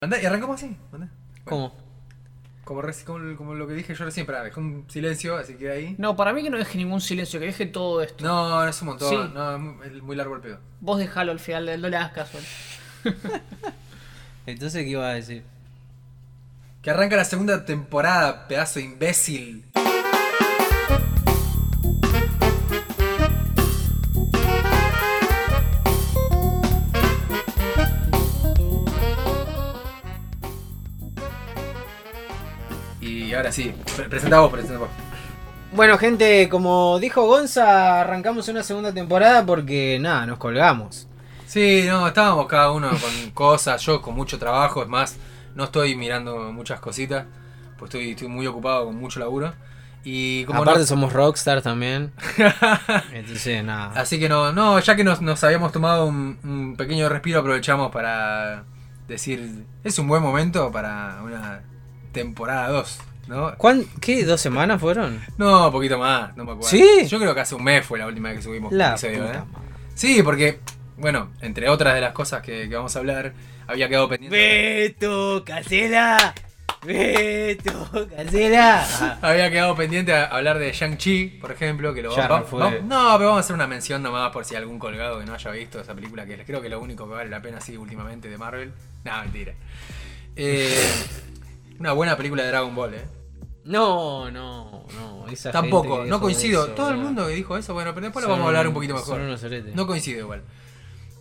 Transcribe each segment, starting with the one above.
Andá, y arrancamos así. andá. ¿Cómo? Como, reci- como, como lo que dije yo recién, pará, dejé un silencio, así que ahí. No, para mí que no deje ningún silencio, que deje todo esto. No, no es un montón, Sí. no, es muy- es muy largo el pedo. Vos dejalo al final, no le hagas caso. Entonces, ¿qué iba a decir? Que arranca la segunda temporada, pedazo de imbécil. Ahora sí, pre- presenta vos, presenta vos. Bueno, gente, como dijo Gonza, arrancamos una segunda temporada porque, nada, nos colgamos. Sí, no, estábamos cada uno con cosas, yo con mucho trabajo, es más, no estoy mirando muchas cositas, pues estoy, estoy muy ocupado con mucho laburo. Y como Aparte no- somos rockstar también. Entonces, nada. Así que no, no, ya que nos, nos habíamos tomado un, un pequeño respiro, aprovechamos para decir, es un buen momento para una temporada 2, ¿no? ¿Cuán- ¿Qué? ¿Dos semanas fueron? No, un poquito más, no me acuerdo. ¿Sí? Yo creo que hace un mes fue la última vez que subimos La episodio, puta ¿eh? madre. Sí, porque, bueno, entre otras de las cosas que, que vamos a hablar, había quedado pendiente. Beto, cancela. Beto, cancela. Había quedado pendiente a hablar de Shang-Chi, por ejemplo, que lo Ya vamos, fue. No, pero vamos a hacer una mención nomás por si algún colgado que no haya visto esa película, que creo que es lo único que vale la pena así últimamente de Marvel. No, mentira. Eh, una buena película de Dragon Ball, eh. No, no, no. Esa Tampoco, no coincido. eso, Todo el mundo que dijo eso, bueno, pero después lo vamos a hablar un poquito mejor. No coincido igual.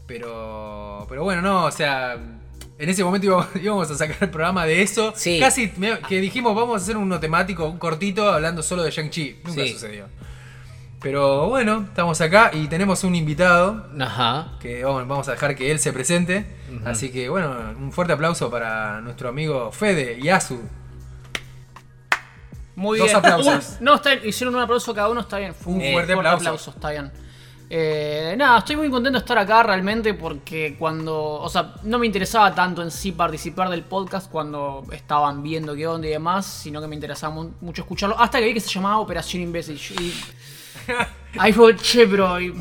Pero, pero bueno, no, o sea, en ese momento íbamos, íbamos a sacar el programa de eso. Sí. Casi que dijimos, vamos a hacer uno temático, un cortito, hablando solo de Shang-Chi. Nunca Sí. sucedió. Pero bueno, estamos acá y tenemos un invitado Ajá. que vamos, vamos a dejar que él se presente. Así que bueno, un fuerte aplauso para nuestro amigo Fede Yasu. Muy Dos bien. aplausos. Un- no, está bien, hicieron un aplauso cada uno, está bien. Fue Un fuerte aplauso. está bien. Eh, nada, estoy muy contento de estar acá realmente porque cuando, o sea, no me interesaba tanto en sí participar del podcast cuando estaban viendo qué onda y demás, sino que me interesaba mu- mucho escucharlo, hasta que vi que se llamaba Operación Imbécil. Y, ahí fue, che, pero... Y,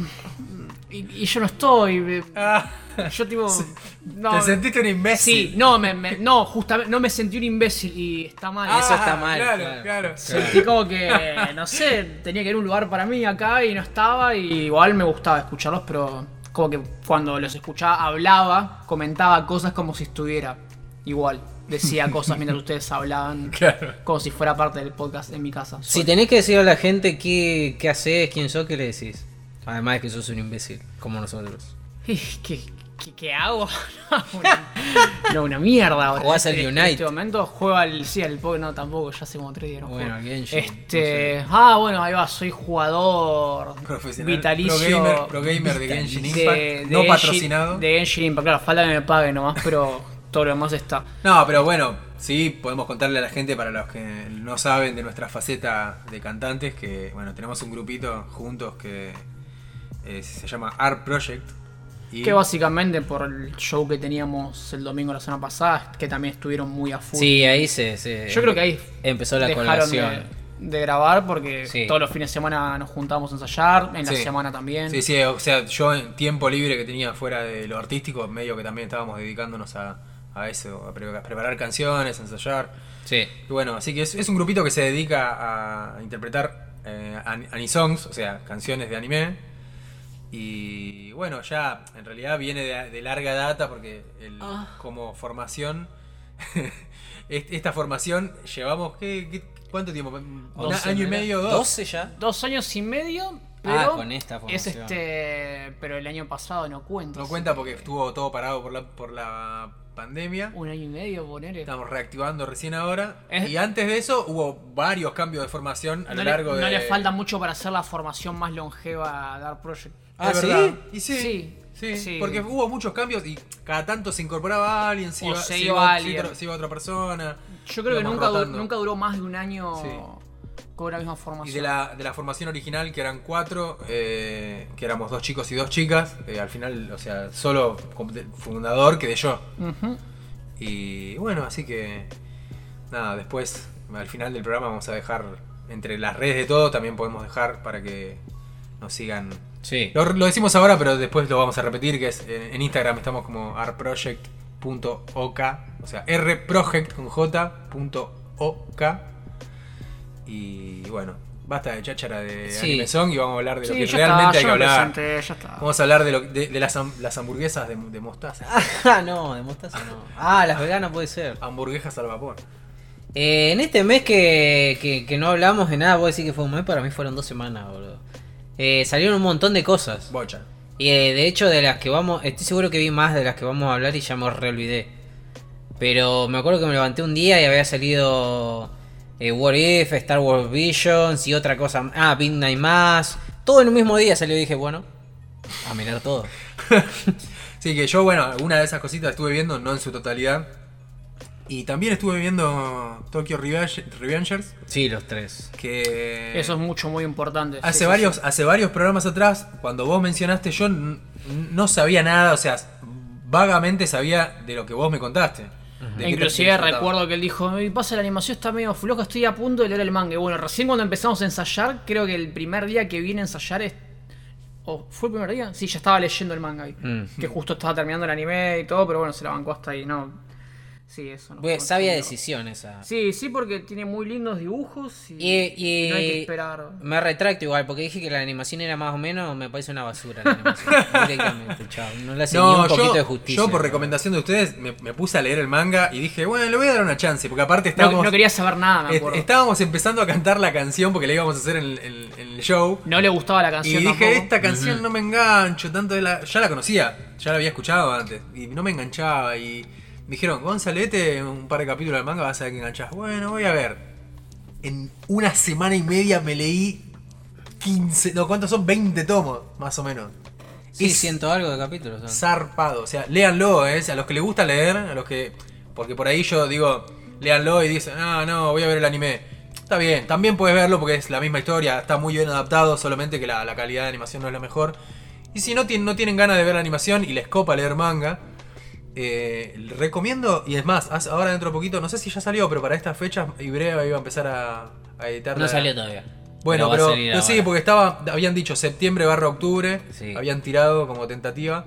y- y yo no estoy... Ah, Yo tipo... no, ¿Te sentiste un imbécil? Sí, no, me, me- no, justamente, no me sentí un imbécil y está mal. Ah, Eso está mal, Claro, claro. claro. Sentí como que, no sé, tenía que haber un lugar para mí acá y no estaba. Y igual me gustaba escucharlos, pero como que cuando los escuchaba hablaba, comentaba cosas como si estuviera igual. Decía cosas mientras ustedes hablaban, Claro. como si fuera parte del podcast en mi casa. Si tenés que decir a la gente qué, qué haces, quién sos, ¿qué le decís? Además de que sos un imbécil, como nosotros. ¿Qué, qué, qué- hago? una, no, una mierda ahora. Jugás al En este-. En este momento juego al. Sí, al Pokémon, no, tampoco, ya hace como tres días. no Bueno, juego. Genshin, Este. Ah, bueno, ahí va, soy jugador. Profesional, Vitalicio. pro gamer- pro gamer de Genshin Impact, de no Genshin- patrocinado. De Genshin Impact, claro, falta que me pague nomás, pero todo lo demás está. No, pero bueno, sí, podemos contarle a la gente, para los que no saben de nuestra faceta de cantantes, que bueno, tenemos un grupito juntos que eh, se llama Art Project. Y Que básicamente por el show que teníamos el domingo la semana pasada, que también estuvieron muy a full. Sí, ahí se, se- Yo creo que ahí empezó la colación. de, de grabar porque Sí. todos los fines de semana nos juntábamos a ensayar, en la semana también. Sí, sí, o sea, yo en tiempo libre que tenía fuera de lo artístico, medio que también estábamos dedicándonos a, a eso, a, pre- a preparar canciones, a ensayar. Sí. Y bueno, así que es, es un grupito que se dedica a interpretar eh, an- anisongs, o sea, canciones de anime. Y bueno, ya en realidad viene de, de larga data porque el- Ah. como formación, est- esta formación llevamos, ¿qué, qué- cuánto tiempo? ¿Un año y medio? ¿Dos? ¿Doce ya? Dos años y medio, pero Ah, con esta es formación. este, pero el año pasado no cuenta. No cuenta que porque estuvo todo parado por la, por la pandemia. un año y medio poner. Estamos reactivando recién ahora. Es- Y antes de eso hubo varios cambios de formación a No, lo le, largo de... no le falta mucho para hacer la formación más longeva a Dark Project. Ah, ¿Es ¿sí? verdad? Y sí, Sí, sí, sí. porque hubo muchos cambios y cada tanto se incorporaba alguien, se O iba, se se iba iba- alguien. se iba- se iba otra persona. Yo creo que nunca, du- rotando. nunca duró más de un año Con la misma Y formación. de la, de la formación original, que eran cuatro, eh, que éramos dos chicos y dos chicas, eh, al final, o sea, solo fundador quedé yo. Y bueno, así que nada, después al final del programa vamos a dejar entre las redes de todo, también podemos dejar para que nos sigan. Sí. Lo, lo decimos ahora, pero después lo vamos a repetir, que es en, en Instagram estamos como artproject.ok, o O sea, rproject con j punto ok. Y bueno, basta de cháchara de Sí. anime song y vamos a hablar de lo que realmente está, hay que hablar. presenté, ya está. Vamos a hablar de, lo- de, de las, ham- las hamburguesas de, de mostaza. Ah, no, de mostaza no. Ah, las veganas puede ser. Hamburguesas al vapor. Eh, en este mes que, que, que no hablamos de nada, puedo decir que fue un mes, para mí fueron dos semanas, boludo. Eh, salieron un montón de cosas. Bocha. Y eh, de hecho, de las que vamos, estoy seguro que vi más de las que vamos a hablar y ya me reolvidé. Pero me acuerdo que me levanté un día y había salido eh, What If, Star Wars Visions y otra cosa. Ah, Midnight Mass. Todo en un mismo día salió y dije, bueno, a mirar todo. Sí, que yo, bueno, alguna de esas cositas estuve viendo, no en su totalidad. Y también estuve viendo Tokyo Revenge- Revengers, Sí, los tres. que Eso es mucho, muy importante. hace Sí, varios, sí. hace varios programas atrás, cuando vos mencionaste, yo no sabía nada, o sea, vagamente sabía de lo que vos me contaste. Qué Inclusive recuerdo que él dijo, "Ay, pasa la animación está medio floja, estoy a punto de leer el manga. Y bueno, recién cuando empezamos a ensayar, creo que el primer día que vine a ensayar es... ¿O fue el primer día? Sí, ya estaba leyendo el manga ahí. Mm. Que justo estaba terminando el anime y todo, pero bueno, se la bancó hasta ahí, ¿no? Sí, eso no. Pues, sabia decisión esa. Sí, sí, porque tiene muy lindos dibujos y, Y, y- y no hay que esperar. Me retracto igual, porque dije que la animación era más o menos, me parece una basura la animación. directamente, chao. No le hace ni No, un poquito yo, de justicia. yo por recomendación de ustedes me, me puse a leer el manga y dije, bueno, le voy a dar una chance, porque aparte estábamos, no quería saber nada, me acuerdo. estábamos empezando a cantar la canción porque la íbamos a hacer en, en- en el show. No le gustaba la Y canción dije, tampoco. esta canción no me engancho tanto de la... Ya la conocía, ya la había escuchado antes. Y no me enganchaba. Y me dijeron, Gonzalete, un par de capítulos del manga vas a ver que enganchás. Bueno, voy a ver. En una semana y media me leí 15... No, ¿cuántos son? 20 tomos, más o menos. Sí, Es siento algo de capítulos. son. zarpado. O sea, léanlo, ¿eh? A los que les gusta leer, a los que... Porque por ahí yo digo, léanlo y dicen, ah, no, voy a ver el anime. Está bien, también puedes verlo porque es la misma historia, está muy bien adaptado, solamente que la, la calidad de animación no es la mejor. Y si no, no tienen ganas de ver la animación y les copa leer manga, eh, recomiendo, y es más, ahora dentro de poquito, no sé si ya salió, pero para estas fechas Ibrea iba a empezar a, a editar. No salió todavía. Bueno, pero, pero sí, porque estaba, habían dicho septiembre barra octubre, Sí. habían tirado como tentativa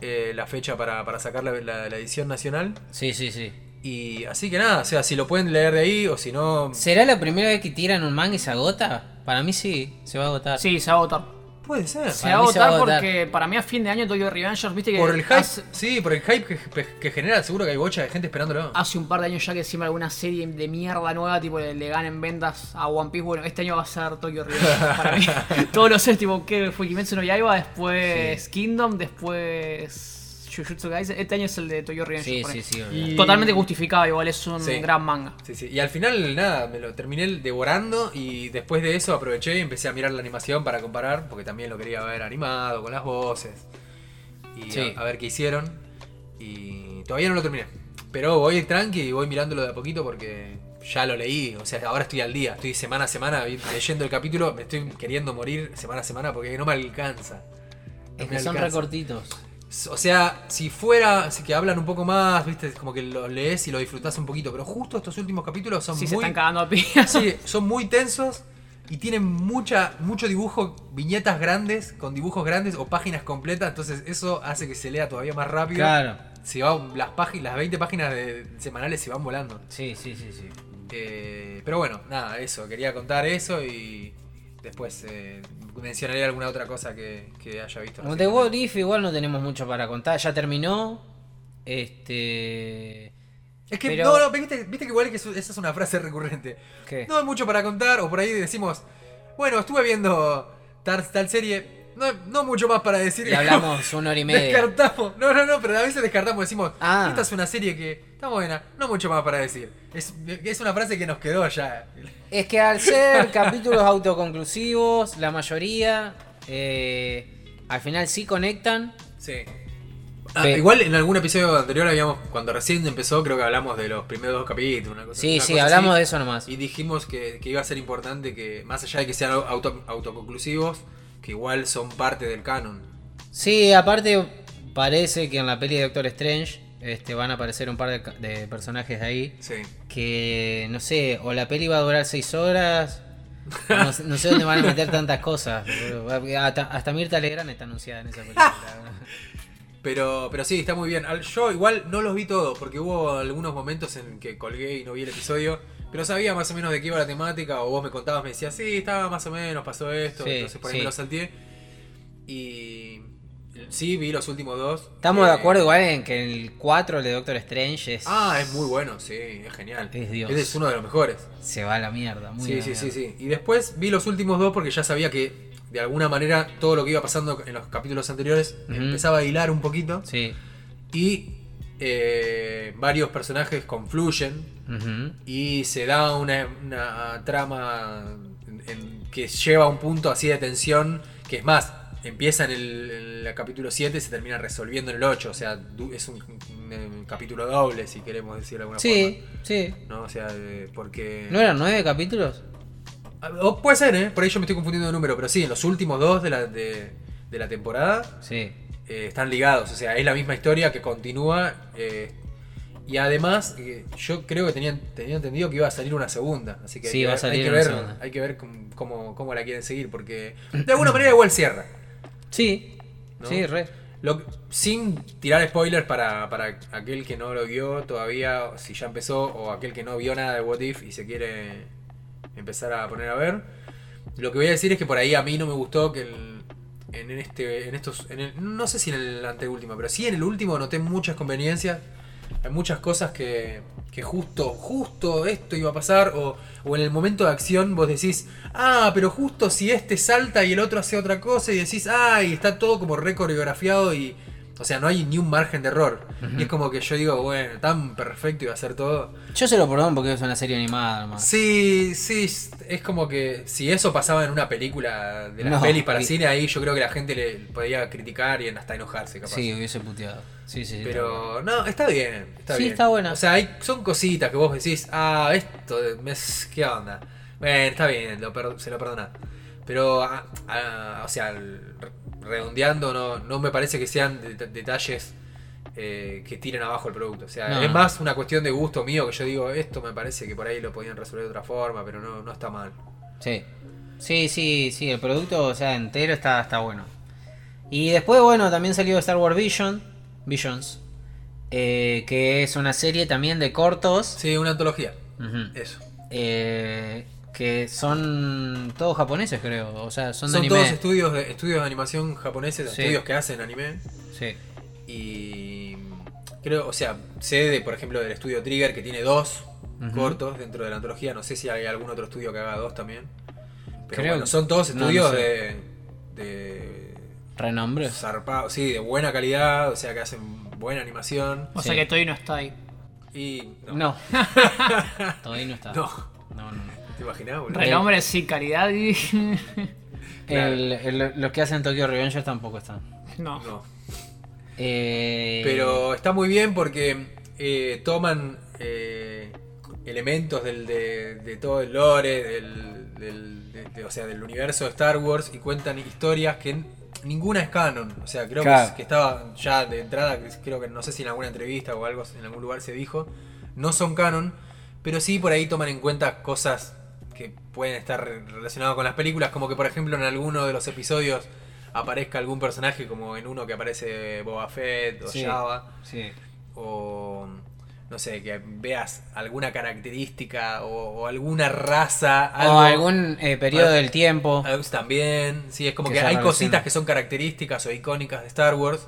eh, la fecha para, para sacar la, la- la edición nacional. Sí, sí, sí. Y así que nada, o sea, si lo pueden leer de ahí o si no... ¿Será la primera vez que tiran un manga y se agota? Para mí sí, se va a agotar. Sí, se va a agotar. Puede ser. Se va a agotar. porque para mí a fin de año Tokyo Revengers, viste que Por el hype, hace, sí, por el hype que, que genera, seguro que hay bocha de gente esperándolo. hace un par de años ya que siempre alguna serie de mierda nueva tipo le, le ganen ventas a One Piece. Bueno, este año va a ser Tokyo Revengers para mí. Todos los años, tipo, que fue Kimetsu no Yaiba, después Kingdom, después Jujutsu Kaisen. Este año es el de Tokyo Revengers. Sí, sí, sí. Y-. Totalmente justificado, igual es un Sí. gran manga. Sí, sí. Y al final, nada, me lo terminé devorando y después de eso aproveché y empecé a mirar la animación para comparar, porque también lo quería ver animado, con las voces. Y Sí. a, a ver qué hicieron. Y todavía no lo terminé. Pero voy tranqui y voy mirándolo de a poquito porque ya lo leí. O sea, ahora estoy al día. Estoy semana a semana leyendo el capítulo. Me estoy queriendo morir semana a semana porque no me alcanza. No Es me que son alcanza. recortitos. O sea, si fuera, así que hablan un poco más, viste, como que lo lees y lo disfrutás un poquito, pero justo estos últimos capítulos son Sí, se muy están cagando a piñas. sí, son muy tensos y tienen mucha mucho dibujo, viñetas grandes con dibujos grandes o páginas completas, entonces eso hace que se lea todavía más rápido. Claro. Si va, las páginas, las 20 páginas de, semanales se van volando. Sí, sí, sí, sí. Eh, pero bueno, nada, eso, quería contar eso y después eh, mencionaré alguna otra cosa que, que haya visto. Como de recientemente. What If igual no tenemos mucho para contar. Ya terminó. Este. Es que, Pero- no, no, viste, viste que igual que eso- esa es una frase recurrente. ¿Qué? No hay mucho para contar, o por ahí decimos, bueno, estuve viendo tal, tal serie, no, no mucho más para decir. Y hablamos una hora y media. Descartamos. No, no, no, pero a veces descartamos, decimos, Ah. esta es una serie que está buena, no mucho más para decir. Es, es una frase que nos quedó ya. Es que al ser capítulos autoconclusivos, la mayoría eh, al final sí conectan. Sí. Ah, igual en algún episodio anterior habíamos, cuando recién empezó, creo que hablamos de los primeros dos capítulos. Una cosa, Sí, una sí, cosa hablamos así. de eso nomás. Y dijimos que, que iba a ser importante que, más allá de que sean auto- autoconclusivos, que igual son parte del canon. Sí, aparte parece que en la peli de Doctor Strange este, van a aparecer un par de, personajes de ahí. Sí. Que no sé, o la peli va a durar 6 horas. No, sé- no sé dónde van a meter tantas cosas. Hasta, hasta Mirta Legrand está anunciada en esa película. Pero, pero sí, está muy bien. Yo igual no los vi todos, porque hubo algunos momentos en que colgué y no vi el episodio. Pero sabía más o menos de qué iba la temática, o vos me contabas, me decías, sí, estaba más o menos, pasó esto, Sí, entonces por ahí sí. me lo salteé. Y sí, vi los últimos dos. Estamos Eh, de acuerdo igual en que el 4, el de Doctor Strange, es, Ah, es muy bueno, sí, es genial. Es Dios. Ese es uno de los mejores. se va a la mierda. Muy Sí, la sí, sí, mierda. sí. Y después vi los últimos dos porque ya sabía que de alguna manera todo lo que iba pasando en los capítulos anteriores empezaba a hilar un poquito. Sí. Y eh, varios personajes confluyen y se da una, una trama en- en- que lleva a un punto así de tensión que es más, empieza en el, en el capítulo 7 y se termina resolviendo en el 8. O sea, es un, capítulo doble, si queremos decir de alguna Sí, sí. forma. ¿no? O sea, porque... ¿No eran nueve capítulos? Ah, o puede ser, ¿eh? Por ahí yo me estoy confundiendo de número, pero sí, en los últimos dos de la, de, de la temporada Sí. Eh, están ligados. O sea, es la misma historia que continúa. eh, y además, eh, yo creo que tenían, tenía entendido que iba a salir una segunda. Así que, Sí, hay, que va a ver- salir hay que una ver, segunda. hay que ver cómo, cómo- cómo la quieren seguir, porque de alguna manera igual cierra. Sí. ¿No? Sí, re. Lo- sin tirar spoilers para, para aquel que no lo vio todavía, si ya empezó, o aquel que no vio nada de What If y se quiere empezar a poner a ver. Lo que voy a decir es que por ahí a mí no me gustó que el- en este en estos en no sé si en el anteúltimo, pero sí en el último noté muchas conveniencias. Hay muchas cosas que, que justo, justo esto iba a pasar, o, o en el momento de acción vos decís, ah, pero justo si este salta y el otro hace otra cosa, y decís, ah, y está todo como re coreografiado y. O sea, no hay ni un margen de error. Y es como que yo digo, bueno, tan perfecto iba a ser todo. Yo se lo perdono porque es una serie animada nomás. Sí, sí, es como que si eso pasaba en una película de las No, pelis para y- cine, ahí yo creo que la gente le podía criticar y hasta enojarse, capaz. Sí, hubiese puteado. Sí, sí, sí. Pero no, está bien. Está Sí, bien. está buena. O sea, hay, son cositas que vos decís, ah, esto, me, ¿qué onda? Bueno, está bien, lo per- se lo perdona. Pero, ah, ah, o sea, el- redondeando, no, no me parece que sean det- detalles eh, que tiren abajo el producto. O sea, No. es más una cuestión de gusto mío que yo digo, esto me parece que por ahí lo podían resolver de otra forma, pero no, no está mal. Sí. Sí, sí, sí, el producto, o sea, entero está, está bueno. Y después, bueno, también salió Star Wars Vision, Visions, eh, que es una serie también de cortos, Sí, una antología. Eso. eh, que son todos japoneses, creo, o sea, son, Son, de todos estudios de, estudios de animación japoneses, Sí. estudios que hacen anime. Sí. Y creo, o sea, sé de, por ejemplo, del estudio Trigger que tiene dos cortos dentro de la antología. No sé si hay algún otro estudio que haga dos también. Pero Creo bueno, son todos no, no estudios sé. de, de Renombre. zarpado, sí, de buena calidad, o sea que hacen buena animación. O Sí. sea que Toy no está ahí. Y no, No. Todavía no está. No. No, no, no. ¿Te imaginás, boludo? Renombre sí, calidad y. Claro. El- el- los que hacen Tokyo Revengers tampoco están. no. No. Eh, Pero está muy bien porque eh, toman eh, elementos del, de, de todo el lore, del, del- de- de- o sea, del universo de Star Wars y cuentan historias que ninguna es canon. O sea, creo que, Claro. que estaba ya de entrada, que creo que no sé si en alguna entrevista o algo en algún lugar se dijo, no son canon, pero sí por ahí toman en cuenta cosas que pueden estar re- relacionadas con las películas, como que por ejemplo en alguno de los episodios aparezca algún personaje como en uno que aparece Boba Fett o Sí. Java Sí. o no sé, que veas alguna característica o, o alguna raza, algo, O algún eh, periodo del tiempo. algo también, sí, es como Que hay relaciona. cositas que son características o icónicas de Star Wars,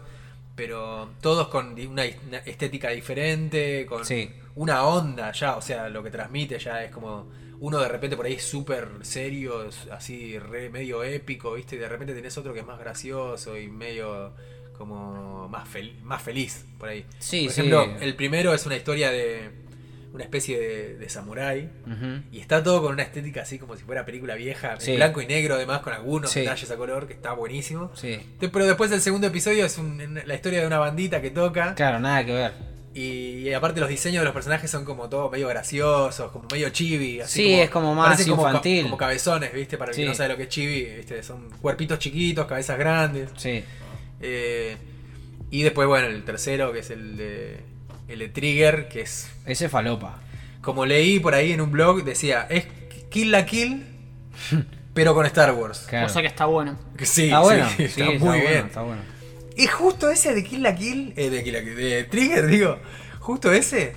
pero todos con una, una estética diferente, con Sí. una onda ya, o sea, lo que transmite ya es como uno de repente por ahí es súper serio, así re medio épico, ¿viste? Y de repente tenés otro que es más gracioso y medio como más, fel- más feliz por ahí. Sí, por sí. ejemplo, el primero es una historia de una especie de, de samurái. Y está todo con una estética así como si fuera película vieja, en blanco y negro además, con algunos detalles a color, que está buenísimo. Sí. Pero después el segundo episodio es un- la historia de una bandita que toca. Claro, nada que ver. Y, y aparte los diseños de los personajes son como todos medio graciosos, como medio chibi. Así Sí, es como más parecen como ca- infantil. Como, cabezones, ¿viste? Para el Sí. que no sabe lo que es chibi, ¿viste? Son cuerpitos chiquitos, cabezas grandes. Sí. Eh, y después, bueno, el tercero, que es el de, el de Trigger, que es Ese es falopa. como leí por ahí en un blog, decía, es Kill la Kill, pero con Star Wars. Claro. O sea que está bueno. Sí, está bueno. sí, Sí, está muy bueno, bien. está bueno. Es justo ese de Kill la Kill, eh, de Kill la Kill, de Trigger, digo, justo ese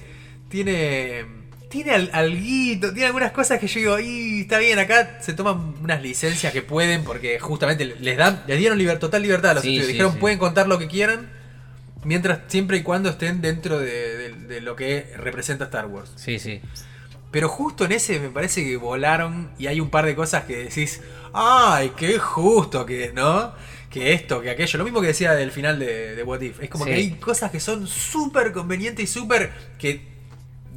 tiene tiene al, alguito, tiene algunas cosas que yo digo, y está bien, acá se toman unas licencias que pueden porque justamente les dan les dieron liber- total libertad a los Sí, estudios, sí, dijeron sí. pueden contar lo que quieran mientras siempre y cuando estén dentro de, de- de lo que representa Star Wars. Sí, sí. Pero justo en ese me parece que volaron y hay un par de cosas que decís, ay, qué justo que, ¿no? Que esto, que aquello. Lo mismo que decía del final de, de What If. Es como Sí. que hay cosas que son súper convenientes y súper que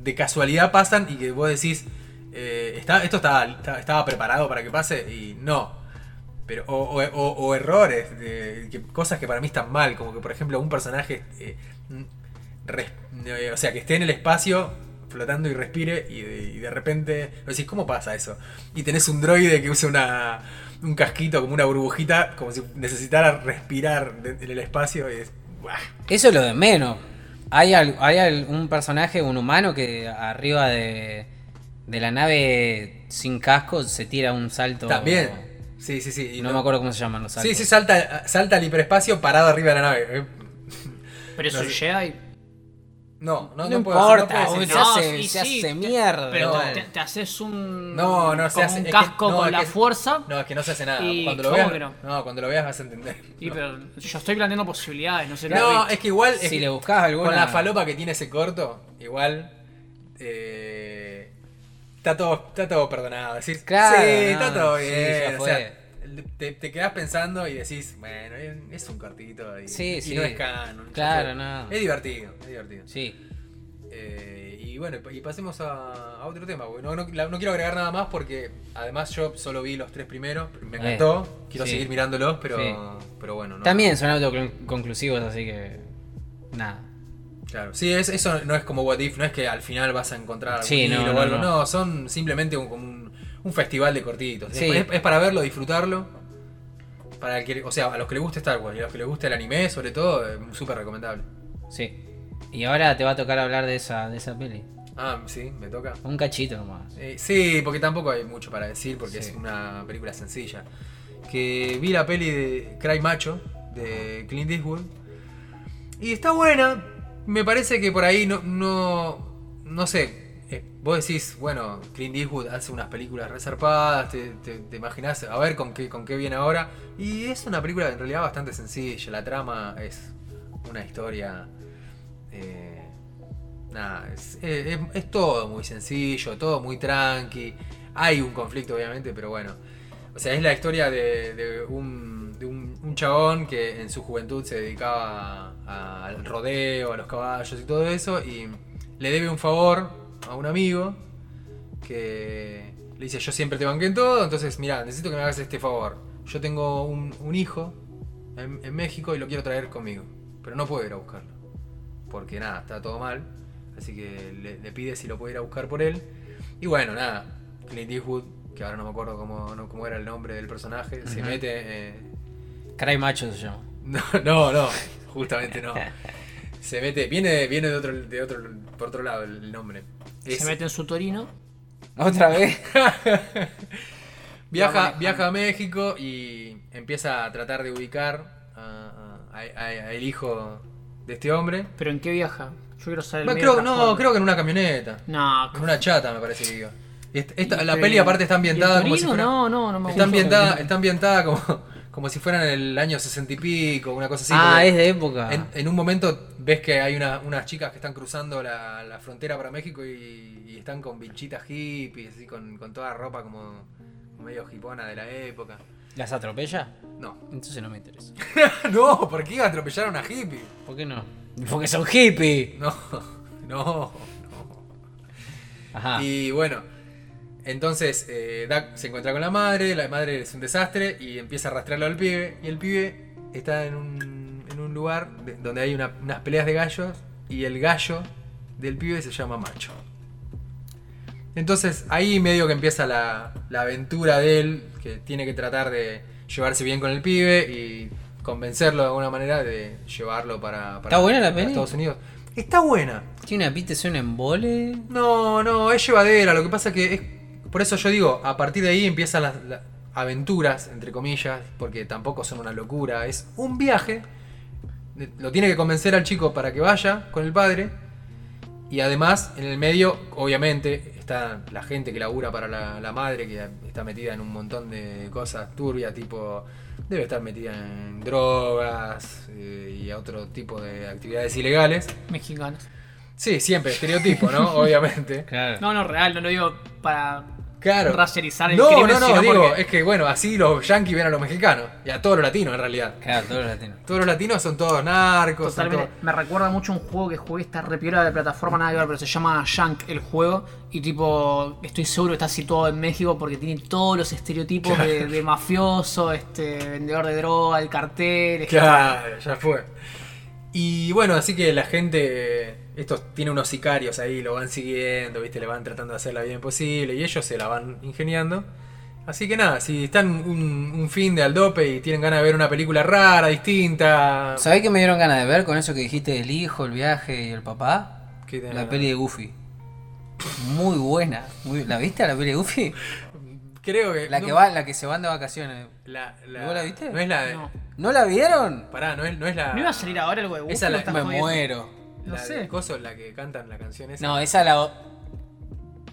de casualidad pasan y que vos decís, eh, está, esto estaba, estaba, estaba preparado para que pase y no. Pero, o, o- o- o errores, de, que- cosas que para mí están mal, como que por ejemplo un personaje, eh, res- eh, o sea, que esté en el espacio flotando y respire y de, y de repente decís, ¿cómo pasa eso? Y tenés un droide que usa una, un casquito como una burbujita, como si necesitara respirar en el espacio y es... Eso es lo de menos. Hay, al- hay un personaje, un humano, que arriba de, de la nave sin casco se tira un salto. También. Sí, sí, sí. y No, me acuerdo cómo se llaman los saltos. Sí, sí, salta, salta al hiperespacio parado arriba de la nave. Eh, Pero es No un sé. Jedi. No, no, No, no, puedo importa, no se hace, sí, se sí, hace te- mierda. Pero No. te, te haces un. No, no se como hace. un es que- casco no, con es la que- fuerza. No, es que no se hace nada. Y Cuando lo ¿cómo veas. no? No, cuando lo veas vas a entender. Y pero yo estoy planteando posibilidades, no sé No, es que igual. es Si que le buscas alguna. Con la falopa que tiene ese corto, igual. eh, está, todo, está todo perdonado. Decís, Claro, sí, no, está todo sí, bien. ya o sea. Te, te quedás pensando y decís, bueno, es un cortito. Y, Sí, y sí. no es canon. Claro, no. Es divertido, es divertido. Sí. Eh, y bueno, y pasemos a, a otro tema. No, no, no quiero agregar nada más porque además yo solo vi los tres primeros. Me encantó. quiero sí. seguir mirándolos, pero, Sí. pero bueno. No, También son autoconclusivos, así que. Nada. Claro. Sí, es, eso no es como What If, no es que al final vas a encontrar algún Sí, no, o no, algo. no. No, son simplemente un, como un, un festival de cortitos. Sí. Es, es para verlo, disfrutarlo. Para el que, o sea, a los que les guste Star Wars y a los que les guste el anime, sobre todo, es súper recomendable. Sí. Y ahora te va a tocar hablar de esa, de esa peli. Ah, sí, me toca. Un cachito nomás. Eh, sí, porque tampoco hay mucho para decir, porque Sí. es una película sencilla. Que vi la peli de Cry Macho, de Clint Eastwood. Y está buena. Me parece que por ahí no. No, no sé. Eh, vos decís, bueno, Clint Eastwood hace unas películas reservadas, te, te, te imaginás a ver con qué, con qué viene ahora. Y es una película en realidad bastante sencilla. La trama es una historia. eh, nada, es, es- es todo muy sencillo, todo muy tranqui. Hay un conflicto, obviamente, pero bueno. O sea, es la historia de, de un, de un, un chabón que en su juventud se dedicaba al rodeo, a los caballos y todo eso. Y le debe un favor a un amigo que le dice: Yo siempre te banqué en todo. Entonces, mira, necesito que me hagas este favor. Yo tengo un, un hijo en, en México y lo quiero traer conmigo. Pero no puedo ir a buscarlo. Porque nada, está todo mal. Así que le, le pide si lo puede ir a buscar por él. Y bueno, nada. Clint Eastwood, que ahora no me acuerdo cómo, no- cómo era el nombre del personaje, se mete. eh, Cry Macho se llama. no, no, no, justamente no. Se mete, viene, viene de otro, de otro, por otro lado el nombre. Es- Se mete en su torino. ¿Otra vez? viaja, viaja a México y empieza a tratar de ubicar a- a- a- a- al hijo de este hombre. ¿Pero en qué viaja? Yo quiero saber el Bueno, creo, no, creo que en una camioneta. No, En una chata me parece que iba. Y esta- esta- ¿Y la peli aparte está ambientada como si fuera. No, no, no me está ambientada, está ambientada como, como si fuera en el año sesenta y pico, una cosa así. ah, es de época. en, en un momento ves que hay una- unas chicas que están cruzando la, la frontera para México y, y están con vinchitas hippies, así con, con toda ropa como medio hipona de la época. ¿Las atropella? No. Entonces no me interesa. no, ¿por qué iba a atropellar a una hippie? ¿Por qué no? Porque son hippies. No, no, no. Ajá. Y bueno, entonces eh, Duck se encuentra con la madre, la madre es un desastre y empieza a arrastrarlo al pibe. Y el pibe está en un, en un lugar de- donde hay una- unas peleas de gallos y el gallo del pibe se llama Macho. Entonces ahí medio que empieza la, la aventura de él, que tiene que tratar de llevarse bien con el pibe y convencerlo de alguna manera de llevarlo para, para- ¿Está buena la para? Estados Unidos. Está buena. ¿Tiene una pista, es un embole? No, no, es llevadera. Lo que pasa que es. Por eso yo digo, a partir de ahí empiezan las, las aventuras, entre comillas, porque tampoco son una locura. Es un viaje lo tiene que convencer al chico para que vaya con el padre. Y además, en el medio, obviamente, está la gente que labura para la, la madre, que está metida en un montón de cosas turbias, tipo, debe estar metida en drogas eh, y otro tipo de actividades ilegales. Mexicanos. Sí, siempre, estereotipo, ¿no? obviamente. Claro. No, no, real, no lo digo para Claro. racializar el no, crimen, no, no, sino digo, porque- es que bueno, así los yankees ven a los mexicanos y a todos los latinos en realidad. Claro, todos los latinos. Todos los latinos son todos narcos, son Totalmente. todos- Me recuerda mucho un juego que jugué, esta repiola de plataforma, nada que ver, pero se llama Shank el juego. Y tipo, estoy seguro que está situado en México porque tiene todos los estereotipos de, de mafioso, este, vendedor de droga, el cartel. este- Claro, ya fue. Y bueno, así que la gente, estos tiene unos sicarios ahí, lo van siguiendo, viste, le van tratando de hacer la vida imposible y ellos se la van ingeniando. Así que nada, si están un, un fin de aldope y tienen ganas de ver una película rara, distinta, ¿Sabés qué me dieron ganas de ver con eso que dijiste del hijo, el viaje y el papá? ¿qué tenés La ganas? peli de Goofy. Muy buena. Muy- ¿La viste a la peli de Goofy? creo que La no- que va, la que se van de vacaciones. la, la- ¿Vos la viste? No es la de, No. ¿No la vieron? pará, no es, no es la ¿No iba a salir ahora algo de Goofy? Esa ¿O la- Me jodiendo? muero. No la sé. coso, la que cantan la canción esa. No, esa la.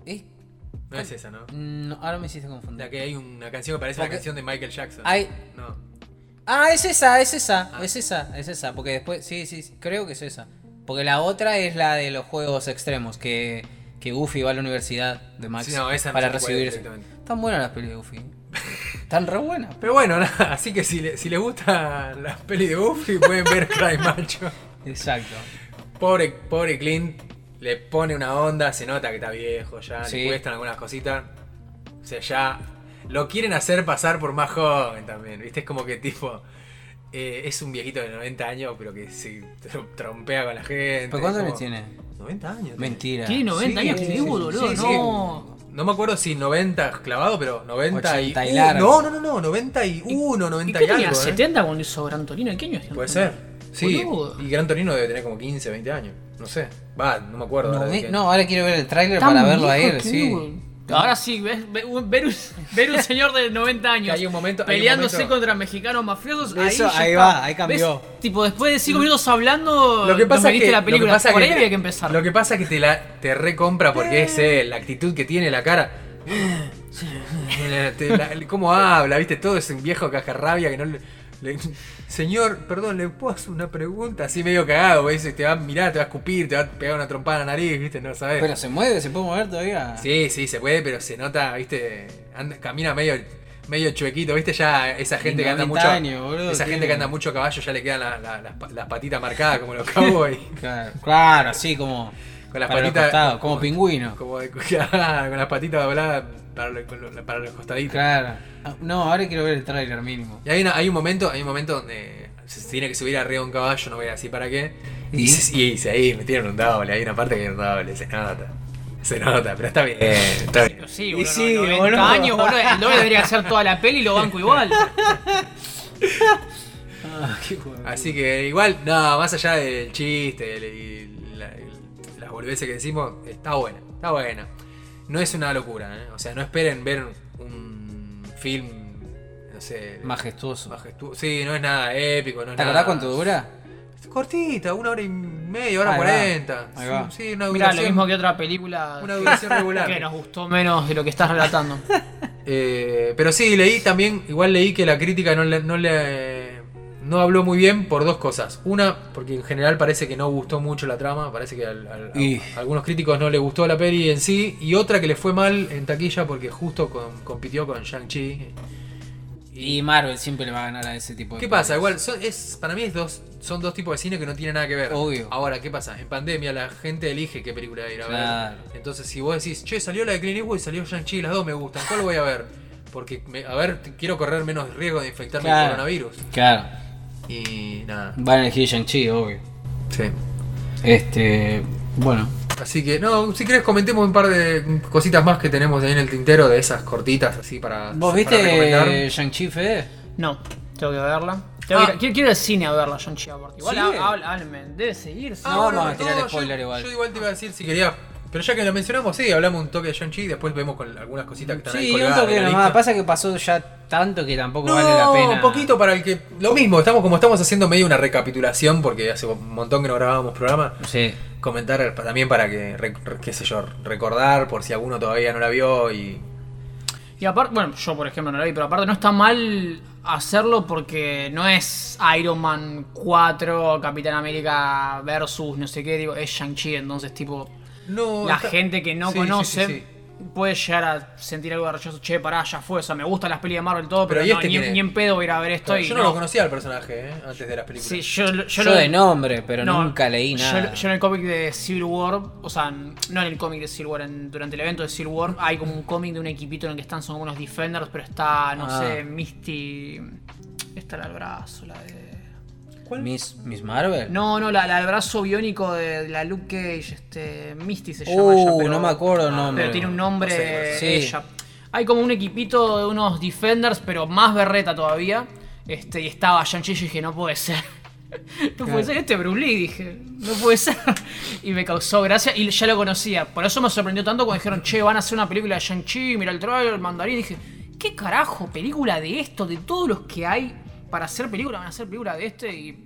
¿Eh? No es esa, ¿no? No, ahora me hiciste La confundir. que hay una canción que parece la Porque- canción de Michael Jackson. Hay- No. Ah, es esa, es esa, es esa, es esa. Porque después, sí, sí, sí, creo que es esa. Porque la otra es la de los juegos extremos, que, que Goofy va a la universidad de Max Sí, no, esa no para recibirse. Están buenas las pelis de Goofy. Están re buenas. Pero bueno, nada, así que si, le- si les gusta las pelis de Goofy, pueden ver Cry Macho. Exacto. Pobre, pobre Clint, le pone una onda, se nota que está viejo ya, Sí. le cuestan algunas cositas. O sea, ya lo quieren hacer pasar por más joven también, ¿viste? Es como que tipo. eh, es un viejito de 90 años, pero que se tro- trompea con la gente. ¿Pero cuántos años tiene? 90 años. tiene. Mentira. Tiene 90 Sí, años, sí, que sí, boludo, sí, sí. no. No me acuerdo si 90 clavado, pero 90 y. 80 y Uh, largo. no, no, no, no, 91, ¿Y 90 qué y, tenía? algo. ¿eh? ¿70 cuando hizo Gran Torino? ¿En qué año Puede ser. Sí, Boludo. y Gran Torino debe tener como 15, 20 años. No sé. Va, no me acuerdo. No, ahora de me- qué- no, ahora quiero ver el tráiler Tan para verlo a él, que sí. digo. Ahora sí, ves, ve- un- ver, un, ver un señor de 90 años hay un momento- hay un peleándose momento- contra mexicanos mafiosos. Eso, ahí, ahí va, ahí cambió. ¿Ves? Tipo, después de 5 minutos hablando, Lo que pasa es que, la lo que película. pasa Por que ahí había que empezar. Lo que pasa es que te la te recompra porque es eh, la actitud que tiene la cara. La- ¿Cómo habla? ¿Viste? Todo es un viejo cajarrabia que no le, Señor, perdón, ¿le puedo hacer una pregunta? Así medio cagado, ¿ves? Te va a mirar, te va a escupir, te va a pegar una trompada en la nariz, ¿viste? No sabes. Pero se mueve, se puede mover todavía. Sí, sí, se puede, pero se nota, ¿viste? Anda- camina medio, medio chuequito, ¿viste? Ya esa gente que anda 90 mucho. años, boludo, esa gente que anda mucho a caballo ya le quedan la- la- las, pa- las patitas marcadas como los cowboys. Claro, claro, así como. Con las para patitas. costados, como pingüino. Como de- claro, con las patitas dobladas para, lo- para los costaditos. Claro. No, ahora quiero ver el tráiler mínimo. Y hay, una- hay un momento, hay un momento donde se tiene que subir arriba de un caballo, no voy a decir para qué. Y, ¿Y? se- y se ahí metieron un doble, hay una parte que es un doble, se nota. Se nota, pero está bien, está bien. Sí, boludo, sí, 90 boludo. años, boludo. El doble debería hacer toda la peli y lo banco igual. Ah, qué. Así que igual, no, más allá del chiste el- y boludeces que decimos, está buena, está buena. No es una locura, ¿eh? o sea, no esperen ver un film, no sé, Majestuoso. majestuoso. Sí, no es nada épico, no es ¿Te nada... acordás cuánto dura? Cortita, una hora y media, hora cuarenta. ahí va. Sí, sí, una Mirá, lo mismo que otra película una duración regular. que nos gustó menos de lo que estás relatando. Eh, pero sí, leí también, igual leí que la crítica no le, no le no habló muy bien por dos cosas. Una, porque en general parece que no gustó mucho la trama, parece que al- al- a, Y- a algunos críticos no le gustó la peli en sí. Y otra que le fue mal en taquilla porque justo con- compitió con Shang-Chi. Y Marvel siempre le va a ganar a ese tipo de ¿Qué pasa? Igual, son, es, para mí es dos, son dos tipos de cine que no tienen nada que ver. Obvio. Ahora, ¿qué pasa? En pandemia la gente elige qué película ir a Claro. ver. Entonces, si vos decís, che, salió la de Clint Eastwood y salió Shang-Chi, las dos me gustan, ¿cuál voy a ver? Porque, me- a ver, quiero correr menos riesgo de infectarme Claro. de coronavirus. Claro. Y nada. Van a elegir Shang-Chi, obvio. Sí. Este. Bueno. Así que, no, si querés comentemos un par de cositas más que tenemos ahí en el tintero de esas cortitas así para. ¿Vos para viste. Shang-Chi, Fede? No, tengo que verla. Tengo Ah. que ir- quiero, quiero ir al cine a verla, Shang-Chi aparte. Igual ¿Sigue? há- hábl- háblenme, debe seguir. sí. No, vamos a tirar spoiler igual. Yo igual te iba a decir si quería Pero ya que lo mencionamos, sí, hablamos un toque de Shang-Chi y después vemos con algunas cositas que están ahí Sí, un colgadas toque de la nomás. lista. Pasa que pasó ya tanto que tampoco No, vale la pena. un poquito para el que... Lo mismo, estamos como estamos haciendo medio una recapitulación porque hace un montón que no grabábamos programa. Sí. Comentar pa- también para que, re- re- qué sé yo, recordar por si alguno todavía no la vio y... Y aparte, bueno, yo por ejemplo no lo vi, pero aparte no está mal hacerlo porque no es Iron Man 4, Capitán América versus no sé qué, digo, es Shang-Chi, entonces tipo, No, la está- gente que no Sí, conoce sí, sí. puede llegar a sentir algo de rechazo, che, pará, ya fue, o sea, me gustan las pelis de Marvel y todo, pero, Pero ¿y no, este ni, en pedo voy a ir a ver esto y yo no, lo conocía al personaje, ¿eh? Antes de las películas. Sí, yo, yo, Yo, lo- de nombre, pero no, nunca leí nada. Yo, en el cómic de Civil War, o sea, no en el cómic de Civil War, en- durante el evento de Civil War, hay como un cómic de un equipito en el que están, son unos Defenders, pero está, no Ah. sé, Misty. Está la brazo, la de. Miss, Miss Marvel. No, no, la, la del brazo biónico de la Luke Cage, este. Misty se llama Uh, ella, pero, no me acuerdo el nombre. Pero tiene un nombre No sé, sí. ella. Hay como un equipito de unos Defenders, pero más berreta todavía. Este, y estaba Shang-Chi y dije, no puede ser. No puede ser este Bruce Lee, dije. No puede ser. Y me causó gracia y ya lo conocía. Por eso me sorprendió tanto cuando dijeron, che, van a hacer una película de Shang-Chi, mira el trailer, el mandarín. dije, ¿qué carajo? ¿Película de esto? De todos los que hay para hacer película, van a hacer película de este y.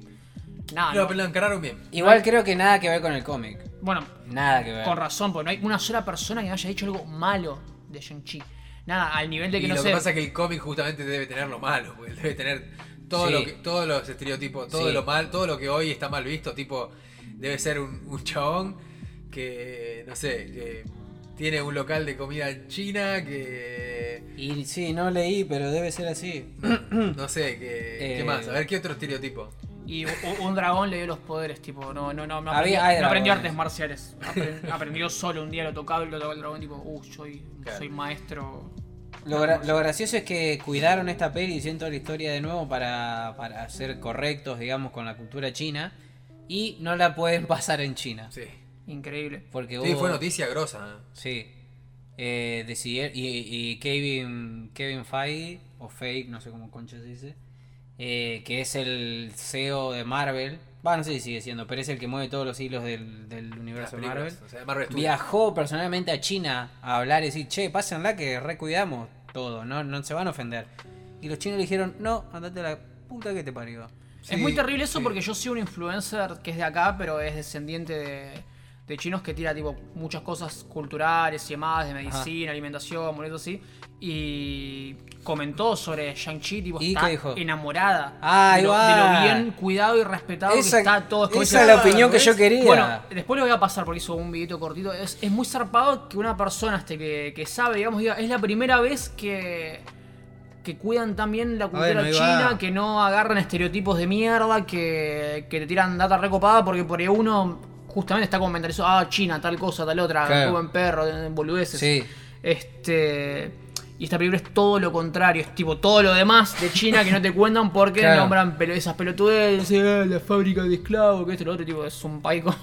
Nada. Pero no. lo encararon bien. Igual creo que nada que ver con el cómic. Bueno, Nada que ver. con razón, porque no hay una sola persona que me haya dicho algo malo de Shang-Chi. Nada, al nivel de que y no lo sé. que pasa es que el cómic justamente debe tener lo malo, porque debe tener todo Sí. lo que, todos los estereotipos, todo Sí. lo mal, todo lo que hoy está mal visto, tipo, debe ser un, un chabón que, no sé, que tiene un local de comida china, que, Y sí, no leí, pero debe ser así. no sé, que, ¿qué Eh. más? A ver, ¿qué otro estereotipo? Y un dragón le dio los poderes, tipo, no, no, no, no Había- aprendió, no aprendió artes marciales. Apren- aprendió solo un día, lo tocaba y lo tocaba el dragón, tipo, uh, soy, Claro. soy maestro. Lo, gra- lo gracioso es que cuidaron esta peli y toda la historia de nuevo para, para ser correctos, digamos, con la cultura china. Y no la pueden pasar en China. Sí, Increíble. Porque sí hubo- fue noticia grosa. ¿eh? Sí. Eh, decidieron- y, y Kevin, Kevin Feige, o Fake, no sé cómo concha se dice, eh, que es el CEO de Marvel. Va, no sé si sigue siendo, pero es el que mueve todos los hilos del, del universo de Marvel. o sea, Marvel Studios. Viajó personalmente a China a hablar y decir, che, pásenla que recuidamos todo, no, no se van a ofender. Y los chinos le dijeron, no, andate a la puta que te parió. es muy terrible eso sí. porque yo soy un influencer que es de acá, pero es descendiente de, de chinos que tira tipo muchas cosas culturales y demás, de medicina, alimentación, monedas así. Y comentó sobre Shang-Chi, tipo, ¿Y está dijo? enamorada Ah, de, lo, de lo bien cuidado y respetado Esa, que está todo. Esa dice, es la opinión que yo quería. Bueno, después lo voy a pasar porque hizo un videito cortito. Es, es muy zarpado que una persona este que, que sabe, digamos, diga, es la primera vez que, que cuidan también la cultura china, que no agarran estereotipos de mierda, que, que te tiran data recopada, porque por ahí uno justamente está como mentalizado, ah, China, tal cosa, tal otra, Claro. buen perro, boludeces. Sí. Este. Y esta película es todo lo contrario, es tipo todo lo demás de China que no te cuentan porque Claro. nombran esas pelotudes, eh, la fábrica de esclavos, que esto lo otro, tipo, es un país con.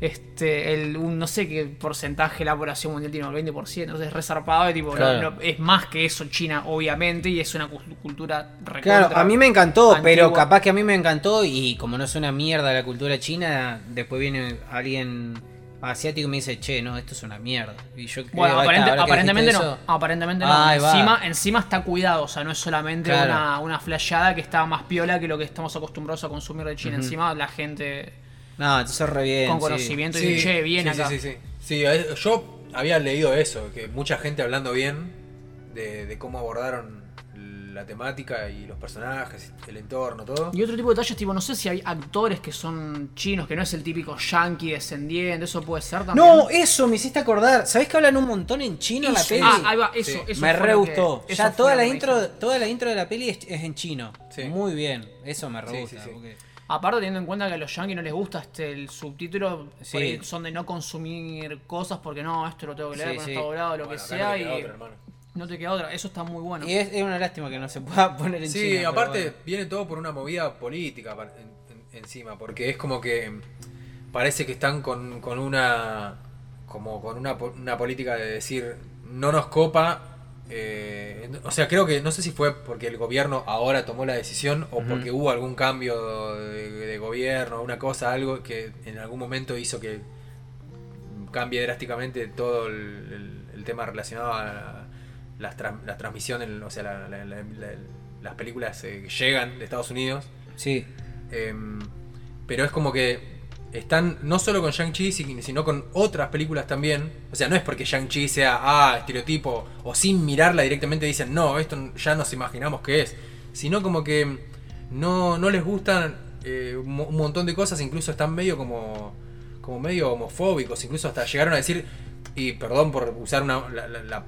Este, el, un, no sé qué porcentaje de la población mundial tiene, el 20%, entonces es resarpado y tipo, no- Claro. no- es más que eso China, obviamente, y es una cu- cultura Claro, a mí me encantó, antigua. pero capaz que a mí me encantó y como no es una mierda la cultura china, después viene alguien asiático y me dice, che, no, esto es una mierda. Y yo Bueno, aparente- que aparentemente no. Aparentemente no. Va. Encima, encima está cuidado, o sea, no es solamente Claro. una, una flasheada que está más piola que lo que estamos acostumbrados a consumir de China. Encima la gente No, entonces re bien. con sí. conocimiento y dice, che, bien sí, acá. Sí, sí, sí. Sí, yo había leído eso, que mucha gente hablando bien de, de cómo abordaron la temática y los personajes, el entorno, todo. Y otro tipo de detalles, tipo, no sé si hay actores que son chinos, que no es el típico yankee descendiente, eso puede ser también. No, eso me hiciste acordar. ¿Sabés que hablan un montón en chino en la peli? Ah, ahí va, eso, Sí. eso me re gustó. Ya toda la intro, toda la intro de la peli es, es en chino. Sí. Muy bien. Eso me re Sí, gusta. sí, sí. porque- Aparte teniendo en cuenta que a los yankees no les gusta este el subtítulo, Sí. por ahí son de no consumir cosas porque no, esto lo tengo que leer, Sí, no sí. está doblado, lo Bueno, que sea, no te queda y otra, hermano. no te queda otra. Eso está muy bueno. Y es, es una lástima que no se pueda poner en Sí, aparte bueno. viene todo por una movida política par- en- en- encima, porque es como que parece que están con, con una como con una, una política de decir no nos copa. Eh, o sea, creo que no sé si fue porque el gobierno ahora tomó la decisión o porque hubo algún cambio de, de gobierno, una cosa, algo que en algún momento hizo que cambie drásticamente todo el, el- el tema relacionado a las tra- la transmisión, en- o sea, la- la- la- la- las películas eh, que llegan de Estados Unidos. Sí. Em, pero es como que están no solo con Shang-Chi, si- sino con otras películas también. O sea, no es porque Shang-Chi sea, ah, estereotipo, o sin mirarla directamente dicen, no, esto ya nos imaginamos que es. Sino como que no, no les gustan eh, un mo- un montón de cosas, incluso están medio como, como medio homofóbicos, incluso hasta llegaron a decir, y perdón por usar una,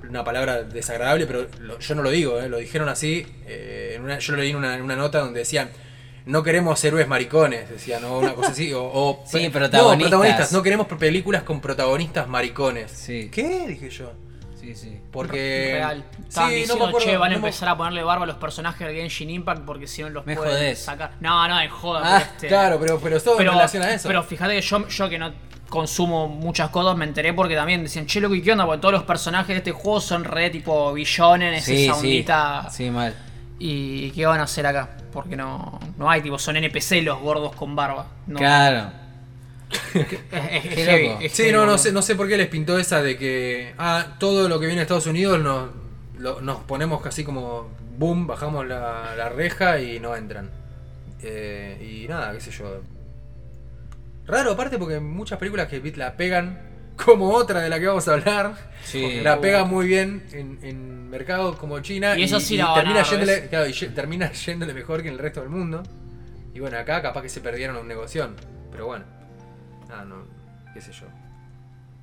una palabra desagradable, pero yo no lo digo, eh, lo dijeron así, eh, yo lo leí una, en una nota donde decían, no queremos héroes maricones, decían, o una cosa así, o, o- Sí, no, protagonistas. protagonistas, no queremos películas con protagonistas maricones. Sí. ¿Qué? Dije yo. Sí, sí. Porque... Real. Estaban Sí, no diciendo, acuerdo, che, van a no me- empezar a ponerle barba a los personajes de Genshin Impact porque si no los Me pueden jodés. sacar. No, no, en joda. Ah, pero este- Claro, pero, pero todo pero, en relación a eso. pero fíjate que yo, yo que no consumo muchas cosas me enteré porque también decían, che, loco, ¿y qué onda? Porque todos los personajes de este juego son re tipo billones, Sí, esa sí. ondita. Sí, mal. ¿Y qué van a hacer acá? Porque no, no hay, tipo, son NPC los gordos con barba. No, Claro. Es, heavy, Sí, heavy, no, no sé, no sé por qué les pintó esa de que ah, todo lo que viene de Estados Unidos nos, lo- nos ponemos casi como boom, bajamos la, la reja y no entran. Eh, y nada, qué sé yo. Raro aparte porque muchas películas que la pegan como otra de la que vamos a hablar, Sí. la pegan muy bien en, en mercados como China Y eso sí la termina yéndole, termina yéndole mejor que en el resto del mundo. Y bueno, acá capaz que se perdieron un negocio, pero bueno. Nada, no, qué sé yo.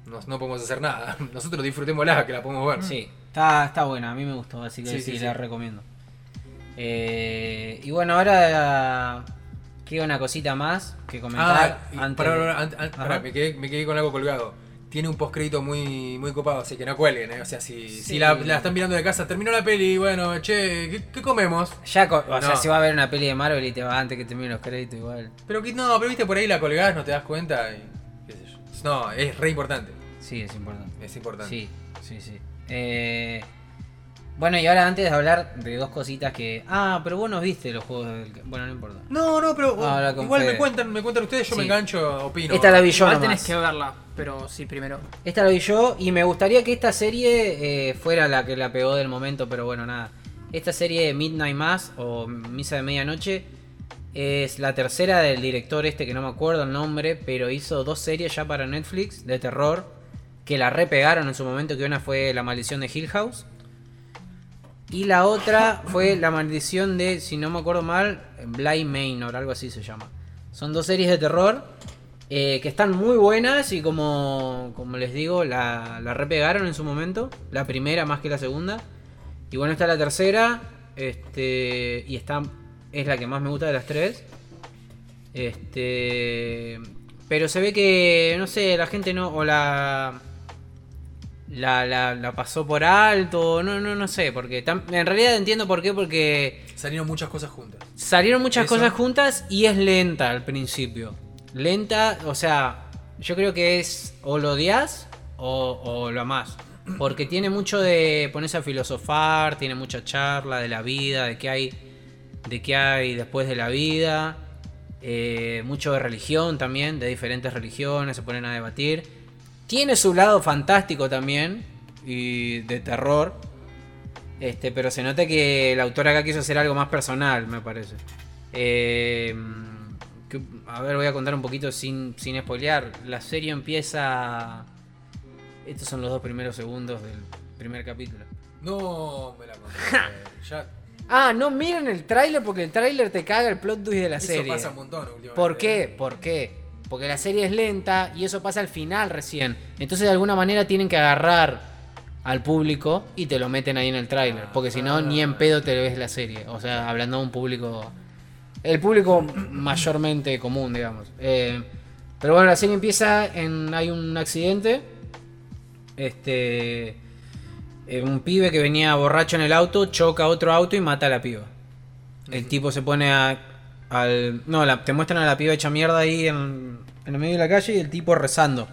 No, no podemos hacer nada. Nosotros disfrutémosla, que la podemos ver. Sí, está, está buena, a mí me gustó, así que Sí, sí, sí, sí. la recomiendo. Eh, y bueno, ahora queda una cosita más que comentar. Ah, antes me, quedé, me quedé con algo colgado. Tiene un postcrédito muy, muy copado, así que no cuelguen, ¿eh? O sea, si, Sí. si la, la están mirando de casa, terminó la peli, bueno, che, ¿qué, qué comemos? Ya, co- o sea, si va a ver una peli de Marvel y te va antes que termine los créditos igual. Pero que- no, pero viste por ahí la colgás, no te das cuenta y qué sé yo. No, es re importante. Sí, es importante. Es importante. Sí, sí, sí. Eh, bueno, y ahora antes de hablar de dos cositas que... Ah, pero vos no viste los juegos del... Bueno, no importa. No, no, pero Ah, igual me cuentan, me cuentan ustedes, yo me engancho, opino. Esta la vi yo Igual nomás. tenés que verla, pero sí, primero. Esta la vi yo y me gustaría que esta serie eh, fuera la que la pegó del momento, pero bueno, nada. Esta serie Midnight Mass o Misa de Medianoche es la tercera del director este que no me acuerdo el nombre, pero hizo dos series ya para Netflix de terror que la repegaron en su momento, que una fue La maldición de Hill House y la otra fue La maldición de, si no me acuerdo mal, Bly Manor, algo así se llama. Son dos series de terror eh, que están muy buenas y como, como les digo, la, la repegaron en su momento. La primera más que la segunda. Y bueno, esta es la tercera. Este, y está, es la que más me gusta de las tres. Este, pero se ve que, no sé, la gente no, o la, la, la, la pasó por alto, no, no, no sé, porque tam- en realidad entiendo por qué, porque Salieron muchas cosas juntas. Salieron muchas Eso. cosas juntas y es lenta al principio. Lenta, o sea, yo creo que es o lo odias o, lo amás. Porque tiene mucho de ponerse a filosofar, tiene mucha charla de la vida, de qué hay, de qué hay después de la vida. eh, mucho de religión también, de diferentes religiones, se ponen a debatir. Tiene su lado fantástico también y de terror. Este, pero se nota que el autor acá quiso hacer algo más personal, me parece. Eh, que- a ver, voy a contar un poquito sin, sin spoilear. La serie empieza. Estos son los dos primeros segundos del primer capítulo. No, me la conté. ya, Ah, no miren el tráiler porque el tráiler te caga el plot twist de la eso serie. pasa un montón últimamente. ¿Por qué? ¿Por qué? Porque la serie es lenta y eso pasa al final recién. Entonces de alguna manera tienen que agarrar al público y te lo meten ahí en el tráiler. Porque si no, ni en pedo te ves la serie. O sea, hablando de un público... El público mayormente común, digamos. Eh, pero bueno, la serie empieza en... Hay un accidente. Este... eh, un pibe que venía borracho en el auto choca a otro auto y mata a la piba. El tipo se pone a, al... No, la- te muestran a la piba hecha mierda ahí en, en el medio de la calle y el tipo rezando.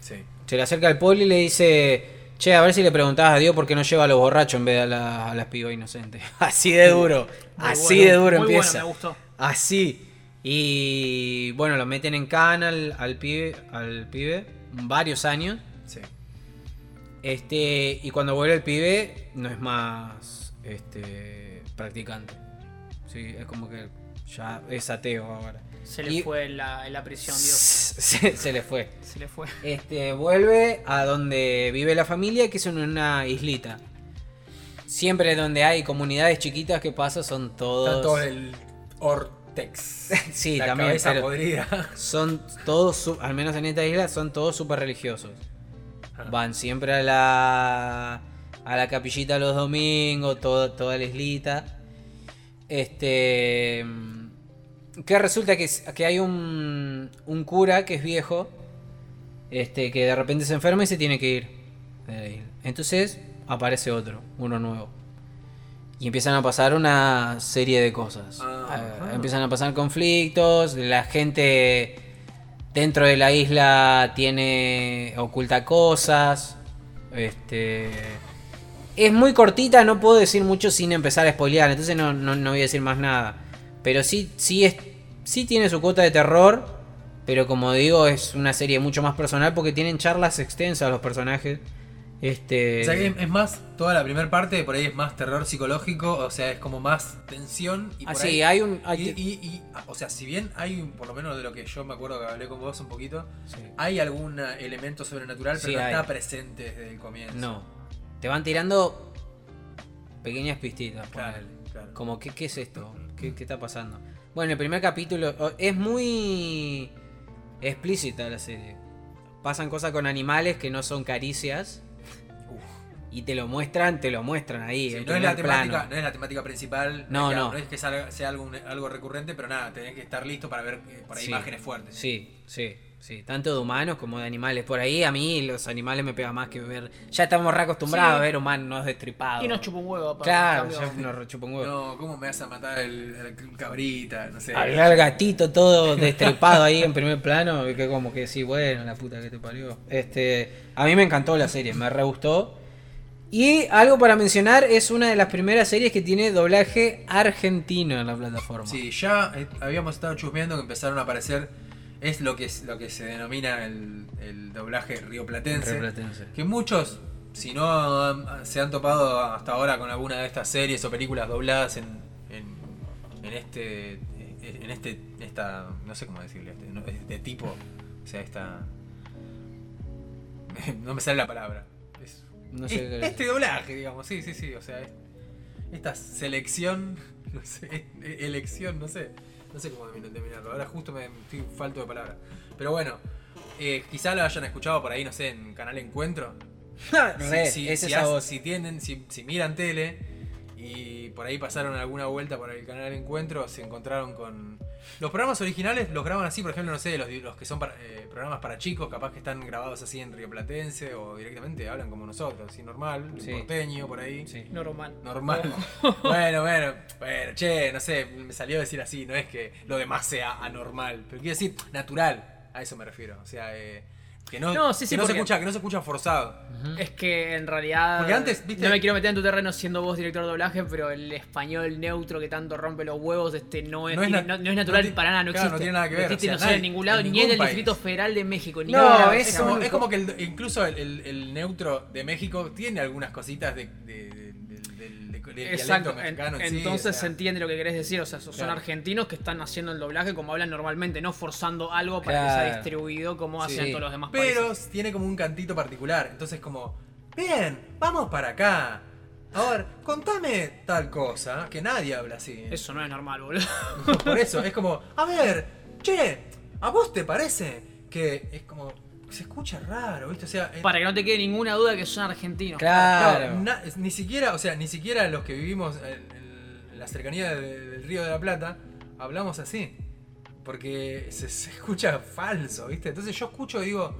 Sí. Se le acerca al poli y le dice... Che, a ver si le preguntabas a Dios por qué no lleva a los borrachos en vez de a, la- a las pibas inocentes. Así de duro. Muy Así bueno, de duro muy empieza. bueno, me gustó. Así. Y bueno, lo meten en cana al, al pibe, al pibe varios años. Sí. Este, y cuando vuelve el pibe, no es más este, practicante. Sí, es como que ya es ateo ahora. Se le Y- fue en la, la prisión, Dios. Se, se le fue. Se le fue. Este, vuelve a donde vive la familia, que es en una islita. Siempre donde hay comunidades chiquitas que pasa son todos. Está todo el Ortex. Sí, la también, cabeza pero- podrida. Son todos, su- al menos en esta isla, son todos súper religiosos. Ah. Van siempre a la, a la capillita los domingos, todo, toda la islita. Este. Que resulta que, que hay un, un cura que es viejo. Este, que de repente se enferma y se tiene que ir. isla. Entonces aparece otro, uno nuevo. Y empiezan a pasar una serie de cosas. Ah. Eh, empiezan a pasar conflictos, la gente dentro de la isla tiene oculta cosas. Este es muy cortita, no puedo decir mucho sin empezar a spoilear, entonces no, no, no voy a decir más nada. Pero sí, sí es, sí tiene su cuota de terror, pero como digo, es una serie mucho más personal porque tienen charlas extensas los personajes. Este O sea que es más, toda la primera parte por ahí es más terror psicológico, o sea, es como más tensión. Y por Ah, sí, hay un- hay- y, y- y, o sea, si bien hay, un- por lo menos de lo que yo me acuerdo que hablé con vos un poquito, Sí. hay algún elemento sobrenatural, pero Sí, no hay. está presente desde el comienzo. No. Te van tirando pequeñas pistitas. Claro, claro. Como, ¿qué, qué es esto? ¿Qué, qué está pasando? Bueno, el primer capítulo es muy explícita la serie. Pasan cosas con animales que no son caricias. Uf. Y te lo muestran, te lo muestran ahí. Sí, en no, es la plano. temática, no es la temática principal. No, que- no. es que sea algo, algo recurrente, pero nada, tenés que estar listo para ver eh, por ahí Sí. imágenes fuertes. Sí, sí, sí. Tanto de humanos como de animales. Por ahí a mí los animales me pegan más que ver. Ya estamos re acostumbrados Sí. a ver humanos destripados. Y nos chupa un huevo. aparte, Claro, ya nos rechupa un huevo. No, ¿cómo me vas a matar el, el cabrita? No sé. Al al gatito todo destripado ahí en primer plano, y que como que sí, bueno, la puta que te parió. Este, a mí me encantó la serie, me re gustó. Y algo para mencionar, es una de las primeras series que tiene doblaje argentino en la plataforma. Sí, ya eh, habíamos estado chusmeando que empezaron a aparecer. Es lo que, es, lo que se denomina el, el doblaje rioplatense. Rioplatense. Que muchos, si no se han topado hasta ahora con alguna de estas series o películas dobladas en, en, en este. En este. Esta. No sé cómo decirle. Este, este tipo. O sea, esta. No me sale la palabra. Es- No sé es- qué este doblaje, digamos. Sí, sí, sí. O sea, es- esta selección. No sé. es- Elección, no sé. No sé cómo terminarlo. Ahora justo me estoy falto de palabras. Pero bueno. eh, quizá lo hayan escuchado por ahí, no sé, en Canal Encuentro. Re, Si- si- si esa voz. si tienen, si, si miran tele y por ahí pasaron alguna vuelta por el canal Encuentro, se encontraron con. Los programas originales los graban así, por ejemplo, no sé, los, los que son para- eh, programas para chicos, capaz que están grabados así en Río Platense o directamente hablan como nosotros, así normal, Sí. porteño, por ahí. Sí. Normal. Normal. bueno, bueno, bueno, che, no sé, me salió a decir así, no es que lo demás sea anormal, pero quiero decir natural, a eso me refiero. O sea, eh, que no, No, sí, que sí, no se porque- escucha, que no se escucha forzado. Es que en realidad. Porque antes, viste- No me quiero meter en tu terreno siendo vos director de doblaje, pero el español neutro que tanto rompe los huevos, este no es, No es tiene- na- no, no es natural no ti- para nada, no claro, existe. no tiene nada que ver, existe, o sea, no sé, nadie- en ningún lado, en ni en ningún el país. Distrito Federal de México. Ni No, nada. es como, es como que el- incluso el, el- el neutro de México tiene algunas cositas de, de- de- del- Exacto, mexicano en sí, entonces o sea. se entiende lo que querés decir, o sea, son Claro. argentinos que están haciendo el doblaje como hablan normalmente, no forzando algo para que sea distribuido como Sí. hacen todos los demás Pero países. tiene como un cantito particular. Entonces como, bien, vamos para acá. Ahora, contame tal cosa, que nadie habla así. Eso no es normal, boludo. Por eso, es como, a ver, che, ¿a vos te parece que es como, se escucha raro, viste? O sea, eh, Para que no te quede ninguna duda que son argentinos. Claro. na- ni siquiera, o sea, ni siquiera los que vivimos en, en la cercanía de- del Río de la Plata hablamos así. Porque se, se escucha falso, ¿viste? Entonces yo escucho y digo,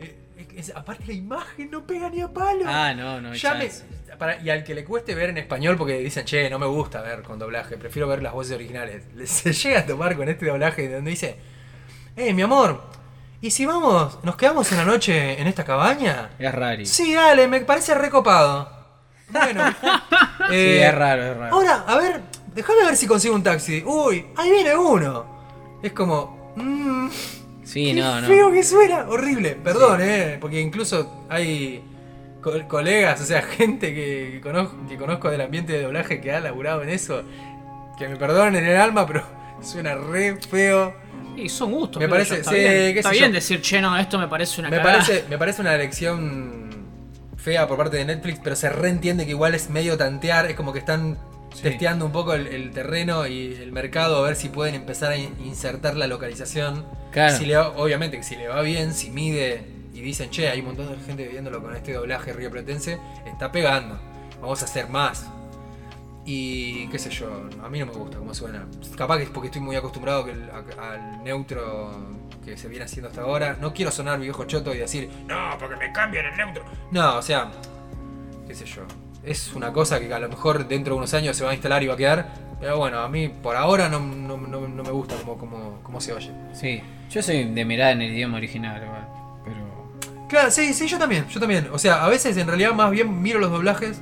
eh, es- es- aparte la imagen no pega ni a palo. Ah, no, no hay Ya me- chance. para- y al que le cueste ver en español porque dicen, che, no me gusta ver con doblaje, prefiero ver las voces originales. Le- Se llega a tomar con este doblaje donde dice, eh, mi amor, ¿y si vamos, nos quedamos una noche en esta cabaña? Es raro. Sí, Sí, dale, me parece recopado. Bueno. eh, es raro, es raro. Ahora, a ver, déjame ver si consigo un taxi. Uy, ahí viene uno. Es como, mm, Sí, Qué no, no. feo que suena, horrible. Perdón, eh, porque incluso hay co- colegas, o sea, gente que, conozco, que conozco del ambiente de doblaje que ha laburado en eso, que me perdonen en el alma, pero suena re feo. Y son gustos. Me parece- yo, está sí, bien, qué Está sé bien yo. decir, che, no, esto me parece una Me cagada. parece, me parece una elección fea por parte de Netflix, pero se reentiende que igual es medio tantear, es como que están Sí. testeando un poco el, el terreno y el mercado a ver si pueden empezar a in- insertar la localización. Claro. Si le va- obviamente que si le va bien, si mide y dicen, che, hay un montón de gente viéndolo con este doblaje rioplatense, está pegando, vamos a hacer más. Y qué sé yo, a mí no me gusta cómo suena. Capaz que es porque estoy muy acostumbrado que el- a- al neutro que se viene haciendo hasta ahora. No quiero sonar viejo choto y decir, no, porque me cambian el neutro. No, o sea, qué sé yo. Es una cosa que a lo mejor dentro de unos años se va a instalar y va a quedar. Pero bueno, a mí por ahora no, no- no- no me gusta cómo, cómo, cómo se oye. Sí. Yo soy de mirada en el idioma original. Pero. Claro, sí, sí, yo también, yo también. O sea, a veces en realidad más bien miro los doblajes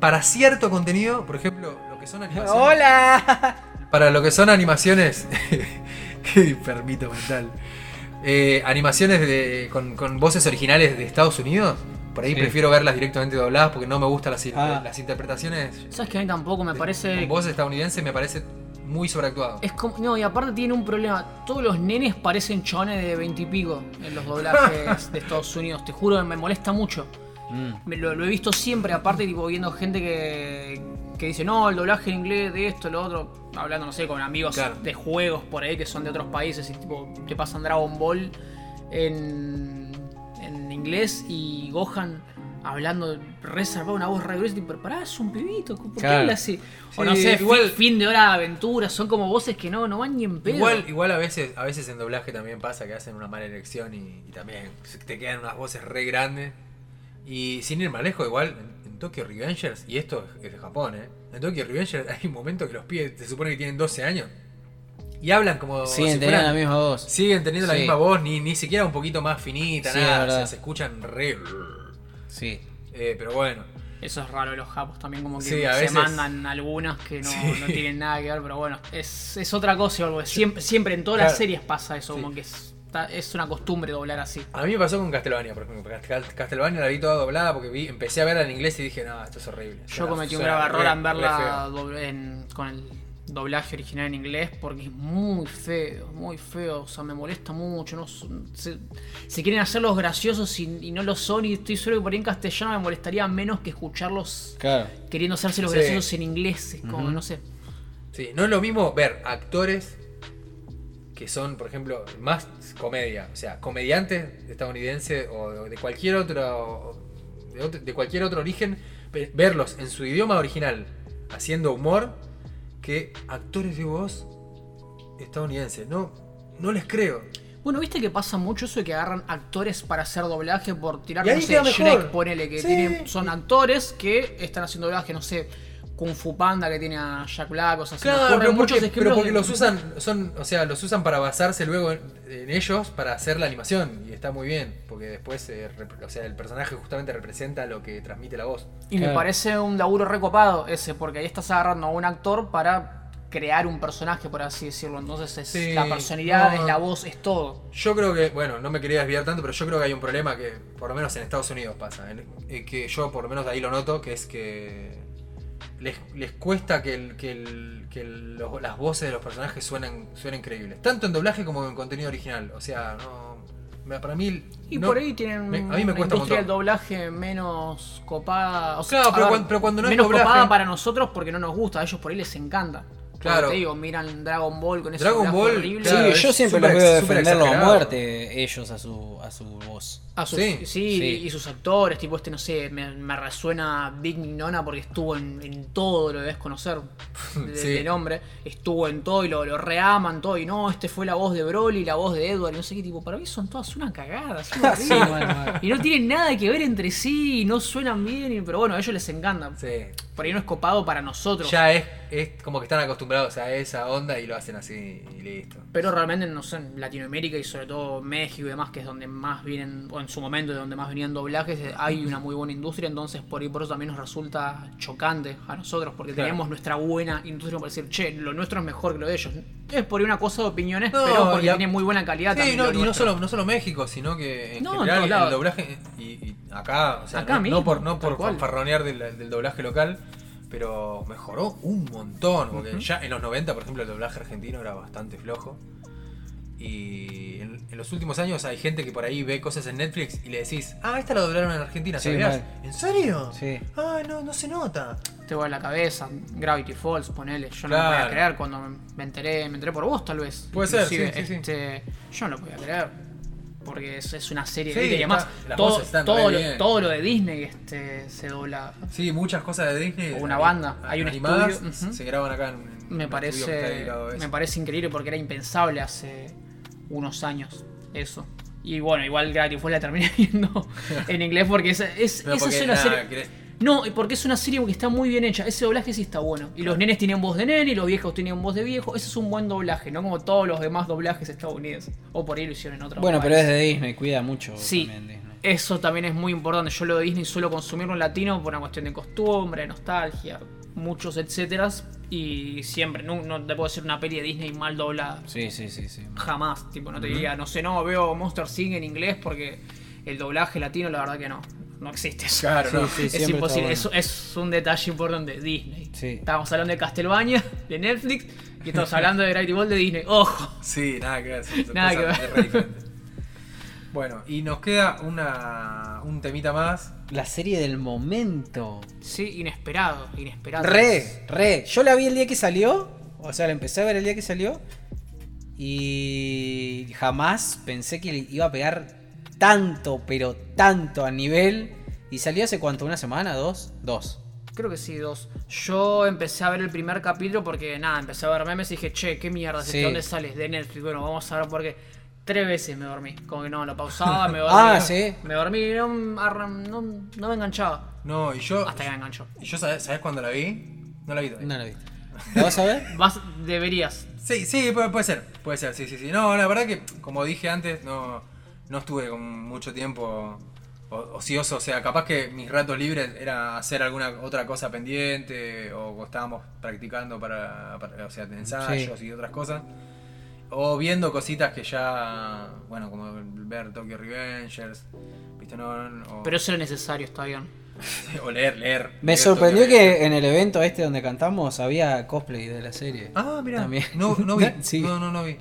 para cierto contenido, por ejemplo, lo que son animaciones. ¡Hola! Para lo que son animaciones. Qué permito mental. Eh, animaciones de, con, con voces originales de Estados Unidos. Por ahí Sí. prefiero verlas directamente dobladas porque no me gustan las, Ah. las interpretaciones. ¿Sabes que a mí tampoco me de- parece. Con voz estadounidense me parece muy sobreactuado. Es como, no, y aparte tiene un problema. Todos los nenes parecen chones de veintipico en los doblajes de Estados Unidos. Te juro que me molesta mucho. Mm. Lo, lo he visto siempre, aparte, tipo, viendo gente que, que dice, no, el doblaje en inglés de esto, lo otro. Hablando, no sé, con amigos Claro. de juegos por ahí que son de otros países y tipo, te pasan Dragon Ball en, en inglés y Gohan hablando reservado una voz re gruesa, tipo, pará, es un pibito, ¿por qué Claro. habla así? O Sí, no sé, igual- fin, de hora de aventura, son como voces que no, no van ni en pedo. Igual, igual a veces, a veces en doblaje también pasa que hacen una mala elección y, y también te quedan unas voces re grandes. Y sin ir más lejos, igual en, en Tokyo Revengers, y esto es de Japón, ¿eh? En Tokyo Revengers hay un momento que los pibes se supone que tienen 12 años y hablan como. Siguen si teniendo la misma voz. Siguen teniendo la misma voz, ni, ni siquiera un poquito más finita, Sí, nada. o sea, se escuchan re. Sí. Eh, pero bueno. Eso es raro de los japos también, como que Sí, se veces- mandan algunas que no, Sí. no tienen nada que ver, pero bueno, es, es otra cosa, siempre, siempre en todas Claro. las series pasa eso, Sí. como que es, es una costumbre doblar así. A mí me pasó con Castlevania, por ejemplo. Cast- Castlevania la vi toda doblada porque vi, empecé a verla en inglés y dije, no, esto es horrible. Yo cometí un grave error en verla doble- en- con el doblaje original en inglés porque es muy feo, muy feo, o sea, me molesta mucho, no se, se quieren hacer los graciosos y, y no lo son y estoy seguro que por ahí en castellano me molestaría menos que escucharlos Claro. queriendo hacerse los Sí. graciosos en inglés, es como, no sé. Sí, no es lo mismo ver actores que son, por ejemplo, más comedia, o sea, comediantes estadounidenses o de cualquier otro de, otro- de cualquier otro origen, verlos en su idioma original haciendo humor que actores de voz estadounidenses. No, no les creo. Bueno, viste que pasa mucho eso de que agarran actores para hacer doblaje por tirar, no sé. Shrek, ponele, que Sí. tienen, son actores que están haciendo doblaje, no sé, Kung Fu Panda que tiene a Jack Black, o sea, se me Claro, pero muchos porque, pero porque de- los usan, son, o sea, los usan para basarse luego en, en ellos para hacer la animación y está muy bien, porque después, eh, rep- o sea, el personaje justamente representa lo que transmite la voz. Y me parece un laburo recopado ese, porque ahí estás agarrando a un actor para crear un personaje, por así decirlo. Entonces es Sí, la personalidad, no. es la voz, es todo. Yo creo que, bueno, no me quería desviar tanto, pero yo creo que hay un problema que, por lo menos en Estados Unidos pasa, en- eh, que yo por lo menos ahí lo noto, que es que les, les cuesta que, el- que, el- que el- los- las voces de los personajes suenen, suenen creíbles, tanto en doblaje como en contenido original. O sea, no, me- para mí... Y no- por ahí tienen me- a mí me una cuesta industria del doblaje menos copada. O sea, Claro, pero ver, cuan- pero cuando no es menos doblaje- copada para nosotros porque no nos gusta, a ellos por ahí les encanta. Claro. Te digo, miran Dragon Ball con ese Dragon Ball, horrible. claro, sí, es yo siempre los veo defenderlos a muerte, ellos a su, a su voz. A sus- Sí, sí, sí. y sus actores, tipo este, no sé, me, me resuena Big Nona porque estuvo en, en todo, lo debes conocer de, Sí. de nombre, estuvo en todo y lo, lo reaman todo, y no, este fue la voz de Broly, la voz de Edward, y no sé qué, tipo, para mí son todas una cagada, mal. y no tienen nada que ver entre sí, y no suenan bien, y- pero bueno, a ellos les encanta. Por ahí no es copado para nosotros. Ya es, es como que están acostumbrados a esa onda y lo hacen así y listo. Pero realmente, no sé, en Latinoamérica y sobre todo México y demás, que es donde más vienen, en su momento de donde más venían doblajes, eh, hay una muy buena industria, entonces por ahí por eso también nos resulta chocante a nosotros, porque Claro. tenemos nuestra buena industria para decir, che, lo nuestro es mejor que lo de ellos. Es por ahí una cosa de opiniones, No, pero porque a- tiene muy buena calidad Sí, también. no, y no solo, no solo México, sino que en No, en general el doblaje y, y acá, o sea, Acá no, mismo, no por, no por fanfarronear del, del doblaje local, pero mejoró un montón, porque ya en los 90, por ejemplo, el doblaje argentino era bastante flojo. Y en, en los últimos años hay gente que por ahí ve cosas en Netflix y le decís, ah, esta la doblaron en Argentina, Sí, ¿sabías? ¿En serio? Sí. Ah, no, no se nota. Te va a la cabeza, Gravity Falls, ponele. Yo no lo podía creer cuando me- enteré, me enteré por vos, tal vez. Puede ser, sí, este, Yo no lo podía creer. Porque es, es una serie Sí, de y además las todo, están todo, lo, bien. todo lo de Disney este, se dobla. Sí, muchas cosas de Disney. O una ani- banda, hay un animadas, estudio, ujú. Se graban acá en, en Me un estudio que está parece, dedicado a eso. me parece increíble porque era impensable hace unos años eso. Y bueno, igual Gravity Falls la terminé viendo en inglés porque es, es, No, esa porque es una serie. No, porque es una serie que está muy bien hecha. Ese doblaje sí está bueno. Y los nenes tienen voz de nene, y los viejos tienen voz de viejo. Ese es un buen doblaje, no como todos los demás doblajes estadounidenses. O por ahí lo hicieron en otros Bueno, pero es de Disney, cuida mucho Sí, también Disney. eso también es muy importante. Yo lo de Disney suelo consumirlo en latino por una cuestión de costumbre, nostalgia, muchos etcéteras. Y siempre, no, no te puedo decir una peli de Disney mal doblada. Sí, sí, sí, sí. Jamás, tipo, no te diría, no sé, no, veo Monster Sing en inglés porque el doblaje latino, la verdad que no. No existe eso. Claro, Sí, no. sí, es imposible, está es, es un detalle importante. Disney. Sí. Estábamos hablando de Castlevania, de Netflix, y estamos hablando de Gravity Falls de Disney. ¡Ojo! Sí, nada que ver. son Nada que ver. Bueno, y nos queda una, un temita más. La serie del momento. Sí, inesperado, inesperado. Re, re. Yo la vi el día que salió. O sea, la empecé a ver el día que salió. Y jamás pensé que le iba a pegar tanto, pero tanto a nivel. Y salió hace cuánto, una semana, dos, dos. Creo que sí, dos. Yo empecé a ver el primer capítulo porque, nada, empecé a ver memes y dije, che, ¿qué mierda? Sí. ¿De dónde sales? De Netflix. Bueno, vamos a ver por qué. Tres veces me dormí. Como que no, lo pausaba, me dormí. Ah, ¿sí? Me dormí y no, arran- no, no me enganchaba. No, y yo. Hasta que me enganchó. Y yo, ¿sabes, ¿sabes cuándo la vi? No la vi todavía. No la viste. ¿La vas a ver? Vas, deberías. Sí, sí, puede, puede ser. Puede ser, sí, sí, sí. No, la verdad que, como dije antes, no, no estuve con mucho tiempo o- ocioso. O sea, capaz que mis ratos libres era hacer alguna otra cosa pendiente o estábamos practicando para, para- o sea, ensayos y otras cosas. O viendo cositas que ya, bueno, como ver Tokyo Revengers, ¿viste? No, no- o, Pero eso era necesario, está bien. o leer, leer. Me leer sorprendió Tokyo Revengers. que en el evento este donde cantamos había cosplay de la serie. Ah, mira, También. no, no vi, Sí. no, no, no vi.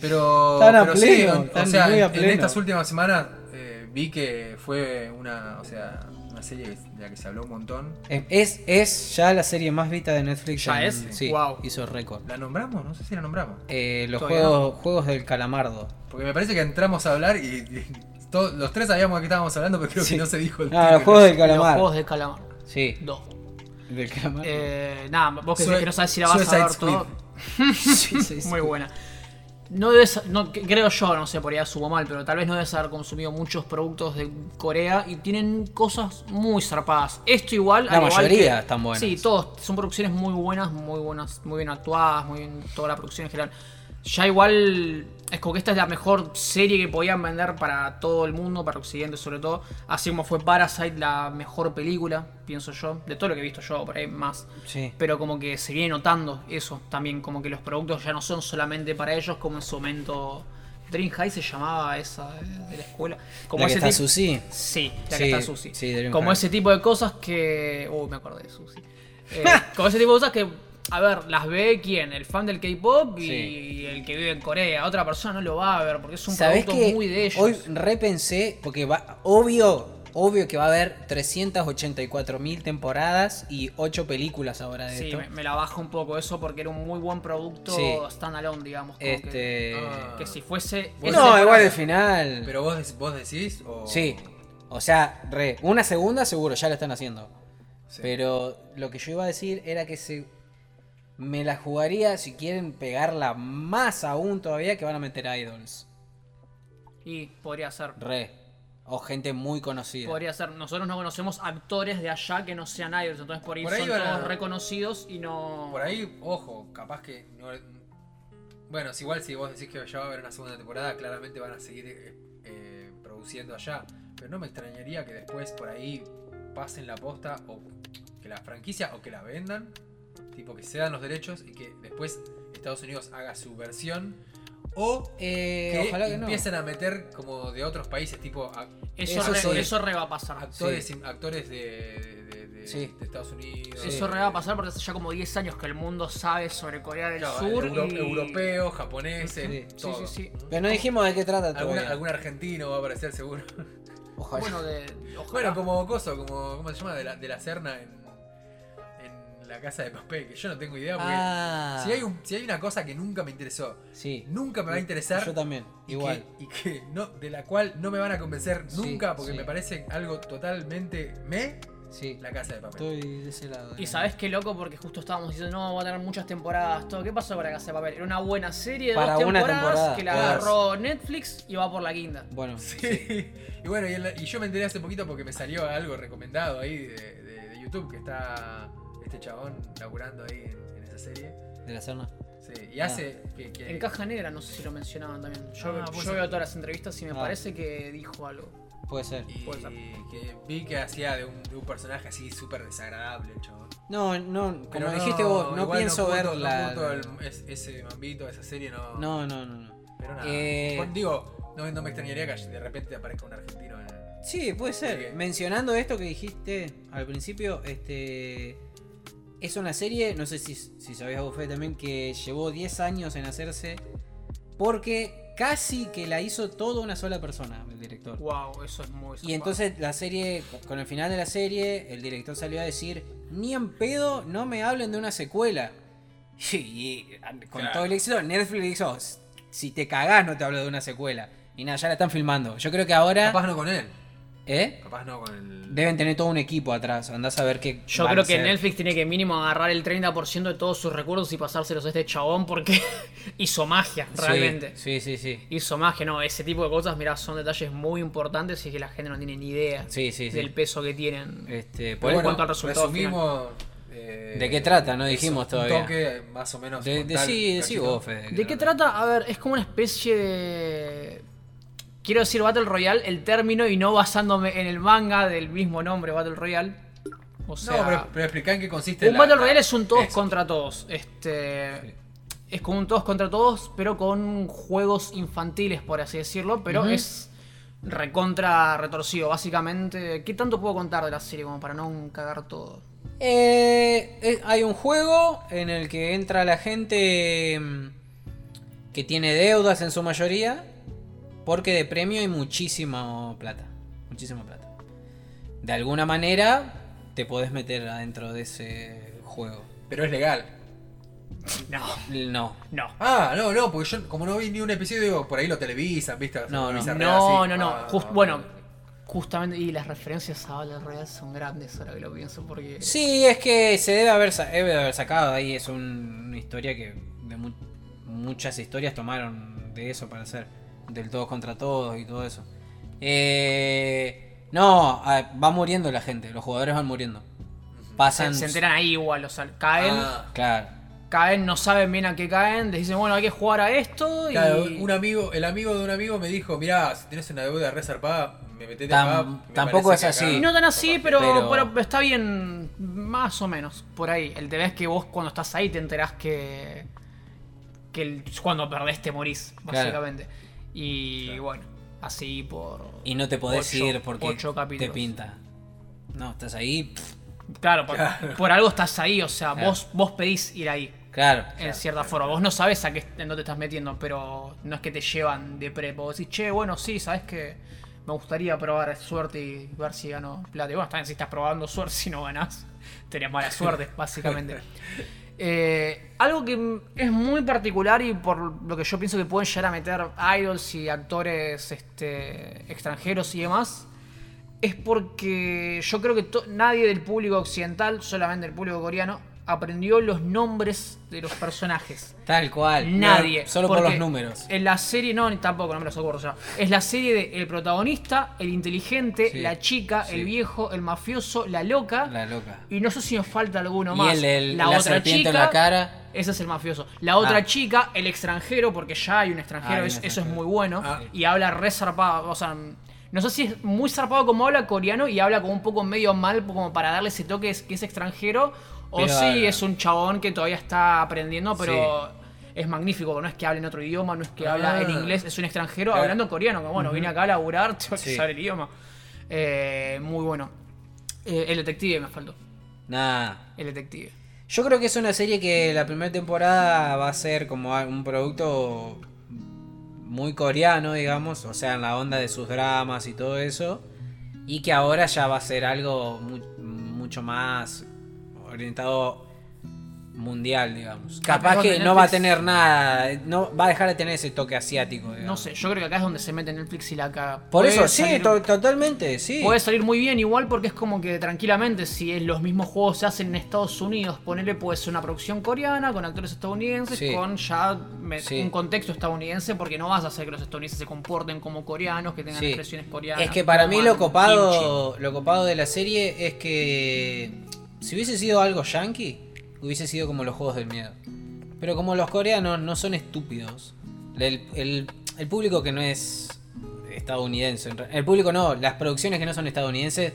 Pero, Están a pero sí, pleno, o- o están sea, muy a en, en estas últimas semanas eh, vi que fue una, o sea, una serie de la que se habló un montón. Eh, Es, es ya la serie más vista de Netflix. ¿Ya en- es? Sí, Wow. hizo récord. ¿La nombramos? No sé si la nombramos. Eh, los juegos, juegos del calamardo. Porque me parece que entramos a hablar y, los tres sabíamos de qué estábamos hablando, pero creo Sí. que no se dijo el Ah, los juegos del Los calamar. juegos de calamar. Sí, Dos. del calamar. Eh, nada, vos que Sue- que no sabes si la vas a ver todo. Sí, sí, sí. Muy buena. No debes, no, creo yo, no sé, por ahí asumo mal, pero tal vez no debes haber consumido muchos productos de Corea y tienen cosas muy zarpadas. Esto igual. La igual mayoría que- están buenas. Sí, todos son producciones muy buenas, muy buenas, muy bien actuadas, muy bien toda la producción en general. Ya igual es como que esta es la mejor serie que podían vender para todo el mundo, para Occidente sobre todo. Así como fue Parasite la mejor película, pienso yo, de todo lo que he visto yo, por ahí más. Sí. Pero como que se viene notando eso también, como que los productos ya no son solamente para ellos, como en su momento Dream High se llamaba esa de, la escuela. Como La que ese está Susi. Sí, la Sí, que está Susi. sí, Dream como High. ese tipo de cosas que. Uh, me acordé de Susi. Eh, como ese tipo de cosas que, a ver, las ve quién, el fan del K-pop y Sí. el que vive en Corea. Otra persona no lo va a ver porque es un ¿Sabés producto que muy de ellos. hoy repensé, porque va, obvio, obvio que va a haber 384 mil temporadas y 8 películas ahora de Sí, esto. me, me la baja un poco eso porque era un muy buen producto Sí. standalone, digamos. como Este... que, Ah. que si fuese. No, temporada- igual el final. Pero vos, vos decís o... Sí. O sea, re, una segunda seguro, ya lo están haciendo. Sí. Pero lo que yo iba a decir era que se me la jugaría si quieren pegarla más aún todavía que van a meter idols. Y podría ser. Re. O gente muy conocida. Podría ser, nosotros no conocemos actores de allá que no sean idols, entonces por ahí, Por ahí son a- todos reconocidos y no... Por ahí, ojo, capaz que. no- bueno, es igual si vos decís que ya va a haber una segunda temporada, claramente van a seguir eh, eh, produciendo allá. Pero no me extrañaría que después por ahí pasen la posta o que la franquicia o que la vendan. Tipo que se dan los derechos y que después Estados Unidos haga su versión. O Eh, que ojalá que no. empiecen a meter como de otros países, tipo a- Eso, Eso re, sí. eso re va a pasar. actores, Sí. actores de, de- de- Sí. de Estados Unidos. Eso re va a pasar porque hace ya como 10 años que el mundo sabe sobre Corea del Claro, Sur. euro- y... europeos, japoneses, Sí. Sí, todo. sí, sí. Pero no dijimos de qué trata todavía. algún argentino va a aparecer seguro. Ojalá. Bueno, de, ojalá. Bueno, como coso, como ¿cómo se llama? De la, de la Serna en la casa de papel, que yo no tengo idea porque ah, si, hay un- si hay una cosa que nunca me interesó, sí. nunca me va a interesar. Yo también, y igual. Que, y que no, de la cual no me van a convencer Sí, nunca porque sí. me parece algo totalmente me Sí. la casa de papel. Estoy de ese lado. Y sabes qué loco porque justo estábamos diciendo, no, va a tener muchas temporadas, todo. ¿Qué pasó con la Casa de Papel? Era una buena serie de Para dos una temporadas temporada, que la claro. agarró Netflix y va por la quinta. Bueno, Sí. Y bueno, y, en la- y yo me enteré hace poquito porque me salió algo recomendado ahí de, de- de YouTube que está este chabón laburando ahí en, en esa serie. de la Serna. Sí, y hace que, que- En Caja Negra, no sé si lo mencionaban también. Yo, Ah, yo veo todas las entrevistas y me Ah. parece que dijo algo. Puede ser. Y Puede ser. que vi que hacía de un, de un personaje así súper desagradable el chabón. No, no, como Pero dijiste vos, no pienso ver no la. curto el- es- ese mambito, esa serie no. No, no, no, no. Pero nada. Eh, digo, no, no me extrañaría que de repente aparezca un argentino en. Sí, puede ser. Sí. Mencionando esto que dijiste al principio, este. Es una serie, no sé si, si sabías vos, Fede, también, que llevó 10 años en hacerse. Porque casi que la hizo toda una sola persona, el director. Wow, eso es muy Y entonces la serie, con el final de la serie, el director salió a decir, ni en pedo, no me hablen de una secuela. Y, y con Claro. todo el éxito, Netflix dijo, si te cagás no te hablo de una secuela. Y nada, ya la están filmando. Yo creo que ahora... Capaz no con él. ¿Eh? Capaz no con el. Deben tener todo un equipo atrás. Andás a ver qué. Yo van creo a que hacer. Netflix tiene que mínimo agarrar el 30% de todos sus recursos y pasárselos a este chabón porque hizo magia, Sí, realmente. Sí, sí, sí. Hizo magia, no, ese tipo de cosas, mirá, son detalles muy importantes y que la gente no tiene ni idea Sí, sí, sí. del peso que tienen. Este, por en eso- cuanto al resultado resumimos. eh, ¿De qué trata? No eso, dijimos un todavía. toque más o menos. de, de- sí, un cachito. vos, Fede, ¿De qué trata? A ver, es como una especie de. Quiero decir Battle Royale, el término, y no basándome en el manga del mismo nombre, Battle Royale. O sea, no, pero, pero explica en qué consiste. un la- Battle la- Royale es un todos eso. contra todos. Este. Es como un todos contra todos, pero con juegos infantiles, por así decirlo. Pero Ujú. es recontra retorcido, básicamente. ¿Qué tanto puedo contar de la serie como para no cagar todo? Eh, eh, hay un juego en el que entra la gente mm, que tiene deudas en su mayoría. Porque de premio hay muchísima plata. Muchísima plata. De alguna manera te podés meter adentro de ese juego. Pero es legal. No, No. no. Ah, no, no, porque yo como no vi ni un episodio, digo, por ahí lo televisan, ¿viste? No, no. No, no, no. Ah, Just- ah, bueno, justamente. Y las referencias a Battle Royale son grandes, ahora que lo pienso, porque. Sí, es que se debe haber, debe haber sacado ahí. Es un- una historia que de mu- muchas historias tomaron de eso para hacer. Del todos contra todos y todo eso. Eh, no, ah, va muriendo la gente. Los jugadores van muriendo. Pasan. se enteran ahí igual, o sea, caen, Ah, Claro. caen, no saben bien a qué caen, les dicen, bueno, hay que jugar a esto y. Claro, un amigo, el amigo de un amigo me dijo, mirá, si tienes una deuda reservada, me metete Tam- acá. me tampoco parece es que acá- así. No tan así, pero, Pero- pero está bien, más o menos, por ahí. El tema es que vos cuando estás ahí te enterás que. que el- cuando perdés te morís, Claro. básicamente. Y bueno, así por. Y no te podés ocho- ir porque ocho te pinta. No, estás ahí. Claro, por, Claro. por algo estás ahí, o sea, Claro. vos, vos pedís ir ahí. Claro. En cierta forma, vos no sabes a qué en dónde te estás metiendo, pero no es que te llevan de prepo. Vos decís, che, bueno, sí, sabes que me gustaría probar suerte y ver si gano plata. Y bueno, también si estás probando suerte, si no ganás, tenés mala suerte, básicamente. Eh, algo que es muy particular y por lo que yo pienso que pueden llegar a meter idols y actores este, extranjeros y demás, es porque yo creo que nadie del público occidental, solamente el público coreano, aprendió los nombres de los personajes. Tal cual. Nadie. Solo por los números. En la serie, no, tampoco, no me los acuerdo ya. Es la serie de el protagonista, el inteligente, Sí, la chica, sí. el viejo, el mafioso, la loca. La loca. Y no sé si nos falta alguno Y más. el, el- la, la otra chica. en la cara. Ese es el mafioso. La otra Ah. chica, el extranjero, porque ya hay un extranjero, Ah, hay un es- eso es muy bueno. Ah. Y habla re zarpado, o sea, no sé si es muy zarpado como habla coreano y habla como un poco medio mal, como para darle ese toque que es extranjero. O si habla. es un chabón que todavía está aprendiendo, pero es magnífico. No es que hable en otro idioma, no es que habla Ah. en inglés, es un extranjero Claro. hablando coreano. Que bueno, vine acá a laburar, tengo que Sí. saber el idioma. Eh, muy bueno. Eh, el detective me faltó. Nada. El detective. Yo creo que es una serie que la primera temporada va a ser como un producto muy coreano, digamos, o sea, en la onda de sus dramas y todo eso, y que ahora ya va a ser algo mu- mucho más orientado mundial, digamos. Capaz que no va a tener nada, no va a dejar de tener ese toque asiático, digamos. No sé, yo creo que acá es donde se mete Netflix y la caga. Por eso, sí, to- totalmente, sí. Puede salir muy bien igual porque es como que tranquilamente si los mismos juegos se hacen en Estados Unidos, ponerle puede ser una producción coreana con actores estadounidenses Sí. con ya Sí. un contexto estadounidense porque no vas a hacer que los estadounidenses se comporten como coreanos, que tengan Sí. expresiones coreanas. Es que para mí lo copado, lo copado de la serie es que si hubiese sido algo yankee, hubiese sido como los juegos del miedo. Pero como los coreanos no son estúpidos, el, el- el público que no es estadounidense, el público no, las producciones que no son estadounidenses,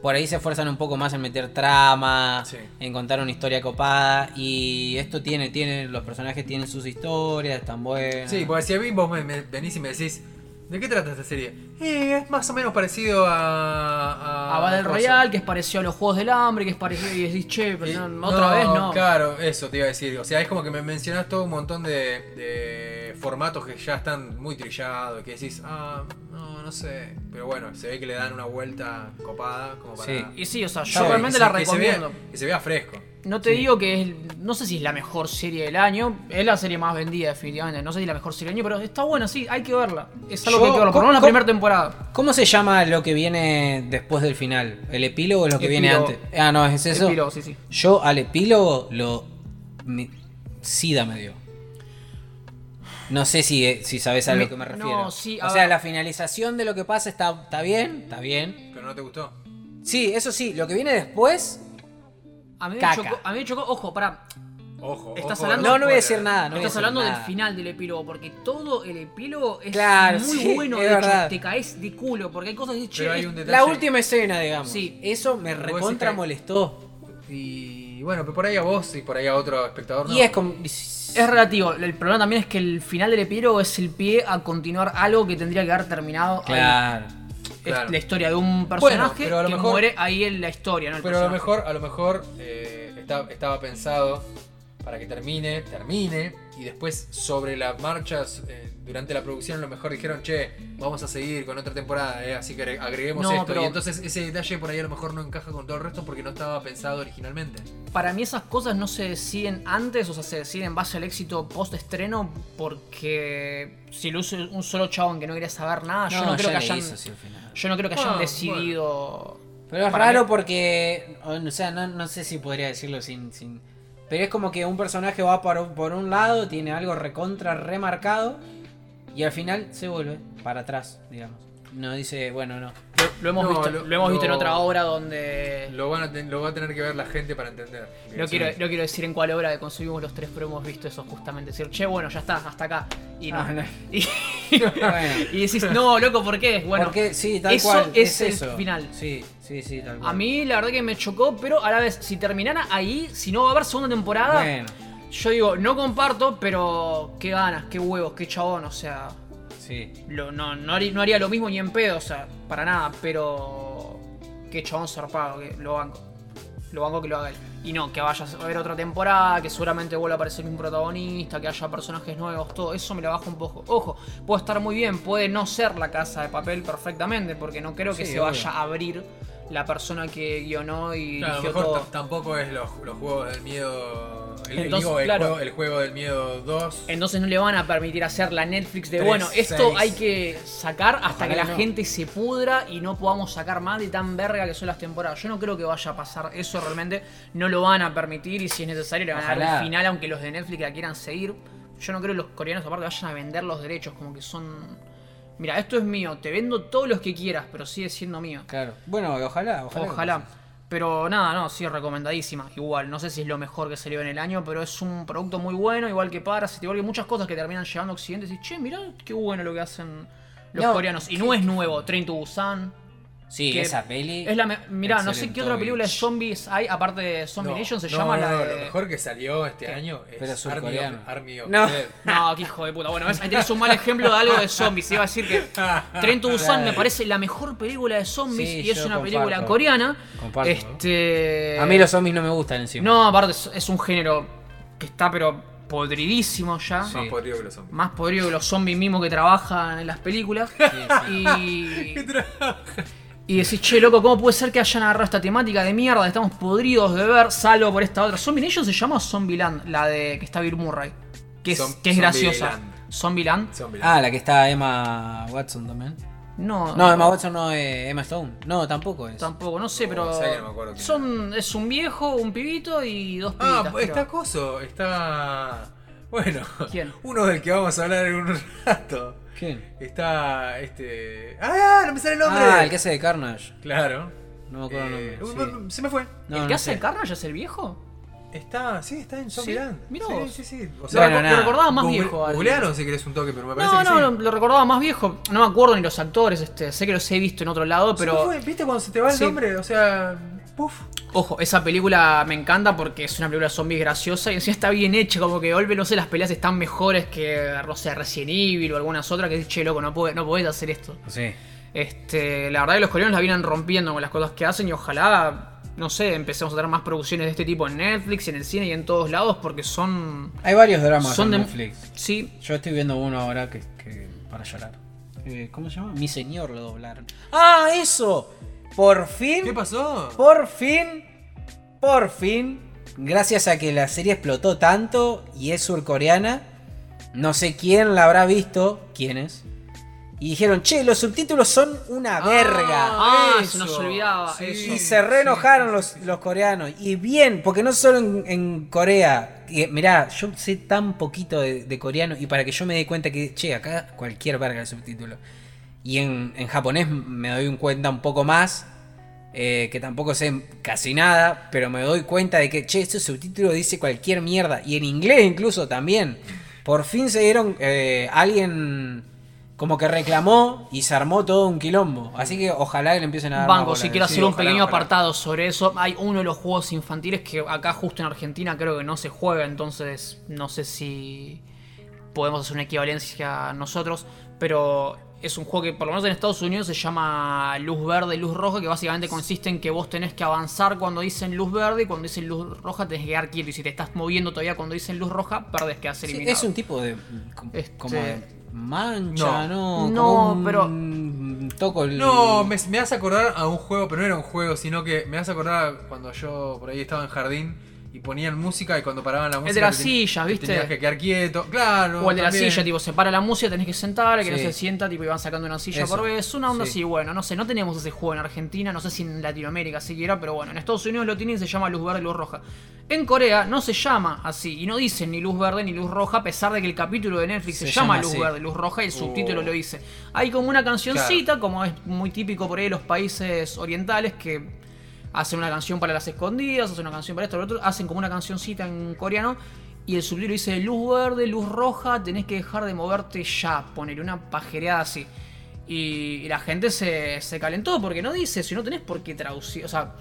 por ahí se esfuerzan un poco más en meter trama, Sí. en contar una historia copada, y esto tiene, tiene, los personajes tienen sus historias, están buenas. Sí, porque si a mí vos me, me venís y me decís, ¿de qué trata esta serie? Eh, es más o menos parecido a. A, A Battle. Royale, que es parecido a los Juegos del Hambre, que es parecido y decís, che, pero Y- no, otra vez no. Claro, eso te iba a decir. O sea, es como que me mencionás todo un montón de, de formatos que ya están muy trillados. Que decís, ah, no, no sé. Pero bueno, se ve que le dan una vuelta copada como para. Sí. Y sí, o sea, Sí, yo realmente la se- que se vea- recomiendo. Que se vea fresco. No te digo que es, no sé si es la mejor serie del año, es la serie más vendida definitivamente, no sé si es la mejor serie del año, pero está buena, sí, hay que verla. Es algo Yo- que hay que verla, por lo menos la ¿cómo- primera temporada. ¿Cómo se llama lo que viene después del final? ¿El epílogo o lo que viene antes? Ah, no, es eso. Epílogo, sí, sí. Yo al epílogo lo. mi- Sida me dio. No sé si, eh, si sabes a lo que me refiero. no, sí, o sea, ver. la finalización de lo que pasa está, está bien, está bien. Pero no te gustó. Sí, eso sí, lo que viene después. A mí me Caca. chocó, a mí me chocó, ojo, pará, Ojo. Estás ojo, hablando- No, no voy a decir nada. No estás hablando del final del epílogo, porque todo el epílogo es Claro, muy sí, bueno, es de hecho, verdad. te caes de culo, porque hay cosas que che, Pero hay un detalle. La última escena, digamos. Sí. Eso me recontra que- molestó. Y bueno, pero por ahí a vos y por ahí a otro espectador. no. Y es como. Es relativo, el problema también es que el final del epílogo es el pie a continuar algo que tendría que haber terminado ahí. Claro. Es la historia de un personaje pero a lo que mejor- muere ahí en la historia, ¿no? El Pero a lo mejor, a lo mejor eh, está- estaba pensado para que termine, termine, y después sobre la marcha, eh, durante la producción, a lo mejor dijeron, che, vamos a seguir con otra temporada, eh, así que agre- agreguemos No, esto. pero- Y entonces ese detalle por ahí a lo mejor no encaja con todo el resto porque no estaba pensado originalmente. Para mí esas cosas no se deciden antes, o sea, se deciden en base al éxito post estreno, porque si lo usa un solo chabón que no quería saber nada, yo no creo ya que hayan, hizo así al final. Yo no creo que hayan Ah, decidido. Pero es raro mí- porque, o sea, no, no sé si podría decirlo sin, sin... Pero es como que un personaje va por, por un lado, tiene algo recontra remarcado y al final se vuelve para atrás, digamos. No dice, bueno, no. Lo, lo hemos, No, visto, lo- lo hemos visto en otra obra donde. Lo, van a ten- lo va a tener que ver la gente para entender. No quiero, no quiero decir en cuál obra que consumimos los tres, pero hemos visto eso justamente. Decir, che, bueno, ya está, hasta acá. Y no. Ah, no. Y, y decís, no, loco, ¿por qué? Bueno, Porque sí, tal eso cual. es el eso. final. Sí, sí, sí, tal cual. A mí la verdad que me chocó, pero a la vez, si terminara ahí, si no va a haber segunda temporada, Bueno, yo digo, no comparto, pero qué ganas, qué huevos, qué chabón, o sea, sí. lo- no, no, haría, no haría lo mismo ni en pedo, o sea, para nada, pero qué chabón zarpado, que lo banco. Lo banco que lo haga él. Y no, que vaya a haber otra temporada, que seguramente vuelva a aparecer un protagonista, que haya personajes nuevos, todo eso me lo baja un poco. Ojo, puede estar muy bien, puede no ser la casa de papel perfectamente, porque no creo que Sí, se vaya a abrir la persona que guionó y Claro, a lo mejor todo. tampoco es los, los juegos del miedo. El, el- Entonces, digo, el, claro. juego, el juego del miedo 2. Entonces no le van a permitir hacer la Netflix de Tres, bueno, esto hay que sacar hasta Ojalá que la no. gente se pudra y no podamos sacar más de tan verga que son las temporadas. Yo no creo que vaya a pasar eso realmente, no lo van a permitir y si es necesario le van a dar un final aunque los de Netflix la quieran seguir. Yo no creo que los coreanos aparte vayan a vender los derechos, como que son... Mira, esto es mío, te vendo todos los que quieras, pero sigue siendo mío. Claro. Bueno, ojalá, ojalá. Ojalá. Pero nada, no, sí, recomendadísima. Igual, no sé si es lo mejor que salió en el año, pero es un producto muy bueno, igual que Parasite, igual que muchas cosas que terminan llegando a Occidente. Y che, mirá qué bueno lo que hacen los No, coreanos. Y no es nuevo, Train to Busan. Sí, que esa peli. Es la me- mirá, no sé qué otra película de zombies hay, aparte de Zombie No, Nation, se no, llama no, la de... Lo mejor que salió este año es Pero es Army surcoreano. of, Army of No. Dead. No, qué hijo de puta. Bueno, ves, ahí tenés un mal ejemplo de algo de zombies. Iba a decir que Train to Busan me parece la mejor película de zombies Sí, y es yo una comparto. película coreana. Comparto. Este... A mí los zombies no me gustan encima. No, aparte es, es un género que está pero podridísimo ya. Sí. Más podrido que los zombies. Más podrido que los zombies mismos que trabajan en las películas. Y, y decís, che, loco, ¿cómo puede ser que hayan agarrado esta temática de mierda? Estamos podridos de ver, salvo por esta otra. Zombie Nation se llama Zombieland, la de que está Bill Murray. Que es, que es graciosa. Zombieland. Zombieland. Ah, la que está Emma Watson también. No, No, Emma Watson no es Emma Stone. No, tampoco es. Tampoco, no sé, No, pero. no me acuerdo quién son, es un viejo, un pibito y dos Ah, pibitas. está creo. Coso, está. Bueno, ¿Quién? uno del que vamos a hablar en un rato. ¿Quién? Está este. ¡Ah! No me sale el nombre. Ah, el que hace de Carnage. Claro. No me acuerdo Eh, el uh, nombre. sí. Se me fue. No, ¿El no que hace sé. el Carnage es el viejo? Está, sí, está en Zombieland. mirá sí, vos. sí, sí. O Lo, reco- lo nada. recordaba más Google- viejo. al- Googlearon si querés un toque, pero me parece No, que no, sí. lo, lo recordaba más viejo. No me acuerdo ni los actores, este, sé que los he visto en otro lado, pero fue, ¿Viste cuando se te va el Sí. nombre? O sea, puf. ojo, esa película me encanta porque es una película de zombies graciosa y encima está bien hecha, como que golpe, no sé, las peleas están mejores que, no sé, Resident Evil o algunas otras que dices, che, loco, no, puede, no podés hacer esto. Sí. Este, la verdad que los coreanos la vienen rompiendo con las cosas que hacen y ojalá, no sé, empecemos a tener más producciones de este tipo en Netflix, en el cine y en todos lados porque son... Hay varios dramas Son en de- Netflix. Sí, Yo estoy viendo uno ahora que, que para llorar. Eh, ¿Cómo se llama? Mi señor lo doblaron. ¡Ah, eso! Por fin. ¿Qué pasó? Por fin. Por fin. Gracias a que la serie explotó tanto y es surcoreana. No sé quién la habrá visto. ¿Quién es? Y dijeron, che, los subtítulos son una verga. Ah, eso. se nos olvidaba eso. Y se reenojaron los, los coreanos. Y bien, porque no solo en, en Corea. mirá, yo sé tan poquito de, de coreano y para que yo me dé cuenta que, che, acá cualquier verga el subtítulo. Y en, en japonés me doy un cuenta un poco más. eh, que tampoco sé casi nada. Pero me doy cuenta de que, che, este subtítulo dice cualquier mierda. Y en inglés incluso también. Por fin se dieron. eh, alguien como que reclamó y se armó todo un quilombo. Así que ojalá que le empiecen a dar Banco, si quiero hacer un ojalá, pequeño ojalá. apartado sobre eso. Hay uno de los juegos infantiles que acá justo en Argentina creo que no se juega, entonces no sé si podemos hacer una equivalencia nosotros, pero es un juego que por lo menos en Estados Unidos se llama luz verde, luz roja, que básicamente consiste en que vos tenés que avanzar cuando dicen luz verde y cuando dicen luz roja tenés que quedar quieto y si te estás moviendo todavía cuando dicen luz roja, perdés que Sí, eliminado. es un tipo de. como- Este- Como de mancha, ¿no? No, pero- Toco el. No, me, me hace acordar a un juego, pero no era un juego, sino que me hace acordar a cuando yo por ahí estaba en jardín y ponían música y cuando paraban la música. El de las te sillas, te ¿viste? Tenías que quedar quieto, claro. O el de la también. silla, tipo, se para la música, tenés que sentar, el que no se sienta, tipo, y van sacando una silla Eso. por vez. Una onda Sí. así, bueno, no sé, no tenemos ese juego en Argentina, no sé si en Latinoamérica siquiera, pero bueno, en Estados Unidos lo tienen y se llama luz verde y luz roja. En Corea no se llama así, y no dicen ni luz verde ni luz roja, a pesar de que el capítulo de Netflix se, Se llama, llama luz así. verde, luz roja, y el subtítulo Oh. lo dice. Hay como una cancioncita, como es muy típico por ahí de los países orientales, que hacen una canción para las escondidas, hacen una canción para esto, para lo otro, hacen como una cancioncita en coreano y el subtítulo dice luz verde, luz roja, tenés que dejar de moverte ya, poner una pajereada así. Y, y la gente se, se calentó porque no dice, si no tenés por qué traducir, o sea,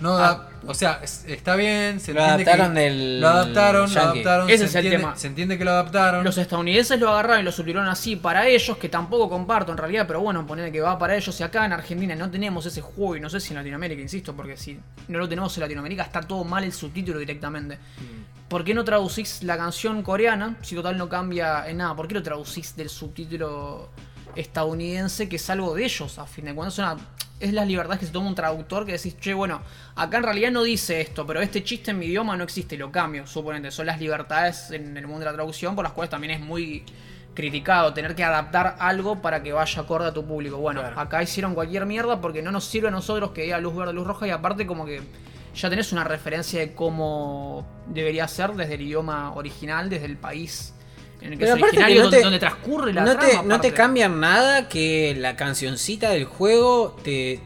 No da- o sea, es- está bien, se Lo adaptaron que- del Lo adaptaron, lo adaptaron. Ese se es el entiende, tema. Se entiende que lo adaptaron. los estadounidenses lo agarraron y lo subtitularon así para ellos, que tampoco comparto en realidad, pero bueno, poner que va para ellos y acá en Argentina no tenemos ese juego y no sé si en Latinoamérica, insisto, porque si no lo tenemos en Latinoamérica está todo mal el subtítulo directamente. ¿Por qué no traducís la canción coreana si total no cambia en nada? ¿Por qué lo traducís del subtítulo estadounidense que es algo de ellos a fin de cuentas? Es una- es las libertades que se toma un traductor que decís, che, bueno, acá en realidad no dice esto, pero este chiste en mi idioma no existe, lo cambio, suponente. Son las libertades en el mundo de la traducción por las cuales también es muy criticado tener que adaptar algo para que vaya acorde a tu público. Bueno, Claro. acá hicieron cualquier mierda porque no nos sirve a nosotros que diga luz verde, luz roja y aparte como que ya tenés una referencia de cómo debería ser desde el idioma original, desde el país en el que Pero es aparte que originario, no donde, te- donde transcurre la no, trama. te, no te aparte. cambian nada que la cancioncita del juego te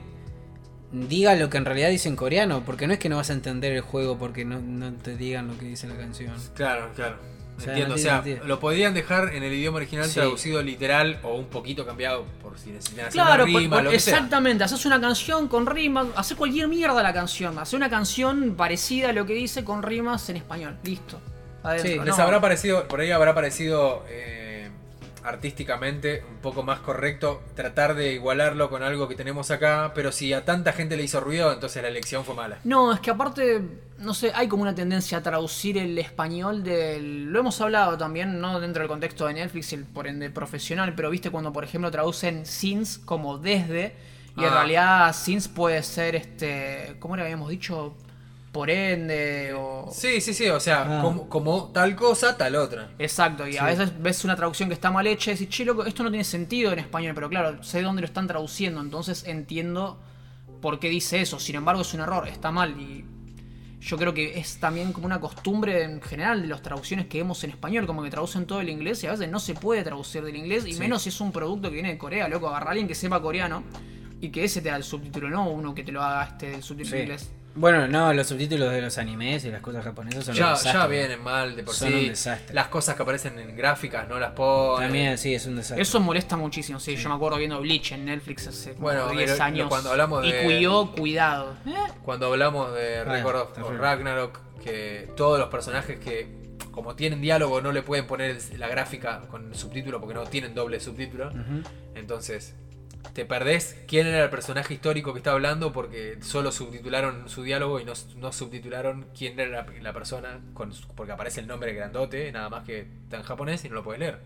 diga lo que en realidad dice en coreano, porque no es que no vas a entender el juego porque no, no te digan lo que dice la canción. Claro, claro. O sea, Entiendo, no o sea, sentido. lo podrían dejar en el idioma original Sí. traducido literal o un poquito cambiado por si necesitan hacer Claro, una por- rima, por- lo que sea. exactamente. Haces una canción con rimas, haces cualquier mierda la canción. Haces una canción parecida a lo que dice con rimas en español. Listo. Adentro, Sí, ¿no? Les habrá parecido, por ahí habrá parecido eh, artísticamente un poco más correcto tratar de igualarlo con algo que tenemos acá, pero si a tanta gente le hizo ruido, entonces la elección fue mala. No, es que aparte, no sé, hay como una tendencia a traducir el español del... Lo hemos hablado también, no dentro del contexto de Netflix el, por ende profesional, pero viste cuando por ejemplo traducen since como desde, y en Ah. realidad since puede ser este... ¿Cómo le habíamos dicho? Por ende o... Sí, sí, sí, o sea, Ah. como, como tal cosa, tal otra. Exacto, y a veces ves una traducción que está mal hecha y decís, che, loco, esto no tiene sentido en español, pero claro, sé dónde lo están traduciendo, entonces entiendo por qué dice eso. Sin embargo, es un error, está mal y yo creo que es también como una costumbre en general de las traducciones que vemos en español, como que traducen todo el inglés y a veces no se puede traducir del inglés, y Sí. menos si es un producto que viene de Corea, loco, agarra a alguien que sepa coreano y que ese te da el subtítulo, no uno que te lo haga este el subtítulo Sí. inglés. Bueno, no, los subtítulos de los animes y las cosas japonesas son un Ya, desastre. ya vienen mal de por Son sí. un desastre. Las cosas que aparecen en gráficas no las ponen. También, sí, es un desastre. Eso molesta muchísimo, sí. Yo me acuerdo viendo Bleach en Netflix hace como Bueno, 10 pero años. cuando hablamos Y de- cuidó, cuidado. ¿Eh? Cuando hablamos de Ah, Record of- Ragnarok, que todos los personajes que como tienen diálogo no le pueden poner el- la gráfica con subtítulo porque no tienen doble subtítulo. Ujú. Entonces, te perdés quién era el personaje histórico que está hablando porque solo subtitularon su diálogo y no, no subtitularon quién era la, la persona con, porque aparece el nombre grandote, nada más que está en japonés y no lo puedes leer.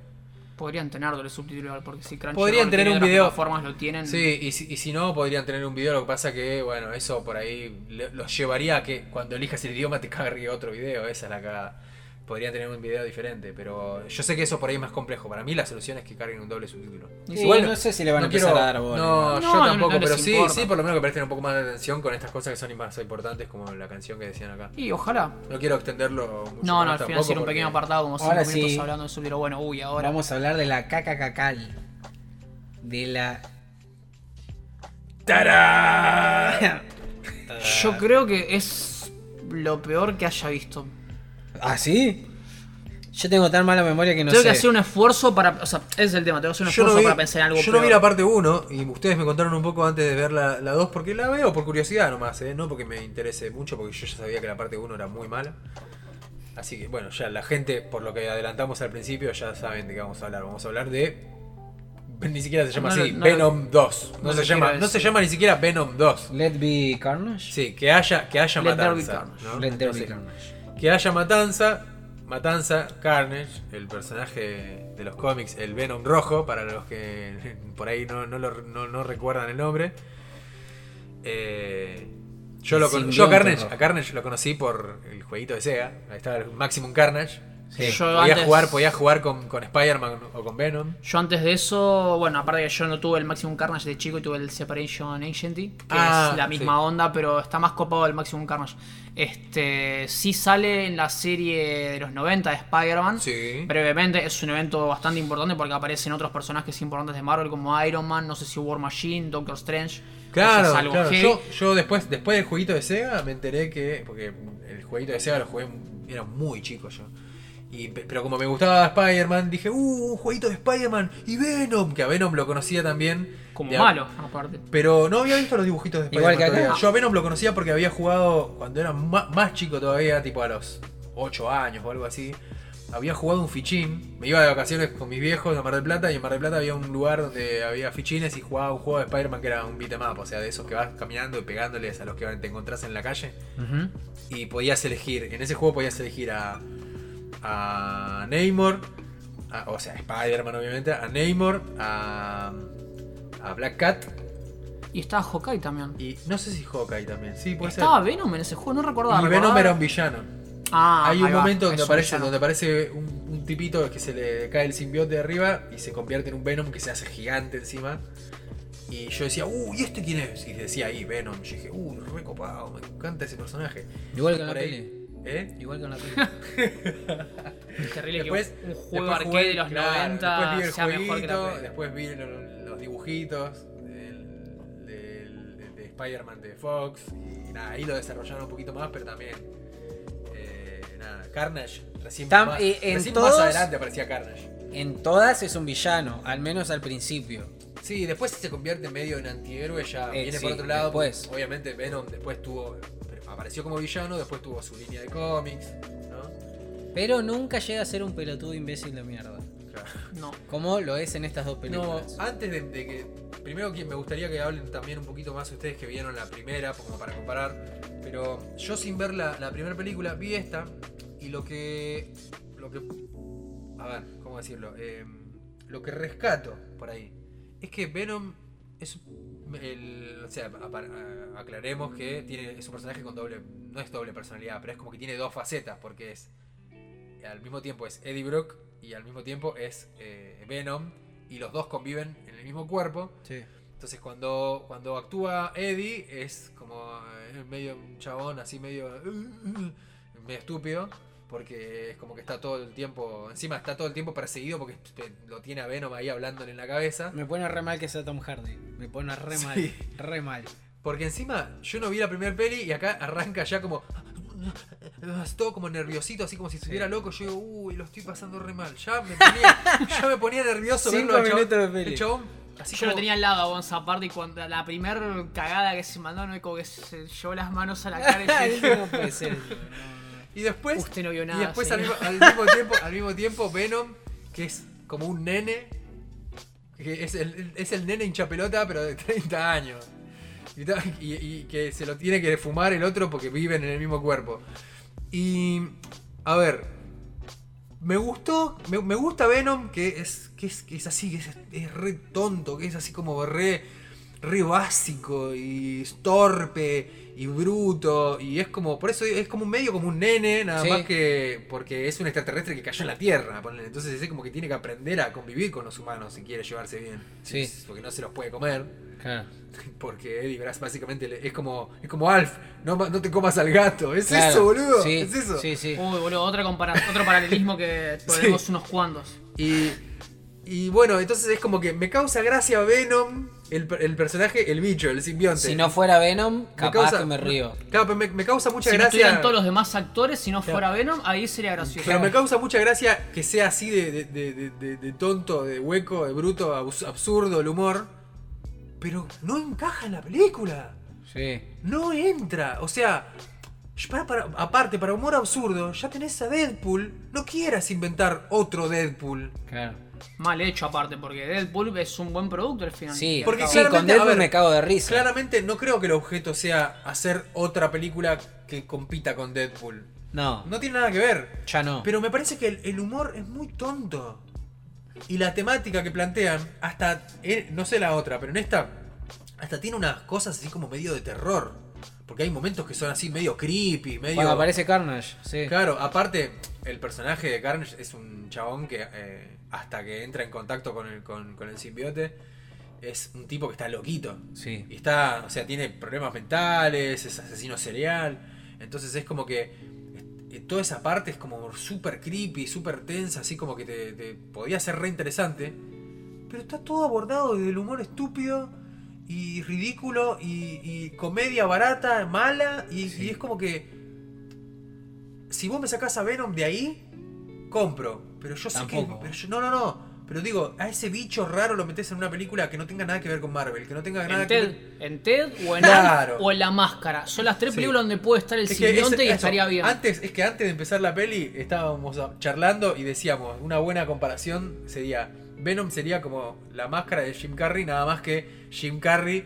Podrían tener doble subtítulo porque si Crunchyroll Podrían tener un video. plataformas lo tienen. Sí, y si, y si no, podrían tener un video. Lo que pasa que, bueno, eso por ahí los llevaría a que cuando elijas el idioma te cargue otro video. Esa es la cagada. Podrían tener un video diferente, pero yo sé que eso por ahí es más complejo. Para mí la solución es que carguen un doble subtítulo. Sí, Igual no sé si le van a empezar quiero- a dar bola. No, No, yo tampoco, pero sí, importa. sí, por lo menos que presten un poco más de atención con estas cosas que son más importantes, como la canción que decían acá. Y ojalá. No quiero extenderlo mucho No, no, al final hacer un pequeño apartado como 5 Ahora minutos sí. hablando de subtítulo. Bueno, uy, ahora. Vamos a hablar de la caca cacal. De la. ¡Tarán! Yo creo que es lo peor que haya visto. ¿Ah, sí? Yo tengo tan mala memoria que no tengo sé. que hacer un esfuerzo para. O sea, ese es el tema. Tengo que hacer un Yo esfuerzo no, vi, para pensar en algo yo no vi la parte 1 y ustedes me contaron un poco antes de ver la, la 2 porque la veo por curiosidad nomás, ¿eh? no porque me interese mucho, porque yo ya sabía que la parte 1 era muy mala. Así que bueno, ya la gente, por lo que adelantamos al principio, ya saben de qué vamos a hablar. Vamos a hablar de... Ni siquiera se llama No así, no Venom 2. No, no se llama, no se llama ni siquiera Venom 2. Let be carnage. Sí, que haya, que haya Let there be matanza. carnage. ¿no? Let there be carnage. Que haya matanza, matanza, Carnage, el personaje de los cómics, el Venom rojo, para los que por ahí no, no, lo- no- no recuerdan el nombre. Eh, yo lo con- yo Carnage, rojo. a Carnage lo conocí por el jueguito de Sega, ahí estaba el Maximum Carnage. Sí. Yo podía, antes- jugar, podía jugar con, con Spider-Man o con Venom. Yo antes de eso, bueno, aparte que yo no tuve el Maximum Carnage de chico y tuve el Separation Ancienty, que Ah, es la misma sí. onda, pero está más copado el Maximum Carnage. Este, sí sale en la serie de los 90 de Spider-Man. Sí. Brevemente, es un evento bastante importante porque aparecen otros personajes importantes de Marvel como Iron Man, no sé si War Machine, Doctor Strange. Claro, O sea, claro. Yo, yo después, después del jueguito de Sega me enteré que. Porque el jueguito de Sega lo jugué. Era muy chico yo. Y, pe- pero como me gustaba Spider-Man, dije, uh, un jueguito de Spider-Man y Venom, que a Venom lo conocía también. Como de- malo, aparte. Pero no había visto los dibujitos de Igual Spider-Man. que acá. todavía. Yo a Venom lo conocía porque había jugado cuando era ma- más chico todavía, tipo a los 8 años o algo así. Había jugado un fichín. Me iba de vacaciones con mis viejos a Mar del Plata y en Mar del Plata había un lugar donde había fichines y jugaba un juego de Spider-Man que era un beat'em up, o sea, de esos que vas caminando y pegándoles a los que te encontrás en la calle. Ujú. Y podías elegir, en ese juego podías elegir a, a Namor, a- o sea, Spider-Man obviamente, a Namor, a, a Black Cat Y estaba Hawkeye también. Y no sé si Hawkeye también. Sí, puede Estaba ser. Venom en ese juego, no recordaba. Y Venom recordaba- era un villano. Ah, Hay un va, momento donde aparece, donde aparece un, un tipito que se le cae el simbionte de arriba y se convierte en un Venom que se hace gigante encima. Y yo decía, uh, ¿y este quién es? Y decía ahí, Venom. Y yo dije, uh, re copado, me encanta ese personaje. Igual que en la peli. ¿Eh? Igual que en la peli. Es terrible Después, que un juego después arcade jugué- de los claro, 90 después vi el sea mejor que la jueguito, peli. después vi lo- los dibujitos del, del- de Spider-Man de Fox y nada, ahí lo desarrollaron un poquito más, pero también eh, nada, Carnage recién, Tam- más, en recién todos- más adelante aparecía Carnage. En todas es un villano, al menos al principio. Sí, después se convierte medio en antihéroe, ya Eh, viene sí, por otro lado. después. Obviamente Venom después tuvo, apareció como villano, después tuvo su línea de cómics, ¿no? Pero nunca llega a ser un pelotudo imbécil de mierda. Claro. No. Como lo es en estas dos No, películas. antes de, de que. Primero que me gustaría que hablen también un poquito más ustedes que vieron la primera, como para comparar. Pero yo sin ver la, la primera película, vi esta. Y lo que. Lo que. A ver, ¿cómo decirlo? Eh, lo que rescato por ahí. Es que Venom es. El, o sea, aclaremos que tiene, es un personaje con doble. No es doble personalidad, pero es como que tiene dos facetas. Porque es. Al mismo tiempo es Eddie Brock y al mismo tiempo es eh, Venom. Y los dos conviven en el mismo cuerpo. Sí. Entonces cuando, cuando actúa Eddie es como eh, medio un chabón así medio, medio estúpido. Porque es como que está todo el tiempo, encima está todo el tiempo perseguido porque lo tiene a Venom ahí hablándole en la cabeza. Me pone re mal que sea Tom Hardy. Me pone re mal. Sí. Re mal. Porque encima yo no vi la primera peli y acá arranca ya como... Todo como nerviosito, así como si estuviera loco. Yo digo, uy, lo estoy pasando re mal. Ya me ponía, ya me ponía nervioso Cinco verlo al chabón- minutos de peli. el chabón, así Yo lo como- tenía al lado a aparte y cuando la primer cagada que se mandó, no como que se llevó las manos a la cara y yo dije, no puede ser. eso, no, no. Y después, Usted no vio y nada, después al señor. mismo, al mismo tiempo, al mismo tiempo Venom, que es como un nene, que es el, es el nene hincha pelota, pero de 30 años. Y, ta- y- y que se lo tiene que fumar el otro porque viven en el mismo cuerpo. Y. A ver. Me gustó. Me, me gusta Venom, que es, que es, que es así, que es, es re tonto, que es así como re, re básico y torpe y bruto. Y es como. Por eso es como un medio como un nene, nada Sí. más que. Porque es un extraterrestre que cayó en la Tierra. Entonces es como que tiene que aprender a convivir con los humanos si quiere llevarse bien. Sí. Porque no se los puede comer. Claro. Porque Eddie Brass básicamente es como es como Alf, no, no te comas al gato. Es Claro. eso, boludo. Sí, Es eso. Sí, sí. Uy, boludo, otra compara- otro paralelismo que tenemos unos cuantos. Y, y bueno, entonces es como que me causa gracia Venom, el, el personaje, el bicho, el simbionte. Si no fuera Venom, Me capaz causa- que me río. Claro, pero me, me causa mucha Si no gracia. estuvieran todos los demás actores, si no Claro. fuera Venom, ahí sería gracioso. Pero me causa mucha gracia que sea así de, de- de- de- de- de tonto, de hueco, de bruto, absurdo el humor. Pero no encaja en la película. Sí. No entra. O sea, para, para- aparte, para humor absurdo, ya tenés a Deadpool. No quieras inventar otro Deadpool. Claro. Mal hecho aparte, porque Deadpool es un buen producto al final. Sí, Porque sí, con Deadpool ver, me cago de risa. Claramente no creo que el objeto sea hacer otra película que compita con Deadpool. No, No tiene nada que ver. ya no. Pero me parece que el, el humor es muy tonto. Y la temática que plantean, hasta, eh, no sé la otra, pero en esta, hasta tiene unas cosas así como medio de terror. Porque hay momentos que son así medio creepy, medio... Cuando aparece Carnage, sí. Claro, aparte, el personaje de Carnage es un chabón que eh, hasta que entra en contacto con el, con, con el simbiote, es un tipo que está loquito. Sí. Y está, o sea, tiene problemas mentales, es asesino serial. Entonces es como que eh, toda esa parte es como súper creepy, súper tensa, así como que te, te podía ser re interesante. Pero está todo abordado desde el humor estúpido y ridículo y, y comedia barata, mala. Y, Sí. y es como que si vos me sacás a Venom de ahí, compro. Pero yo sé que. Tampoco. pero yo- no, no, no. Pero digo, a ese bicho raro lo metes en una película que no tenga nada que ver con Marvel, que no tenga nada En que Ted, ver. en Ted o en Claro. O en La Máscara. Son las tres Sí. películas donde puede estar el Es simbionte y eso, estaría bien. Antes, es que antes de empezar la peli estábamos charlando y decíamos, una buena comparación sería, Venom sería como la máscara de Jim Carrey, nada más que Jim Carrey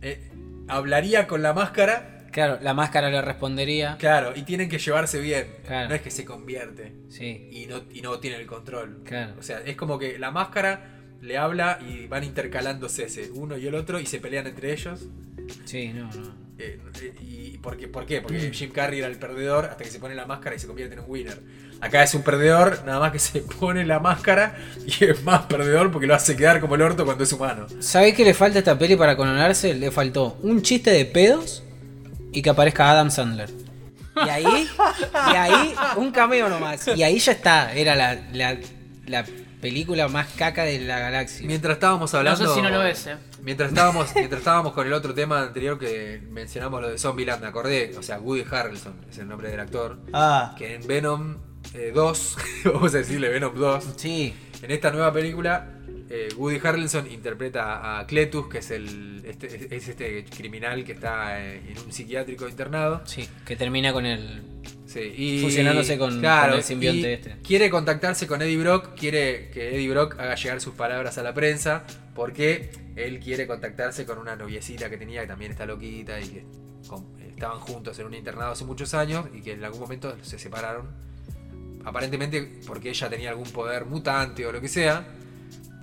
eh, hablaría con la máscara, Claro, la máscara le respondería. claro, y tienen que llevarse bien. Claro. No es que se convierte Sí, y no, y no tiene el control. claro. O sea, es como que la máscara le habla y van intercalándose ese, uno y el otro, y se pelean entre ellos. Sí, no, no. Eh, eh, y ¿por qué? ¿Por qué? Porque Jim Carrey era el perdedor hasta que se pone la máscara y se convierte en un winner. Acá es un perdedor, nada más que se pone la máscara y es más perdedor porque lo hace quedar como el orto cuando es humano. ¿Sabés qué le falta a esta peli para coronarse? Le faltó un chiste de pedos y que aparezca Adam Sandler. Y ahí, y ahí, un cameo nomás. Y ahí ya está, era la, la, la película más caca de la galaxia. Mientras estábamos No hablando. sé si no lo es, eh. Mientras estábamos, mientras estábamos con el otro tema anterior que mencionamos lo de Zombieland, me acordé, o sea, Woody Harrelson es el nombre del actor, Ah, que en Venom eh, 2, vamos a decirle Venom 2, sí. en esta nueva película, eh, Woody Harrelson interpreta a Cletus, que es el este, es este criminal que está eh, en un psiquiátrico internado. Sí, que termina con el. Sí, y, Fusionándose con- con el simbionte este. Quiere contactarse con Eddie Brock, quiere que Eddie Brock haga llegar sus palabras a la prensa, porque él quiere contactarse con una noviecita que tenía, que también está loquita y que con- estaban juntos en un internado hace muchos años y que en algún momento se separaron. Aparentemente porque ella tenía algún poder mutante o lo que sea.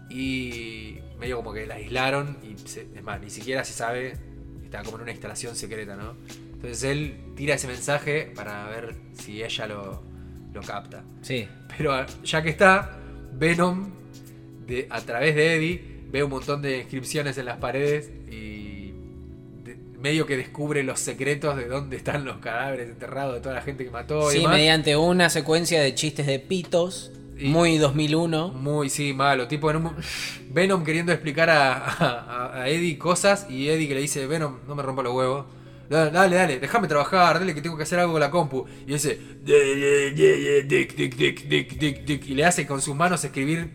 Y medio como que la aislaron y se- es más, ni siquiera se sabe, está como en una instalación secreta, ¿no? Entonces él tira ese mensaje para ver si ella lo, lo capta. Sí. Pero ah, ya que está, Venom, de, a través de Eddie, ve un montón de inscripciones en las paredes y de- medio que descubre los secretos de dónde están los cadáveres enterrados de toda la gente que mató. y Sí, demás. mediante una secuencia de chistes de pitos, Y- muy 2001. Muy, sí, malo. Tipo, en un- Venom queriendo explicar a, a- a Eddie cosas y Eddie que le dice, Venom, no me rompa los huevos. Dale, dale, dale, déjame trabajar, dale que tengo que hacer algo con la compu. Y dice, "De- de- de- dick, dick, dick, dick, dick, dick", y le hace con sus manos escribir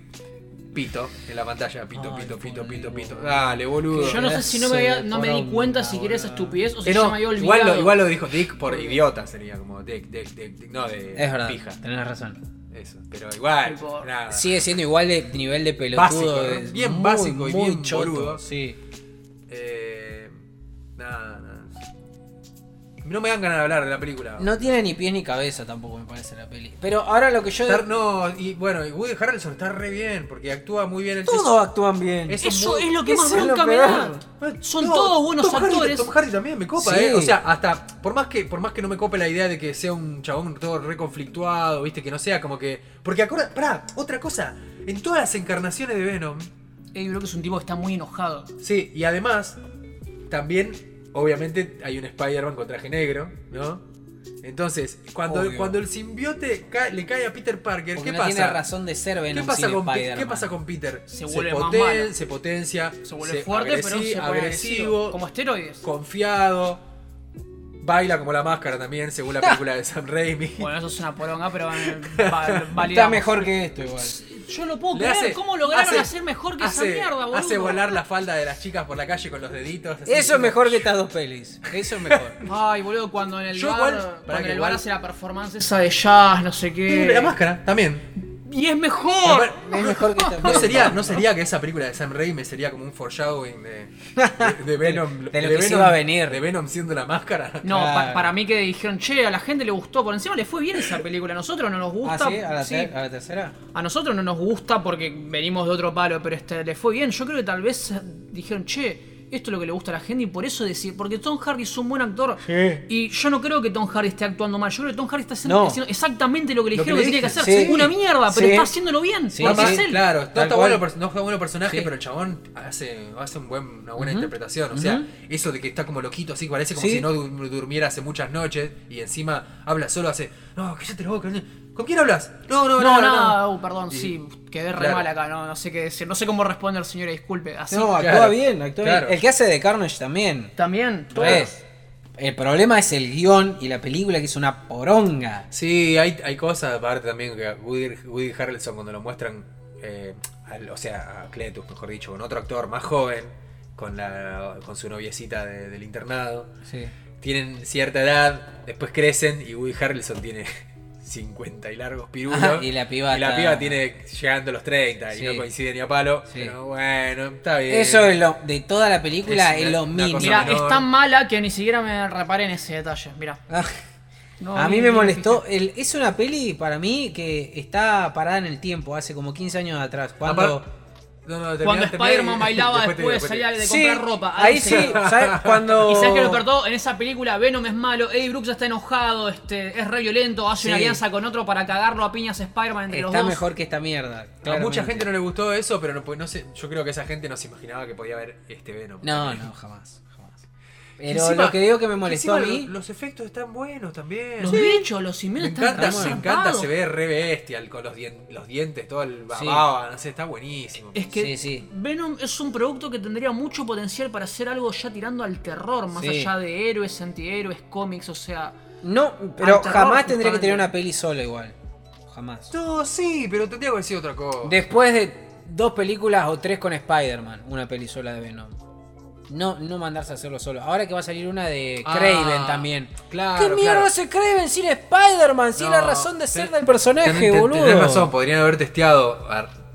pito en la pantalla. Pito, Ay, pito, pito, pito, pito. Dale, boludo. Yo no sé si no me, había- no me di cuenta siquiera esa boludo. estupidez o si Eh, me había olvidado. igual, lo, igual lo dijo Dick por idiota, sería como Dick, Dick, Dick, Dick, no de Es verdad, pija. tenés razón. Eso, pero igual, Tipo, nada. Sigue siendo igual de nivel de pelotudo. Bien muy, básico y muy bien choto, boludo. Sí. Eh, nada, nada. No me dan ganas de hablar de la película. No tiene ni pies ni cabeza tampoco, me parece la peli. Pero ahora lo que yo. No, y bueno, y Woody Harrelson está re bien porque actúa muy bien el Todos actúan bien. Es- Eso muy- es lo que más bronca me da. Son No, todos buenos Tom Hardy- actores. Tom Hardy también me copa, Sí. eh. O sea, hasta por más que por más que no me cope la idea de que sea un chabón todo reconflictuado, viste, que no sea como que. Porque acorda, pará, otra cosa. En todas las encarnaciones de Venom, Eddie Brock es un tipo que está muy enojado. Sí, y además, también, obviamente, hay un Spider-Man con traje negro, ¿no? Entonces, cuando, Obvio. cuando el simbiote ca- le cae a Peter Parker, Porque ¿qué no pasa? tiene razón de ser ¿Qué pasa, sin con. ¿Qué pasa con Peter? Se vuelve más poten- malo. se potencia, Se vuelve fuerte, pero se pone agresivo, Como esteroides. confiado, baila como la máscara también, según la película de Sam Raimi. Bueno, eso es una poronga, pero eh, va- Está validamos. mejor que esto igual. Yo no puedo creer hace- cómo lograron hace- hacer mejor que hace, esa mierda, boludo. Hace volar la falda de las chicas por la calle con los deditos. así. Eso es mejor que estas dos pelis. Eso es mejor. Ay, boludo, cuando en el Yo bar, igual- para cuando que en el igual- bar hace la performance esa de jazz, no sé qué. La máscara, también. Y es mejor. es mejor que esta ¿No sería, ¿No sería que esa película de Sam Raimi sería como un foreshadowing de, de, de Venom? De lo que se Venom- iba a venir. De Venom siendo la máscara. No, pa- para mí que dijeron, che, a la gente le gustó, por encima le fue bien esa película, a nosotros no nos ¿Ah, gusta. sí? ¿A la, sí, a la tercera? a nosotros no nos gusta porque venimos de otro palo, pero este le fue bien. Yo creo que tal vez dijeron, che, esto es lo que le gusta a la gente y por eso decir, porque Tom Hardy es un buen actor. Y yo no creo que Tom Hardy esté actuando mal, yo creo que Tom Hardy está haciendo, No. haciendo exactamente lo que le Lo que dijeron que, le tiene que hacer. sí. Una mierda, pero Sí. está haciéndolo bien. Sí, porque es él. Claro, no está, bueno, no está bueno personaje, Sí. pero el chabón hace, hace un buen, una buena interpretación. O sea, eso de que está como loquito, así parece como Sí. si no du- durmiera hace muchas noches y encima habla solo, hace, no, cállate la boca. ¿Con quién hablas? No, no, No, no, nada, uh, perdón, sí, quedé re claro. mal acá, no, no sé qué decir, no sé cómo responder, señora, disculpe. Así No, actúa claro, bien, actúa claro. bien. El que hace de Carnage también. también. Re. El problema es el guion y la película que es una poronga. Sí, hay, hay cosas aparte también que Woody, Woody Harrelson cuando lo muestran, eh, al- o sea, a Cletus, mejor dicho, con otro actor más joven, con, la, con su noviecita de- del internado, Sí. tienen cierta edad, después crecen y Woody Harrelson tiene 50 y largos pirulos. Y la piba y la está- piba tiene llegando a los 30 Sí. y no coincide ni a palo. Sí. Pero bueno, está bien. Eso es lo, de toda la película Es lo mínimo. Mira, menor. es tan mala que ni siquiera me reparé en ese detalle, mira. Ah, No, a mí me molestó. el- es una peli para mí que está parada en el tiempo, hace como 15 años atrás. Cuando No, Cuando Spider-Man bailaba después salía de Sí, comprar ropa. ahí sí. ¿sabes? Cuando... Y sabes que lo despertó en esa película, Venom es malo, Eddie Brooks está enojado, este, es re violento, hace una alianza con otro para cagarlo a piñas Spider-Man entre los Está dos. mejor que esta mierda. A mucha gente no le gustó eso, pero no, pues, no sé, yo creo que esa gente no se imaginaba que podía haber este Venom. No, no, jamás. Pero Encima- lo que digo que me molestó a mí... lo- Los efectos están buenos también. Los Sí. bichos, los Me simios están encanta, me encanta, se ve re bestial con los, dien- los dientes, todo el bababa, no sé, está buenísimo. Es que Sí, sí. Venom es un producto que tendría mucho potencial para hacer algo ya tirando al terror, más Sí. allá de héroes, antihéroes, cómics, o sea... No, pero terror, jamás tendría que tener una peli sola igual. Jamás. No, sí, pero tendría que haber sido otra cosa. Después de dos películas o tres con Spider-Man, una peli sola de Venom. No, no mandarse a hacerlo solo. Ahora que va a salir una de Ah, Craven también. claro, ¿Qué mierda claro. hace Craven sin Spider-Man? Sin la razón de ser ten- del personaje, ten- ten- boludo. Tenés razón, podrían haber testeado,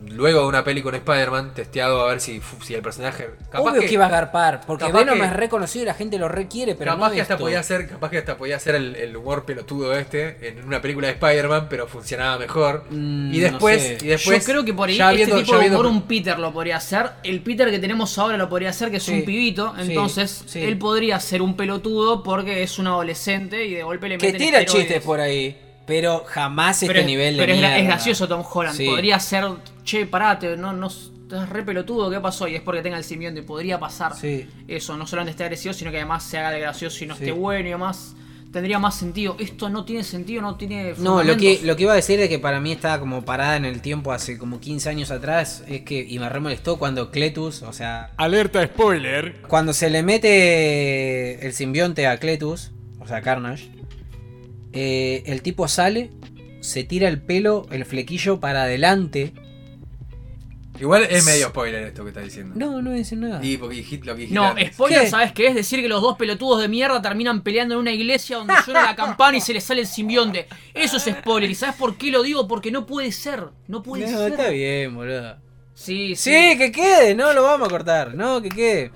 luego de una peli con Spider-Man, testeado a ver si, si el personaje. Capaz Obvio que, iba a garpar, porque Venom que- es reconocido y la gente lo requiere, pero capaz no que hasta esto. podía ser, capaz que hasta podía ser el, el humor pelotudo este en una película de Spider-Man, pero funcionaba mejor. Mm, y después, no sé. y después Yo creo que por ahí ya este viendo- tipo ya viendo- humor un Peter lo podría hacer. El Peter que tenemos ahora lo podría hacer, que es Sí, un pibito. Entonces, sí. él podría ser un pelotudo porque es un adolescente y de golpe le Que meten tira esteroides. chistes por ahí, pero jamás Pero, este es- nivel de pero es, gracioso Tom Holland. Sí. Podría ser, che, parate, no, no, estás re pelotudo, ¿qué pasó? Y es porque tenga el simbionte. Podría pasar Sí. eso. No solamente esté agresivo, sino que además se haga de gracioso y no Sí. esté bueno y demás. Tendría más sentido. Esto no tiene sentido, no tiene. No, lo que, lo que iba a decir es que para mí estaba como parada en el tiempo hace como 15 años atrás. Es que, y me re molestó cuando Cletus, o sea, Alerta spoiler. cuando se le mete el simbionte a Cletus, o sea, Carnage, eh, el tipo sale, se tira el pelo, el flequillo para adelante. Igual es medio spoiler esto que está diciendo. No, no dice nada. Y porque dijiste lo que dijiste No, antes. spoiler, ¿Qué? ¿sabes qué? Es decir que los dos pelotudos de mierda terminan peleando en una iglesia donde suena la campana y se les sale el simbionte. Eso es spoiler. ¿Y sabes por qué lo digo? Porque no puede ser. No puede No, ser. está bien, boludo. Sí, sí. Sí, que quede, no lo vamos a cortar, no, que quede.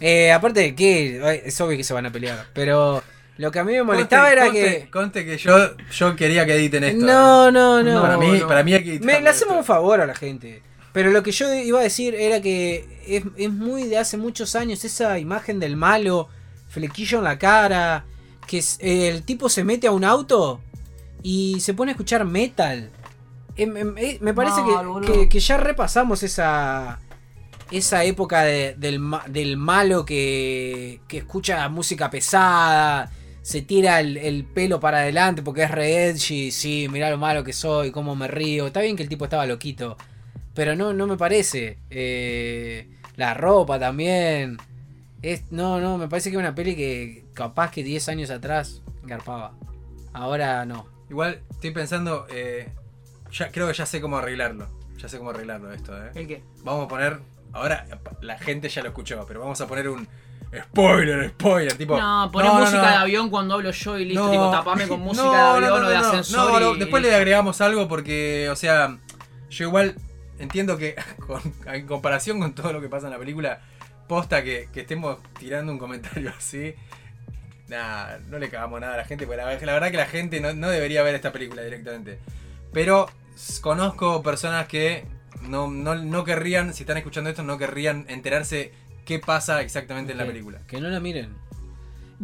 Eh, aparte de que es obvio que se van a pelear, pero lo que a mí me molestaba Conste- era conste- que... Conste que yo, yo quería que editen esto. No, ¿eh? no, no. para, mí, no. para mí hay que Me, le hacemos esto. un favor a la gente. Pero lo que yo iba a decir era que es, es muy de hace muchos años esa imagen del malo, flequillo en la cara, que es- eh, el tipo se mete a un auto y se pone a escuchar metal. Em, em, eh, me parece que, boludo. que- que ya repasamos esa esa época de- del, ma- del malo que, que escucha música pesada, se tira el, el pelo para adelante porque es re edgy, sí, mirá lo malo que soy, cómo me río. Está bien que el tipo estaba loquito, pero no, no me parece. Eh, la ropa también. Es, no, no, me parece que es una peli que capaz que 10 años atrás garpaba. Ahora no. Igual estoy pensando, eh, ya, creo que ya sé cómo arreglarlo. Ya sé cómo arreglarlo esto, ¿eh? ¿El qué? Vamos a poner, ahora la gente ya lo escuchó, pero vamos a poner un spoiler, spoiler, tipo... No, poné no, música no. de avión cuando hablo yo y listo. No. Tipo, tapame con música No, de no, avión no, o de ascensor. no, no, y- después le agregamos algo porque, o sea, yo igual entiendo que con- en comparación con todo lo que pasa en la película, posta que, que estemos tirando un comentario así, nada, no le cagamos nada a la gente, porque la, la verdad que la gente no, no debería ver esta película directamente. Pero conozco personas que no, no, no querrían, si están escuchando esto, no querrían enterarse qué pasa exactamente en la película. Que no la miren.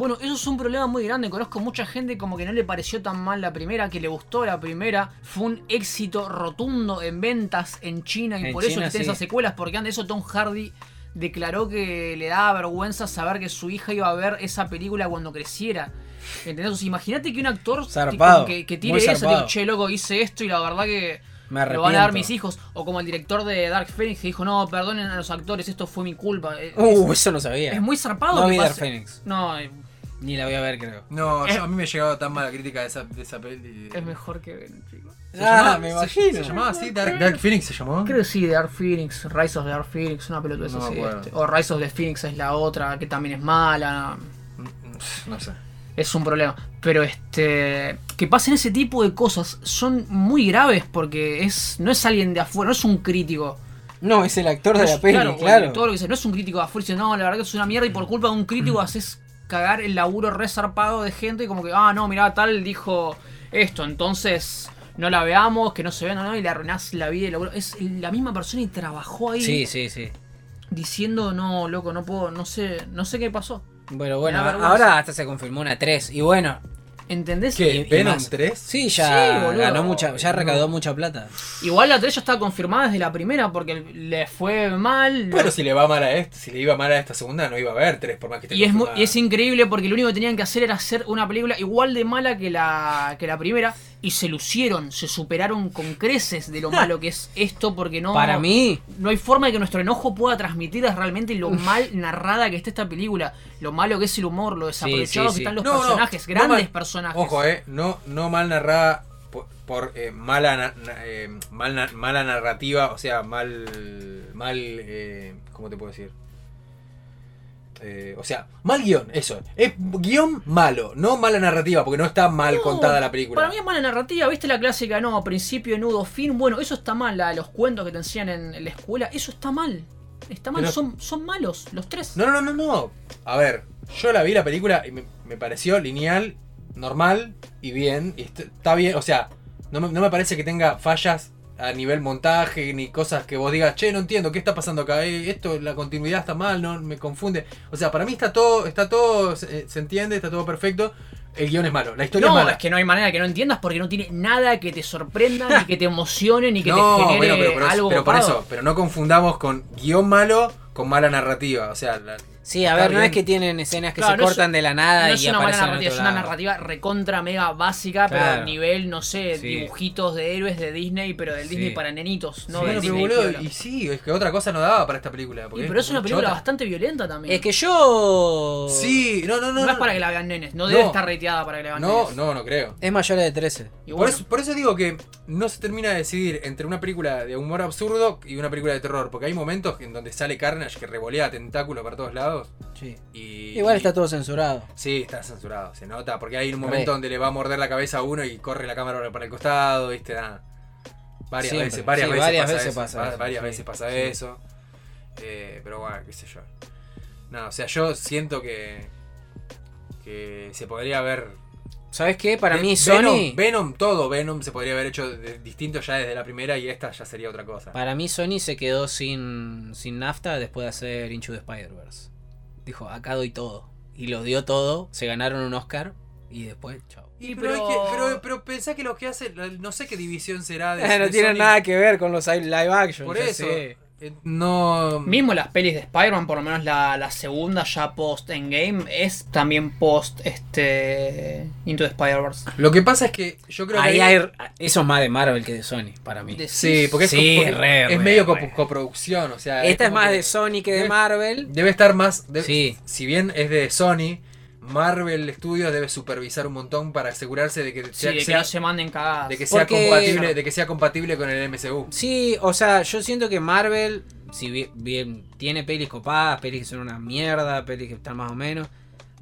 Bueno, eso es un problema muy grande. Conozco mucha gente como que no le pareció tan mal la primera, que le gustó la primera. Fue un éxito rotundo en ventas en China y En por eso existen sí. esas secuelas. Porque antes de eso Tom Hardy declaró que le daba vergüenza saber que su hija iba a ver esa película cuando creciera. ¿Entendés? Imagínate que un actor Zarpado, que, que tire eso, tipo, che, loco, hice esto y la verdad que Me lo van a dar mis hijos. O como el director de Dark Phoenix que dijo, no, perdonen a los actores, esto fue mi culpa. Es- Uh, eso no sabía. es muy zarpado. No que vi Dark Phoenix. No, eh, Ni la voy a ver, creo. No, Es- yo- a mí me ha llegado tan mala crítica de esa, de esa peli. es mejor que Venom, chicos. ¿Se Ah, llamaba- me se- imagino. ¿Se, llamaba así? Dark, Dark Phoenix se llamó. Creo que sí, de Dark Phoenix, Rise of the Dark Phoenix, una pelota No me así. acuerdo. este. O Rise of the Phoenix es la otra, que también es mala. Mm, No sé. Es un problema. Pero este. Que pasen ese tipo de cosas son muy graves porque es. no es alguien de afuera, no es un crítico. No, es el actor de la peli, claro, claro. o el- todo lo que sea. No es un crítico de afuera diciendo, no, la verdad que es una mierda y por culpa de un crítico haces cagar el laburo resarpado de gente y como que, ah, no, mirá, tal dijo esto, entonces no la veamos, que no se vea, no, no, y le arruinás la vida. y Es la misma persona y trabajó ahí Sí, sí, sí. diciendo, no, loco, no puedo, no sé, no sé qué pasó. Bueno, bueno, ahora hasta se confirmó una 3. Y bueno, ¿Entendés? ¿Qué? y- y ¿Venom más. 3? Sí, ya Sí, ganó mucha, ya recaudó mucha plata. Igual la 3 ya estaba confirmada desde la primera porque le fue mal. Bueno, si le va mal a esta, si le iba mal a esta segunda, no iba a haber tres por más que esté Y es, y es increíble porque lo único que tenían que hacer era hacer una película igual de mala que la, que la primera. Y se lucieron, se superaron con creces de lo malo que es esto porque no... Para mí, No hay forma de que nuestro enojo pueda transmitir realmente lo mal narrada que está esta película. Lo malo que es el humor, lo desaprovechado sí, sí. que están los No, personajes, no grandes mal- personajes. Ojo, eh, no, no mal narrada por, por, eh, mala, eh, mal mala narrativa, o sea, mal, mal, eh, ¿cómo te puedo decir? Eh, o sea, mal guion, eso. Es guion malo, no mala narrativa, porque no está mal No, contada la película. Para mí es mala narrativa, ¿viste la clásica? No, principio, nudo, fin. Bueno, eso está mal. la- los cuentos que te enseñan en, la escuela, eso está mal. Está mal, Pero- son, son malos, los tres. No, no, no, no, no. A ver, yo la vi la película y me, me pareció lineal, normal y bien. Y está bien, o sea, no me, no me parece que tenga fallas a nivel montaje ni cosas que vos digas, che, no entiendo, ¿qué está pasando acá? Eh, esto, la continuidad está mal, no me confunde. O sea, para mí está todo, está todo, se, se entiende, está todo perfecto. El guion es malo, la historia No, es mala. es que no hay manera que no entiendas porque no tiene nada que te sorprenda, ni que te emocione, ni que no, te genere bueno, pero, pero- algo pero por eso, pero no confundamos con guion malo con mala narrativa. O sea, la- sí, a ver, no es que tienen escenas que Claro, se no es- cortan de la nada No y es una mala narrativa, es una narrativa recontra mega básica, Claro. pero nivel, no sé, Sí. dibujitos de héroes de Disney, pero del Sí. Disney para nenitos, no Sí, del Bueno, pero Disney boludo, y sí, es que otra cosa no daba para esta película. porque Y, pero es una película chota. bastante violenta también. Es que yo. Sí, no, no, no. no, es para que la vean nenes, no, debe No. estar rateada para que la vean No, nenes. no, no creo. Es mayor de 13. Y Por, bueno, eso, por eso digo que no se termina de decidir entre una película de humor absurdo y una película de terror. Porque hay momentos en donde sale Carnage que revolea tentáculos para todos lados. Sí. Y, Igual está todo censurado. Sí, está censurado, se nota. Porque hay un Re. momento donde le va a morder la cabeza a uno y corre la cámara para el costado, ¿viste? Nada. Varias Siempre. veces, varias Sí, veces varias pasa veces eso. pasa eso, varias sí. veces pasa Sí. eso. Eh, pero bueno, qué sé yo. No, o sea, yo siento que. que se podría haber. ¿Sabes qué? Para mí, Venom, Sony. Venom, todo Venom se podría haber hecho de- distinto ya desde la primera y esta ya sería otra cosa. Para mí, Sony se quedó sin, sin nafta después de hacer Into the Spider-Verse. Dijo, acá doy todo. Y lo dio todo. Se ganaron un Oscar. Y después, chao. Y pero, pero- que- pero, pero pensá que lo que hace, no sé qué división será de. no de tiene Sony. nada que ver con los live action. Por eso. sé. Eh, No. mismo las pelis de Spider-Man, por lo menos la, la segunda ya post Endgame, es también post este Into the Spider-Verse. Lo que pasa es que yo creo Ahí que. hay, eso es más de Marvel que de Sony, para mí. De- Sí, porque es, Sí, porque re, es re, medio re. coproducción, o sea. Esta es más que de Sony que de debe- Marvel. Debe estar más. debe- Sí. Si bien es de Sony, Marvel Studios debe supervisar un montón para asegurarse de que Sí, sea, de que sea- no se manden cagadas. de que sea Porque- compatible, de que sea compatible con el MCU. Sí, o sea, yo siento que Marvel, si bien, bien tiene pelis copadas, pelis que son una mierda, pelis que están más o menos,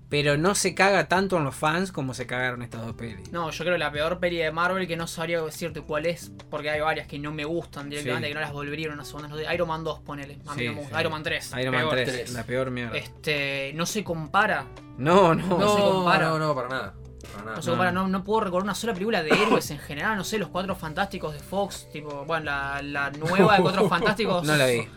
pero no se caga tanto en los fans como se cagaron estas dos pelis. No, yo creo que la peor peli de Marvel que no sabría decirte cuál es, porque hay varias que no me gustan directamente, Sí. que no las volvería una segunda. No sé, Iron Man 2, ponele. A mí Sí, no me gusta. sí. Iron Man 3. Iron Man peor. 3, Tres. la peor mierda. Este, no se compara. No, no. No se No, compara. no, no, para nada. Para nada. No se compara, no, no puedo recordar una sola película de héroes en general, no sé, los cuatro fantásticos de Fox, tipo, bueno, la, la nueva de cuatro fantásticos No la vi.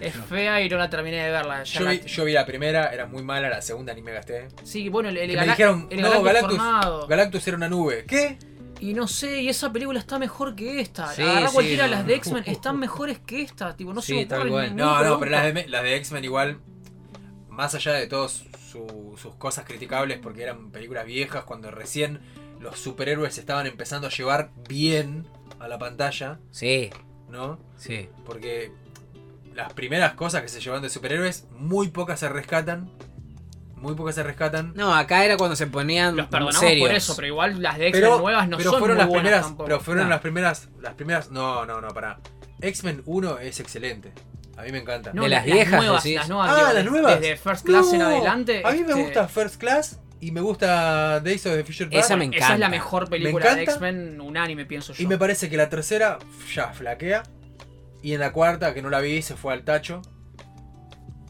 Es fea y no la terminé de verla. ya Yo la- vi, yo vi la primera, era muy mala, la segunda ni me gasté. Sí, bueno, el, el, Que me Gala- dijeron, el no, Galactus Galactus, formado. Galactus era una nube. ¿Qué? Y no sé, y esa película está mejor que esta. Sí, Agarrá sí, cualquiera de no, las de. X-Men, están mejores que esta. Tipo, no Sí, se tal cual. No, no, pero las de, las de X-Men igual, más allá de todas su- sus cosas criticables, porque eran películas viejas, cuando recién los superhéroes se estaban empezando a llevar bien a la pantalla, Sí, ¿no? sí. Porque las primeras cosas que se llevan de superhéroes, muy pocas se rescatan. Muy pocas se rescatan. No, acá era cuando se ponían Los perdonamos serios. por eso, pero igual las de X-Men nuevas no pero son fueron muy las buenas primeras. tampoco. Pero fueron No. las primeras. Las primeras. No, no, no, para. X-Men 1 es excelente. A mí me encanta. No, de las las viejas, nuevas, decís. las nuevas, Ah, digo, las nuevas. Desde First Class en adelante. A mí me este, gusta First Class y me gusta Days of the Future Past. Esa me Esa es encanta. la mejor película de encanta. X-Men unánime, pienso yo. Y me parece que la tercera ya flaquea. Y en la cuarta, que no la vi, se fue al tacho.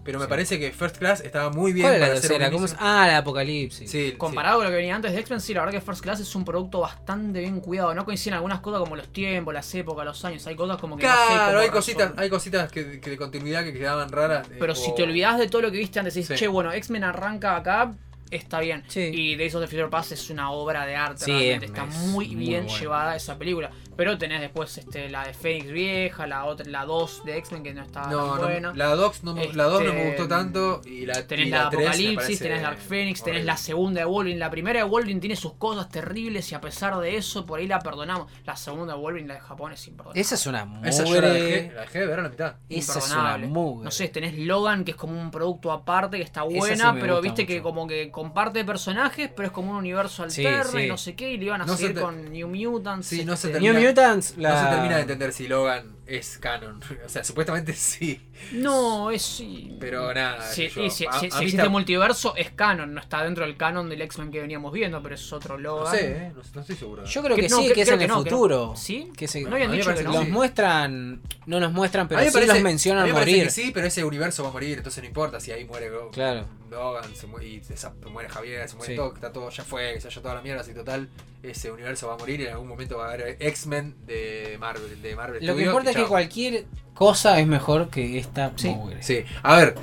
pero me parece que First Class estaba muy bien ¿Cuál la para tercera? ¿Cómo. Ah, la Apocalipsis. Sí, Comparado con lo que venía antes de X-Men, sí, la verdad que First Class es un producto bastante bien cuidado. No coinciden algunas cosas como los tiempos, las épocas, los años. Hay cosas como que no sé Claro, cómo hay cositas, hay cositas que, que de continuidad que quedaban raras. eh, Pero o- si te olvidás de todo lo que viste antes y dices, Sí. che, bueno, X-Men arranca acá, está bien. Sí. Y Days of the Future Past es una obra de arte, Sí, realmente. es- está es muy muy bien buena. llevada esa película. Pero tenés después este, la de Phoenix vieja, la otra, la 2 de X-Men que no está No, tan no, buena. la 2 no, me- la dos no me Este, gustó tanto y la Tenés y la, tres me Apocalipsis, tenés Dark Phoenix, tenés horrible. la segunda de Wolverine. La primera de Wolverine tiene sus cosas terribles y a pesar de eso, por ahí la perdonamos. La segunda de Wolverine, la de Japón, es imperdonable. Esa es una mugre. Esa yo la dejé, la dejé de ver a la mitad. Esa es una mugre. No sé, tenés Logan, que es como un producto aparte, que está sí buena, pero viste mucho. que como que comparte personajes, pero es como un universo alterno sí. y no sé qué, y le iban a No se seguir te- con New Mutants. Sí, no se este, termina- Mutants, la... No se termina de entender si Logan es canon. O sea, supuestamente sí. No, es sí. Pero nada. Sí, sé yo. si, A- si- a si mí existe está- multiverso, es canon, no está dentro del canon del X-Men que veníamos viendo, pero es otro No sé, eh, no, no estoy seguro. Yo creo que, Que no, sí, que- que es en que el no, que no. futuro. ¿Sí? Que se- No habían dicho que no. los muestran, no nos muestran, A pero mí sí parece- los a mencionan mí me parece morir. que sí, pero ese universo va a morir, entonces no importa si ahí muere Claro. Logan, se muere, y se muere Javier, se muere Sí. todo, está todo, ya fue, se haya toda la mierda, así total, ese universo va a morir y en algún momento va a haber X-Men de Marvel, de Marvel Lo que importa es que chao. cualquier cosa es mejor que esta Sí. mugre. Sí, a ver,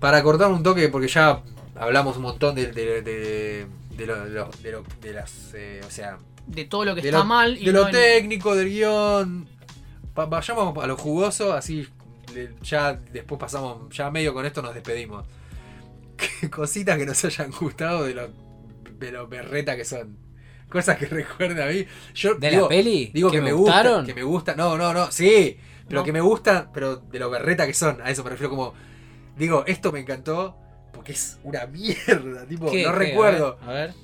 para cortar un toque, porque ya hablamos un montón de, de, de, de lo, de lo- de lo- de las, eh, o sea, De todo lo que está lo, mal y de no lo en- técnico, del guion. Pa- vayamos a lo jugoso, así le- ya después pasamos, ya medio con esto nos despedimos. Cositas que nos hayan gustado de lo, de lo berreta que son. Cosas que recuerden a mí. Yo ¿De digo, la peli? digo ¿Que que, me me gusta, gustaron? que me gusta. No, no, no, sí. Pero No. que me gusta, pero de lo berreta que son. A eso me refiero como. Digo, esto me encantó porque es una mierda. Tipo, ¿Qué? no ¿Qué? recuerdo. A ver. a ver.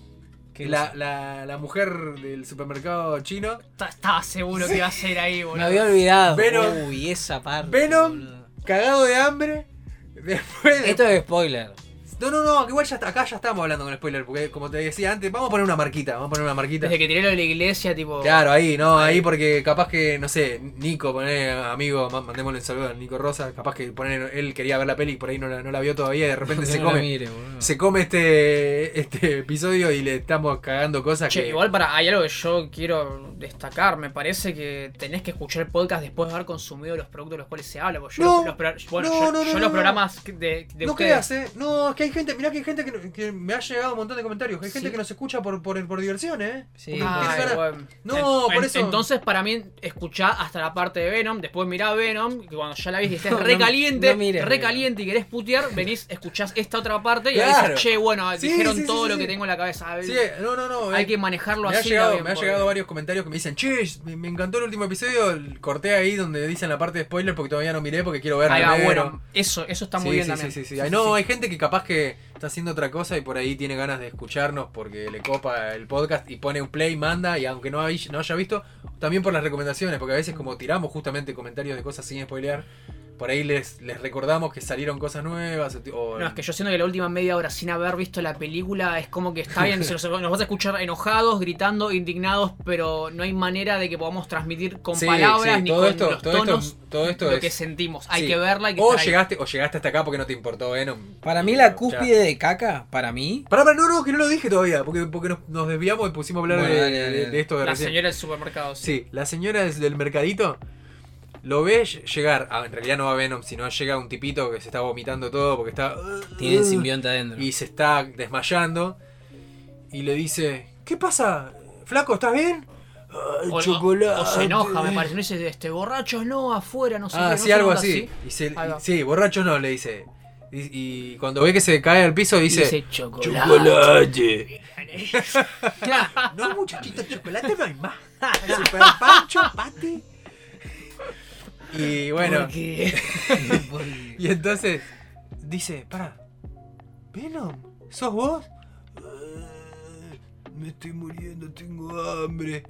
¿Qué La, la, la mujer del supermercado chino Ta- Estaba seguro que iba a ser ahí, boludo. Me había olvidado. Venom- Uy, esa parte. Venom, boludo. cagado de hambre. Después de- Esto es spoiler. No, no, no, igual ya está- acá ya estamos hablando con spoiler, porque como te decía antes, vamos a poner una marquita, vamos a poner una marquita. Desde que tiré lo de la iglesia, tipo. Claro, ahí, no, ahí porque capaz que, no sé, Nico, poner amigo, ma- mandémosle un saludo a Nico Rosa, capaz que poner, él quería ver la peli y por ahí no la, no la vio todavía y de repente se come. mire. Se come este, este episodio y le estamos cagando cosas Che, que. igual para, hay algo que yo quiero destacar. Me parece que tenés que escuchar el podcast después de haber consumido los productos de los cuales se habla. porque yo No, los, bueno, no, yo, no, yo los programas de, de no ustedes. creas, eh. No, es que hay gente, mirá que hay gente que, que me ha llegado un montón de comentarios. Hay gente Sí. que nos escucha por, por, por diversión, eh. Sí, bueno. No, En- por eso. Entonces, para mí, escuchá hasta la parte de Venom. Después mirá Venom. Que cuando ya la viste y estés No, no- re caliente, no mires re Venom. caliente y querés putear, venís, escuchás esta otra parte y ahí Claro. dices, che, bueno, Sí, dijeron sí, todo lo que tengo en la cabeza. Sí, no, no, no. Hay eh. que manejarlo Me ha, así. llegado, me ha llegado varios comentarios que me dicen, che, me, me encantó el último episodio, el- corté ahí donde dicen la parte de spoiler porque todavía no miré porque quiero ver Ahí va, primero". bueno, eso, eso está muy bien sí, también. Sí, sí, sí. No, hay gente que capaz que está haciendo otra cosa y por ahí tiene ganas de escucharnos porque le copa el podcast y pone un play, manda y aunque no, hay- no haya visto, también por las recomendaciones, porque a veces como tiramos justamente comentarios de cosas sin spoilear, por ahí les, les recordamos que salieron cosas nuevas. o- No, es que yo siento que la última media hora sin haber visto la película es como que está bien, se los- nos vas a escuchar enojados, gritando, indignados, pero no hay manera de que podamos transmitir con Sí, palabras sí, ni todo con esto- los todo esto- tonos todo esto lo es- que sentimos. Hay Sí. que verla, que o ahí. llegaste, o llegaste hasta acá porque no te importó Venom. Para mí la ya. cúspide de caca, para mí, Pará, pará, no, no, que no lo dije todavía, porque, porque nos, nos desviamos y pusimos a hablar Bueno, de, dale, dale, de- dale. de esto de La recién. señora del supermercado, sí. Sí, la señora del mercadito lo ve ll- llegar, ah, en realidad no va Venom, sino llega un tipito que se está vomitando todo porque está... tiene el simbionte adentro. Y se está desmayando y le dice, ¿qué pasa? Flaco, ¿estás bien? Ay, O, chocolate. o se enoja, me parece. No dice, este, borrachos no, afuera, no sé Ah, qué. sí, no algo así. Y se- sí, borracho no, le dice. Y, y cuando ve que se cae al piso dice... Dice chocolate. chocolate. Claro. No, muchachito, chocolate no hay más. Super pancho, pati. Y bueno, y entonces dice, para, Venom, ¿sos vos? "Eh, Me estoy muriendo, tengo hambre.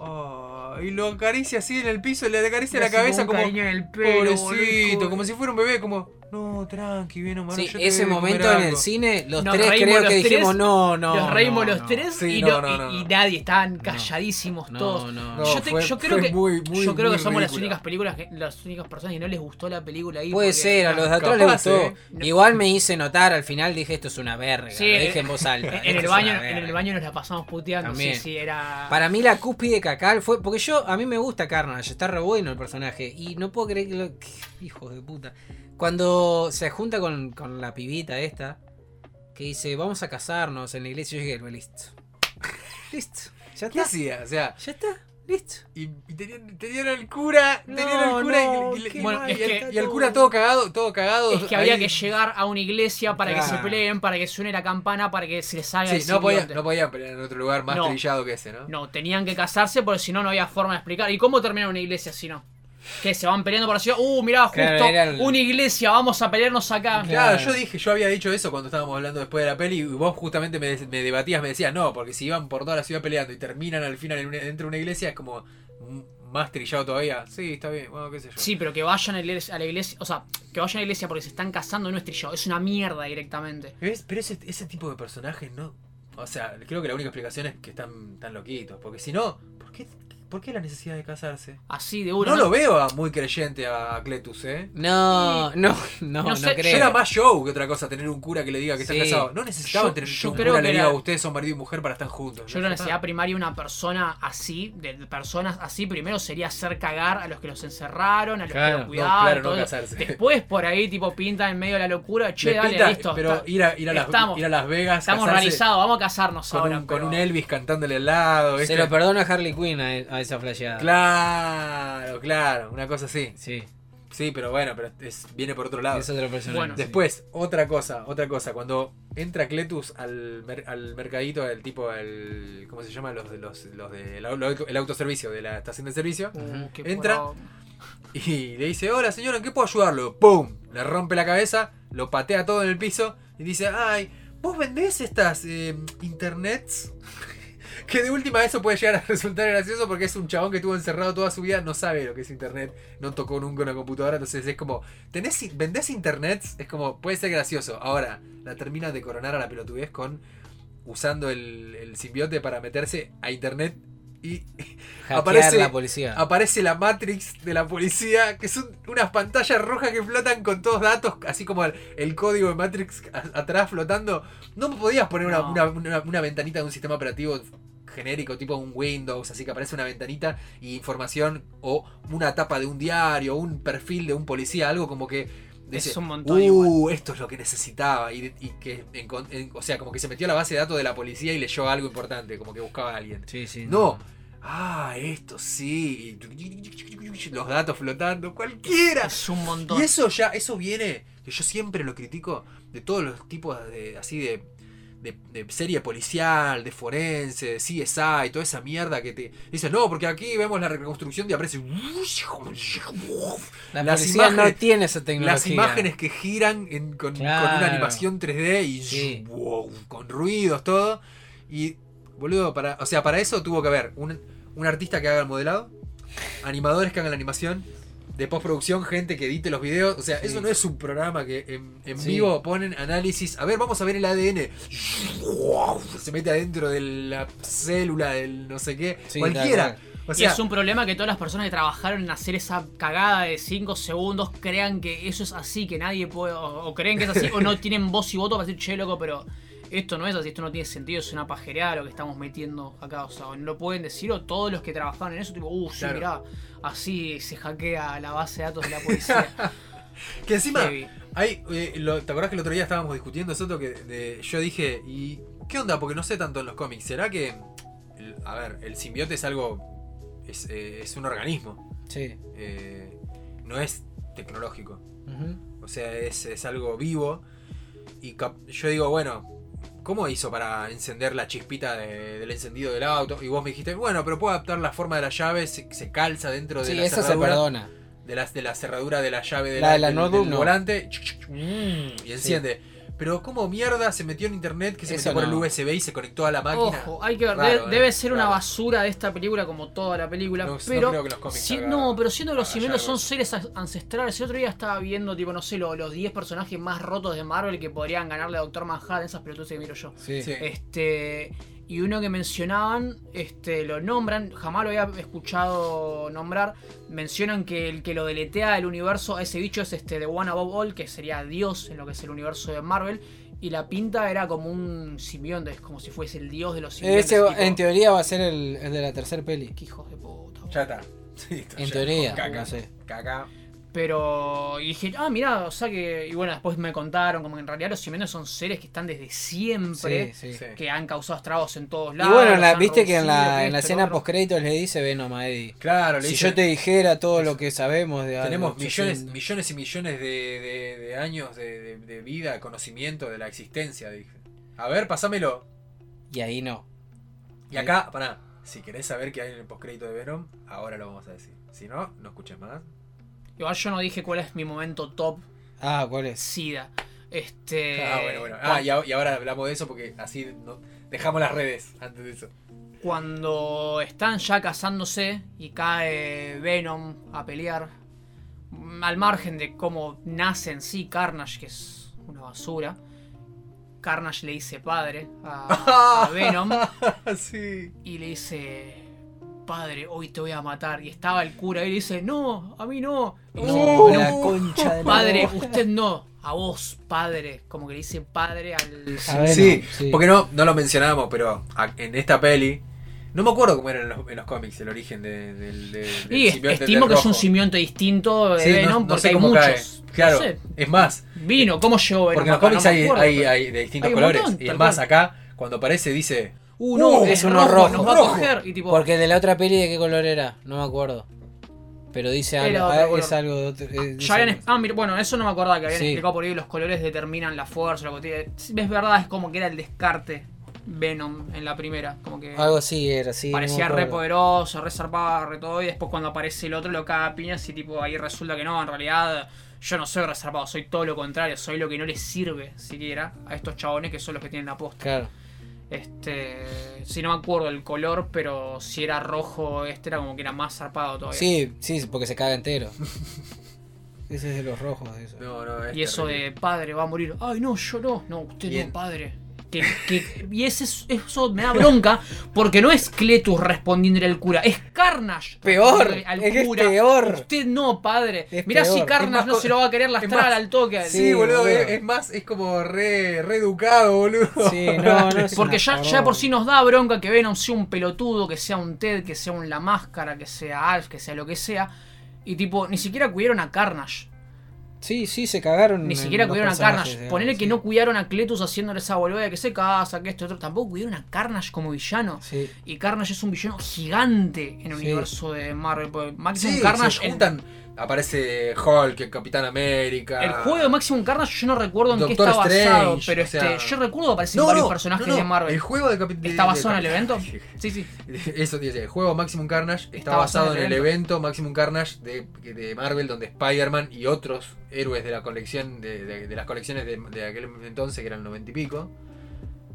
Oh, y lo acaricia así en el piso, le acaricia Le la cabeza un como. en el pelo, Pobrecito, boludo. como si fuera un bebé, como. No, tranqui, bien Omar. Sí, ese de momento en el algo". cine, los Nos tres creo los que tres, dijimos no, no. Nos reímos no, los no. tres Sí, y, no, y- nadie, estaban calladísimos todos. no, No, yo, te- fue- yo creo que, muy, muy, yo creo que somos las únicas películas, que- las únicas personas que no les gustó la película ahí. Puede porque- ser, a los de atrás les gustó. eh. Igual me hice notar, al final dije esto es una verga. Sí, lo dije en voz alta. En el baño, en el baño nos la pasamos puteando. También. Sí, sí, era. Para mí la cúspide cacal fue. Porque yo, a mí me gusta Carnage, está re bueno el personaje. Y no puedo creer que lo. Hijos de puta. Cuando se junta con, con la pibita esta, que dice, vamos a casarnos en la iglesia, yo dije, listo. Listo. Ya ¿Qué está. hacía? O sea, Ya está. Listo. y, y tenían, tenían al cura, No, tenían al cura no, y, y- qué y- Bueno, y es el, que- y el cura todo cagado, todo cagado. Es que había que llegar a una iglesia para que se peleen, para que suene la campana, para que se les salga el Sí, no podían, no podían pelear en otro lugar más No. trillado que ese, ¿no? No, tenían que casarse porque si no, no había forma de explicar. ¿Y cómo termina una iglesia si no? Que se van peleando por la ciudad. Uh, mirá, justo Claro, era el- una iglesia, vamos a pelearnos acá. Claro, Claro. yo dije, yo había dicho eso cuando estábamos hablando después de la peli y vos justamente me, me debatías, me decías, no, porque si iban por toda la ciudad peleando y terminan al final en una- dentro de una iglesia es como mm, más trillado todavía. Sí, está bien, bueno, qué sé yo. Sí, pero que vayan a la iglesia, a la iglesia- o sea, que vayan a la iglesia porque se están casando no es trillado, es una mierda directamente. ¿Ves? Pero ese, ese tipo de personajes no... O sea, creo que la única explicación es que están tan loquitos, porque si no, ¿por qué, ¿por qué la necesidad de casarse? Así de uno. No lo veo a muy creyente a Cletus, ¿eh? No, no, no, no, No sé, creo. Yo era más show que otra cosa, tener un cura que le diga que Sí. están casados. No necesitaban Yo- tener yo un creo cura que le diga era- ustedes son marido y mujer para estar juntos. Yo creo que la necesidad primaria de una persona así, de personas así, primero sería hacer cagar a los que los encerraron, a los Claro, que no, los cuidaban. claro, no casarse. Después por ahí, tipo, pinta en medio de la locura, che, Les dale, pinta, listo. pero está- ir a, ir, a las, estamos- ir a Las Vegas, estamos realizados, vamos a casarnos con, ahora. un, con un Elvis cantándole al lado. Se lo perdona a Harley Quinn a, a esa flasheada. Claro, claro, una cosa así. Sí, Sí, pero bueno, pero es- viene por otro lado. es otro personaje. Bueno, sí. Después, otra cosa, otra cosa. Cuando entra Cletus al, mer- al mercadito, el tipo, el, ¿cómo se llama? Los de los, los de la- lo- el autoservicio, de la estación de servicio. Uh, Entra. Y le dice, hola señora, ¿en qué puedo ayudarlo? ¡Pum! Le rompe la cabeza, lo patea todo en el piso y dice, ay, ¿vos vendés estas eh, internets? Que de última eso puede llegar a resultar gracioso porque es un chabón que estuvo encerrado toda su vida, no sabe lo que es internet, no tocó nunca una computadora, entonces es como, ¿tenés, ¿vendés internets? Es como, puede ser gracioso. Ahora, la termina de coronar a la pelotudez con usando el, el simbiote para meterse a internet y Hackear aparece- la policía. aparece la Matrix de la policía, que son unas pantallas rojas que flotan con todos datos, así como el, el código de Matrix a- atrás flotando. No podías poner una, No. una- una- una ventanita de un sistema operativo genérico, tipo un Windows, así que aparece una ventanita y información, o una tapa de un diario, o un perfil de un policía, algo como que... dice, un montón Uh, esto es lo que necesitaba. Y, y que, en- o sea, como que se metió a la base de datos de la policía y leyó algo importante, como que buscaba a alguien. Sí, sí. No. Ah, esto sí. Los datos flotando. Cualquiera. Es un montón. Y eso ya, eso viene, que yo siempre lo critico, de todos los tipos de, así de, de, de serie policial, de forense, de CSI, toda esa mierda que te dicen, no, porque aquí vemos la reconstrucción de aparece. La las policía no imágenes- tiene esa tecnología. Las imágenes que giran en- con, una animación 3D y Sí. wow, con ruidos, todo. Y, boludo, para, o sea, para eso tuvo que haber un, un artista que haga el modelado, animadores que hagan la animación, de postproducción, gente que edite los videos. O sea, Sí. eso no es un programa que en, en Sí. vivo ponen análisis. A ver, vamos a ver el ADN. Se mete adentro de la célula del no sé qué. Sí, Cualquiera. y es un problema que todas las personas que trabajaron en hacer esa cagada de 5 segundos crean que eso es así, que nadie puede, o, o creen que es así, o no tienen voz y voto para decir, che, loco, pero esto no es así, esto no tiene sentido, es una pajereada lo que estamos metiendo acá, o sea, no lo pueden decir, o todos los que trabajaron en eso, tipo, uh, sí, Claro. mirá, así se hackea la base de datos de la policía. que encima. Heavy. Hay, eh, lo- ¿Te acordás que el otro día estábamos discutiendo eso? Que de- yo dije, ¿y qué onda? Porque no sé tanto en los cómics. ¿Será que, a ver, el simbionte es algo, es, eh, es un organismo, Sí. eh, no es tecnológico. O sea, es, es algo vivo. Y cap- yo digo, bueno, ¿cómo hizo para encender la chispita de- del encendido del auto? Y vos me dijiste, bueno, pero puedo adaptar la forma de la llave, se, se calza dentro de Sí, la se cerradura perdona. de la, de la cerradura de la llave de La de la del, volante y enciende. Pero ¿cómo mierda se metió en internet que se Eso metió por el no. USB y se conectó a la máquina? Ojo, hay que ver, Raro, debe, eh, debe ser una basura de esta película como toda la película, No- no pero creo que los cómics si- hagan- no, pero siendo que los algo son seres ancestrales, el otro día estaba viendo tipo no sé, lo- los 10 personajes más rotos de Marvel que podrían ganarle a Doctor Manhattan, esas pelotudas que miro yo. Sí. Sí. Este, y uno que mencionaban, este, lo nombran, jamás lo había escuchado nombrar, mencionan que el que lo deletea el universo a ese bicho es este The One Above All, que sería Dios en lo que es el universo de Marvel, y la pinta era como un simbionte, es como si fuese el dios de los simbiontes. Ese tipo, en teoría va a ser el, el de la tercera peli. qué hijos de puta. Ya está. Sí, En teoría, Caca. no sé. Caca. Pero y dije, ah, mira, o sea que. Y bueno, después me contaron como que en realidad los simbiontes son seres que están desde siempre. Sí, sí. Sí. Que han causado estragos en todos Y lados. bueno, la- los han viste que en la, en la escena lo otro. post créditos le dice Venom a Eddie. Claro, le Si dice, yo te dijera todo lo que sabemos de tenemos algo, millones, millones y millones de, de- de años de, de- de vida, de conocimiento de la existencia, dije. A ver, pasámelo. Y ahí no. Y acá, pará, si querés saber qué hay en el postcrédito de Venom, ahora lo vamos a decir. Si no, no escuches más. Igual yo no dije cuál es mi momento top Ah, ¿cuál es? SIDA. Este. ah, bueno, bueno. Ah, y, a- y ahora hablamos de eso porque así no- dejamos las redes antes de eso. Cuando están ya casándose y cae Venom a pelear, mm, al margen de cómo nace en sí Carnage, que es una basura, Carnage le dice padre a, a Venom sí. y le dice, padre, hoy te voy a matar. Y estaba el cura y le dice, no, a mí no. No, "Venom, la concha de la padre, usted no, a vos, padre. Como que le dice padre al... Sí, sí. porque no, no lo mencionábamos, pero en esta peli. No me acuerdo cómo era en los, en los cómics el origen de- del. de- del Y simbionte estimo del que es un simbionte distinto de Sí, no- Venom no porque sé hay muchos. cae. Claro, No sé, es más, vino, ¿cómo llegó Venom? porque en los cómics No hay, acuerdo, hay, hay de distintos hay colores. montón, y es más, cual. acá, cuando aparece, dice. Uh, no, Uh, es es uno rojo, rojo, nos va a rojo. coger. Y tipo, Porque de la otra peli de qué color era, no me acuerdo. Pero dice algo, ah, es algo de otro. dice Ya habían, ah, mira, bueno, eso no me acordaba que habían Sí. explicado por ahí los colores determinan la fuerza, lo que tiene. Es verdad, es como que era el descarte Venom en la primera. Como que Algo así era, sí. no parecía re poderoso, re zarpado, re todo. Y después cuando aparece el otro lo caga piñas y tipo ahí resulta que no, en realidad yo no soy reservado, soy todo lo contrario, soy lo que no les sirve siquiera a estos chabones que son los que tienen la posta. Claro. Este, si no me acuerdo el color, pero si era rojo, este era como que era más zarpado todavía. Sí, sí, porque se caga entero. Ese es de los rojos, eso. No, no, es Y eso terrible. de padre va a morir. Ay, no, yo no. No, usted no, padre. Que, que- y ese, eso me da bronca porque no es Cletus respondiéndole al cura, es Carnage. Peor, al es que es cura. peor. Usted no, padre. Es Mirá si. Carnage no se lo va a querer lastrar más- al toque. Sí, Sí, boludo, boludo. es, es más, es como re, re educado, boludo. Sí, no, no es Porque ya, ya por sí nos da bronca que Venom sea un pelotudo, que sea un Ted, que sea un La Máscara, que sea Alf, que sea lo que sea. Y tipo, ni siquiera cuidaron a Carnage. Sí, sí, se cagaron. Ni siquiera cuidaron a Carnage. digamos, Ponele que no cuidaron a Cletus haciéndole esa boluda de que se casa, que esto otro. Tampoco cuidaron a Carnage como villano. Sí. Y Carnage es un villano gigante en el Sí. universo de Marvel. Sí, Carnage. se en- juntan. Aparece Hulk, el Capitán América. el juego de Maximum Carnage yo no recuerdo en qué está basado, pero o sea- este, yo recuerdo que aparecen No, varios no, personajes no, de Marvel. El juego de Capitán. ¿Está basado en el evento? Sí, sí. Eso dice, el juego Maximum Carnage está, Está basado basado en el evento Maximum Carnage de, de Marvel donde Spider-Man y otros héroes de la colección de, de- de las colecciones de, de aquel entonces que eran noventa y pico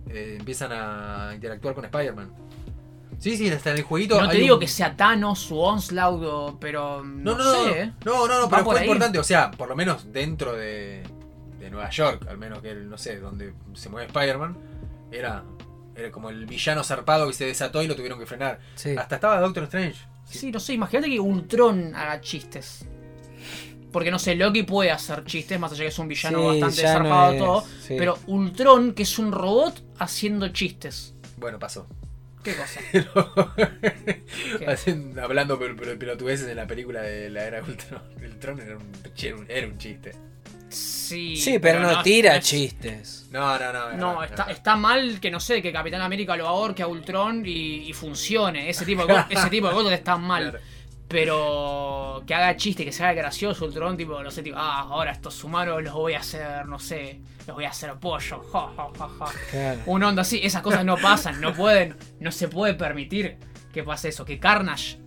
eh, empiezan a interactuar con Spider-Man. Sí, sí, en el jueguito. No te digo un- que sea Thanos o Onslaught, pero no, No, no, no, sé. ¿eh? no, no, no, pero fue ahí. importante, o sea, por lo menos dentro de, de Nueva York, al menos que el, no sé, donde se mueve Spider-Man, era, era como el villano zarpado que se desató y lo tuvieron que frenar. Sí. Hasta estaba Doctor Strange. Sí, no sé, imagínate que Ultron haga chistes. Porque no sé, Loki puede hacer chistes, más allá que es un villano Sí, bastante no zarpado es- todo. Pero Ultron, que es un robot haciendo chistes. Bueno, pasó. ¿Qué cosa? ¿Qué? Hacen- hablando pero, pero, pelotudeces en la película de la era de Ultron. Ultron era un, era un- era un chiste. Sí, Sí, pero no tira es- chistes. No, no, no. No, no, está, no. está mal que no sé, que Capitán América lo ahorque a Ultron y, y funcione. Ese tipo de, ese tipo de cosas están mal. Claro. Pero que haga chiste, que se haga gracioso Ultron, tipo, no sé, tipo, ah, ahora estos humanos los voy a hacer, no sé, los voy a hacer pollo. ja, ja, ja, ja. Claro. Un onda así, esas cosas no pasan, no pueden, no se puede permitir que pase eso, que Carnage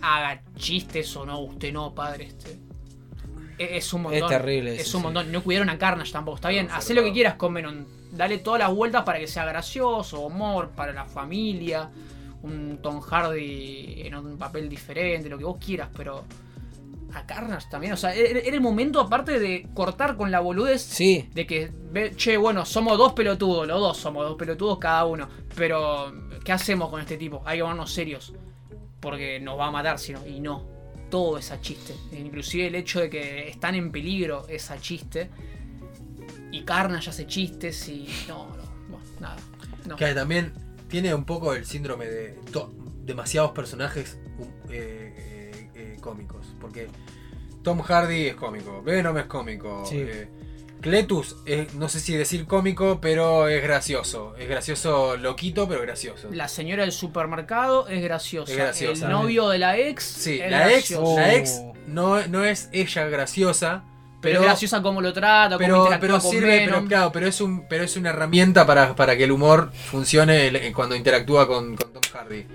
haga chistes o no, usted no, padre, este. E- Es un montón. Es terrible Es un sí. montón. No cuidaron a Carnage tampoco. Está bien. No, Hacé lo que quieras con Venom. Dale todas las vueltas para que sea gracioso, humor, para la familia. Un Tom Hardy en un papel diferente, lo que vos quieras, pero. A Carnage también. O sea, era el momento aparte de cortar con la boludez. Sí, De que, che, bueno, somos dos pelotudos, los dos somos dos pelotudos cada uno. Pero, ¿qué hacemos con este tipo? Hay que ponernos serios. Porque nos va a matar, si no. Y no. Todo es a chiste. Inclusive el hecho de que están en peligro es a chiste. Y Carnage hace chistes y. No, no. Bueno, nada. No. Que también tiene un poco el síndrome de demasiados personajes um, eh, eh, eh, cómicos. Porque Tom Hardy es cómico, Venom es cómico. Sí. eh, Cletus, es- no sé si decir cómico, pero es gracioso. Es gracioso, loquito, pero gracioso. La señora del supermercado es graciosa. Es graciosa. El novio de la ex. Sí, es la ex, la ex no, no es ella graciosa, Pero, pero, es graciosa cómo lo trata, cómo pero, interactúa pero sirve, pero claro, pero es un, pero es una herramienta para, para que el humor funcione el- cuando interactúa con, con Tom Hardy.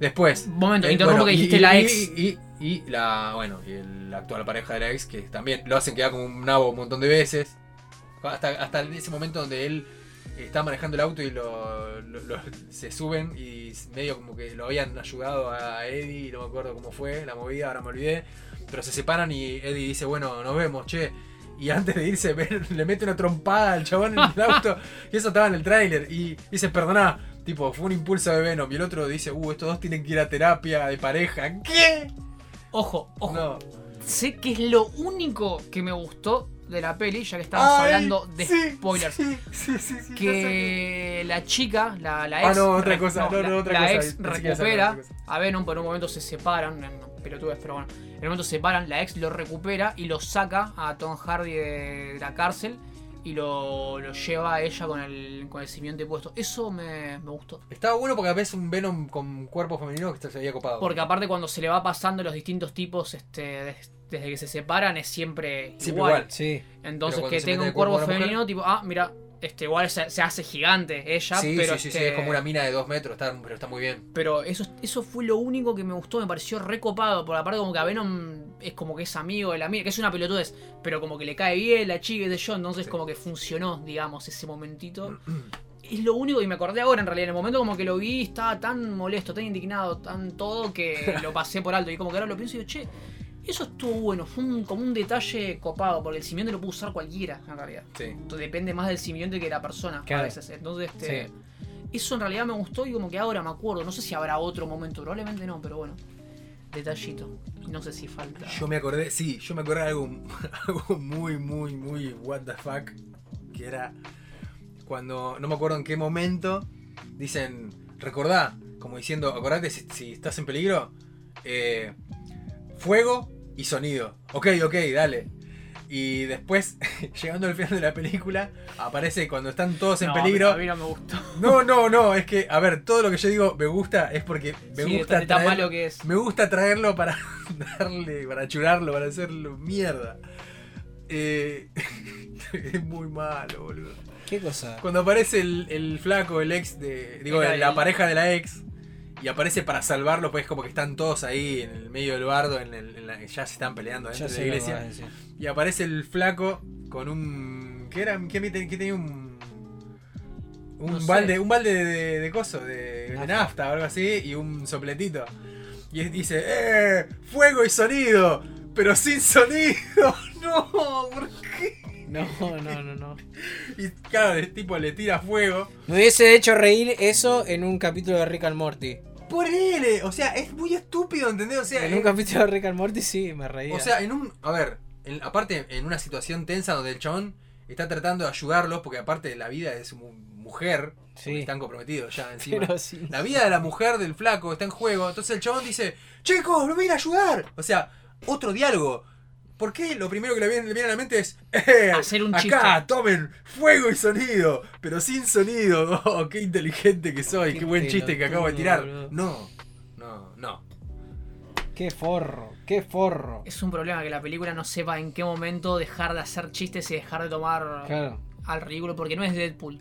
Después. Momento, eh, interrumpo que dijiste la ex. Y, y- y la, bueno, y el- la actual pareja de la ex, que también lo hacen quedar como un nabo un montón de veces. Hasta, hasta ese momento donde él está manejando el auto y lo, lo- lo- se suben y medio como que lo habían ayudado a Eddie, no me acuerdo cómo fue la movida, ahora me olvidé. Pero se separan y Eddie dice, bueno, nos vemos, che. Y antes de irse, le mete una trompada al chabón en el auto. Y eso estaba en el tráiler. Y dice, perdoná, tipo, fue un impulso de Venom. Y el otro dice, uh, estos dos tienen que ir a terapia de pareja. ¿Qué? Ojo, ojo. No. Sé que es lo único que me gustó de la peli, ya que estamos Ay, hablando de sí, spoilers. Sí, sí, sí, sé. que la chica, la, la ex. Ah, no, otra cosa, no, la, no, otra la cosa, ex recupera a Venom, por un momento se separan. Pelotudes, pero bueno. En un momento se separan, la ex lo recupera y lo saca a Tom Hardy de, la cárcel y lo, lo lleva a ella con el, con el simiente puesto. Eso me, me gustó. Estaba bueno porque ves un Venom con cuerpo femenino que se había copado. Porque aparte cuando se le va pasando los distintos tipos este, des- desde que se separan es siempre, Siempre igual. igual. sí. Entonces que tenga un el cuerpo femenino, tipo, ah, mira, este igual se, se hace gigante ella, sí, pero, sí, sí, sí, este, es como una mina de dos metros, está, pero está muy bien. pero eso, eso fue lo único que me gustó, me pareció recopado. Por aparte, como que a Venom es como que es amigo de la mina, que es una pelotudez, pero como que le cae bien la chica de yo, entonces como que funcionó, digamos, ese momentito. Es lo único y me acordé ahora en realidad. En el momento como que lo vi, estaba tan molesto, tan indignado, tan todo que lo pasé por alto. Y como que ahora lo pienso y digo, che, eso estuvo bueno, fue un- como un detalle copado, porque el simbionte lo puede usar cualquiera, en realidad. Sí. Entonces, depende más del simbionte que de la persona Claro. a veces. Entonces, este. Sí. Eso en realidad me gustó y como que ahora me acuerdo. No sé si habrá otro momento, probablemente no, pero bueno. Detallito. No sé si falta. Yo me acordé, sí, yo me acordé de algo, algo muy, muy, muy what the fuck. Que era cuando, no me acuerdo en qué momento, dicen, recordá, como diciendo, acordate si, si estás en peligro, eh, fuego y sonido. Ok, ok, dale. Y después, llegando al final de la película, aparece cuando están todos en No, peligro. A mí no me gustó. No, no, no, es que, a ver, todo lo que yo digo me gusta es porque me Sí, gusta de tan traer- malo que es. me gusta traerlo para darle, para churarlo, para hacerlo mierda. Eh, es muy malo, boludo. ¿Qué cosa? Cuando aparece el, el flaco, el ex de. Digo, Era la el- pareja de la ex. Y aparece para salvarlo, pues como que están todos ahí en el medio del bardo, en el- en la- ya se están peleando dentro Ya de la iglesia. Y aparece el flaco con un. ¿Qué era? ¿Qué, qué tenía un. Un No sé. balde, un balde de, de, de coso, de, de Nafta. o algo así, y un sopletito. Y dice, ¡eh! ¡Fuego y sonido! ¡Pero sin sonido! ¡No! ¿Por qué? No, no, no, no. Y claro, el tipo le tira fuego. Me hubiese hecho reír eso en un capítulo de Rick and Morty. Por él, o sea, es muy estúpido, ¿entendés? O sea, En un eh, capítulo de Rick and Morty sí, me reía. O sea, en un. A ver, en- aparte, en una situación tensa donde el chabón está tratando de ayudarlos, porque aparte de la vida de su mu- mujer, Sí. están comprometidos ya encima. Sí. La vida de la mujer del flaco está en juego. Entonces el chabón dice: Chicos, a ir a ayudar. O sea, otro diálogo. ¿Por qué lo primero que le viene, le viene a la mente es eh, Hacer un acá, chiste. tomen fuego y sonido, pero sin sonido? Oh, qué inteligente que soy, qué, Qué buen chiste que acabo de tirar. No, no, no. Qué forro, qué forro. Es un problema que la película no sepa en qué momento dejar de hacer chistes y dejar de tomar Claro. al ridículo, porque no es Deadpool.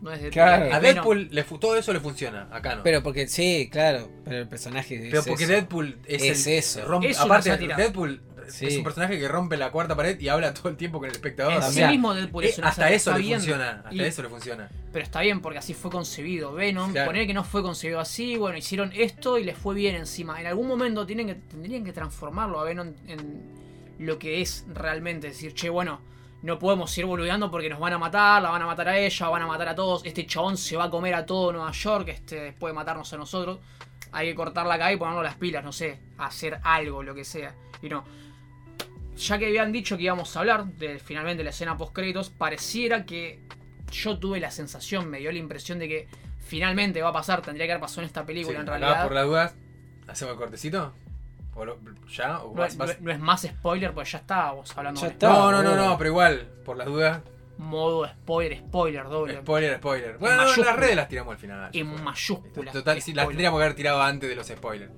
No es Deadpool. Claro. A. Deadpool le todo eso le funciona, acá no. Pero porque, sí, claro, pero el personaje Pero es porque eso. Deadpool es, Es el- eso. rompe- Es aparte. Deadpool Sí. es un personaje que rompe la cuarta pared y habla todo el tiempo con el espectador. En O sí sea, mismo Deadpool eh, es una hasta eso le bien. funciona. Hasta Y- eso le funciona. Pero está bien porque así fue concebido. Venom, Claro. poner que no fue concebido así, bueno, hicieron esto y les fue bien encima. En algún momento tienen que, tendrían que transformarlo a Venom en lo que es realmente. Decir, che, bueno, no podemos ir boludeando porque nos van a matar, la van a matar a ella, van a matar a todos. Este chabón se va a comer a todo Nueva York, este, después de matarnos a nosotros. Hay que cortarla acá y ponernos las pilas, no sé, hacer algo, lo que sea. Y no. Ya que habían dicho que íbamos a hablar de finalmente la escena post créditos, pareciera que yo tuve la sensación, me dio la impresión de que finalmente va a pasar, tendría que haber pasado en esta película Sí, en realidad. por las dudas, ¿hacemos el cortecito? ¿O lo- ¿Ya? ¿O No, vas- es- vas- no es más spoiler, pues ya estábamos hablando Ya de está. No, no, no, no, pero igual, por las dudas, modo spoiler, spoiler doble. spoiler, spoiler. Bueno, no, las redes las tiramos al final. En mayúsculas, Total, sí, las tendríamos que haber tirado antes de los spoilers.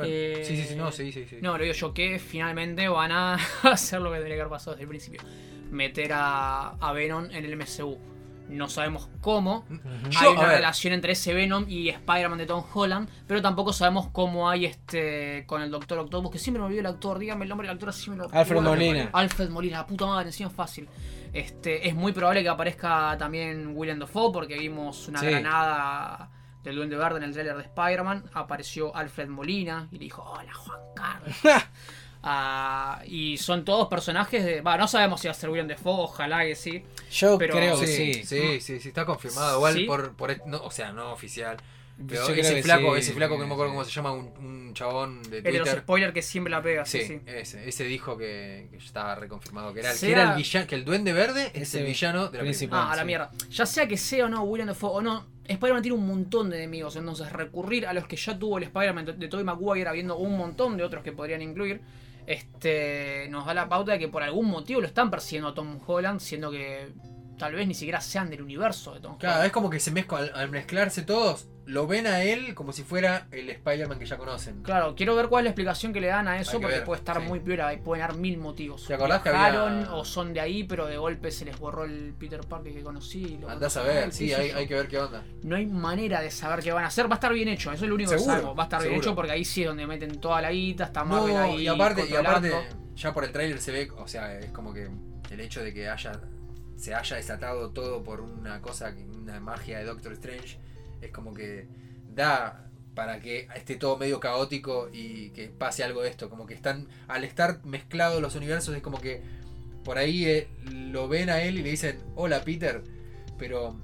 Bueno, Eh, sí, sí, sí, no, sí, sí, sí. No, lo digo yo que finalmente van a hacer lo que que haber pasado desde el principio. Meter a, a Venom en el MCU. No sabemos cómo. Hay una relación entre ese Venom y Spider-Man de Tom Holland, pero tampoco sabemos cómo hay este con el Doctor Octopus, que siempre me olvido el actor, dígame el nombre del actor, así me lo Alfred Bueno, Molina. Alfred Molina, la puta madre, encima es fácil. Este, es muy probable que aparezca también William Dafoe, porque vimos una Sí. granada del Duende Verde en el trailer de Spider-Man. Apareció Alfred Molina y le dijo, hola Juan Carlos. Ah, y son todos personajes de... Va, no sabemos si va a ser William Dafoe, ojalá que sí. Yo Pero- creo que sí, sí. sí, sí, sí, está confirmado. Igual ¿Sí? por, por no, o sea, no oficial. Pero Yo ese flaco, sí, ese flaco que no me acuerdo sí. cómo se llama, un, un chabón de El de los Twitter. spoilers que siempre la pega, sí, Sí, sí. ese, ese dijo que, estaba reconfirmado que era, el- que era el villano, que el duende verde es Ese el villano de la principal. Ah, a la sí. mierda. Ya sea que sea o no William Dafoe o no, Spider-Man tiene un montón de enemigos. Entonces, recurrir a los que ya tuvo el Spider-Man de- Tobey Maguire, habiendo un montón de otros que podrían incluir, este nos da la pauta de que por algún motivo lo están persiguiendo a Tom Holland, siendo que tal vez ni siquiera sean del universo de Tom Claro, Holland. es como que se mezcla, al, al mezclarse todos, lo ven a él como si fuera el Spider-Man que ya conocen. Claro, quiero ver cuál es la explicación que le dan a eso, que porque ver, puede estar sí. muy piola, y pueden dar mil motivos. ¿Te acordás que había- o son de ahí, pero de golpe se les borró el Peter Parker que conocí. lo Andás a ver, sí, hay, hay que ver qué onda. No hay manera de saber qué van a hacer. Va a estar bien hecho, eso es lo único Seguro, que. Va a estar bien hecho porque ahí sí es donde meten toda la guita, está Marvel No, ahí. y aparte, y aparte, ya por el tráiler se ve, o sea, es como que el hecho de que haya se haya desatado todo por una cosa, una magia de Doctor Strange, es como que da para que esté todo medio caótico y que pase algo de esto, como que están, al estar mezclados los universos, es como que por ahí eh, lo ven a él y le dicen, hola Peter, pero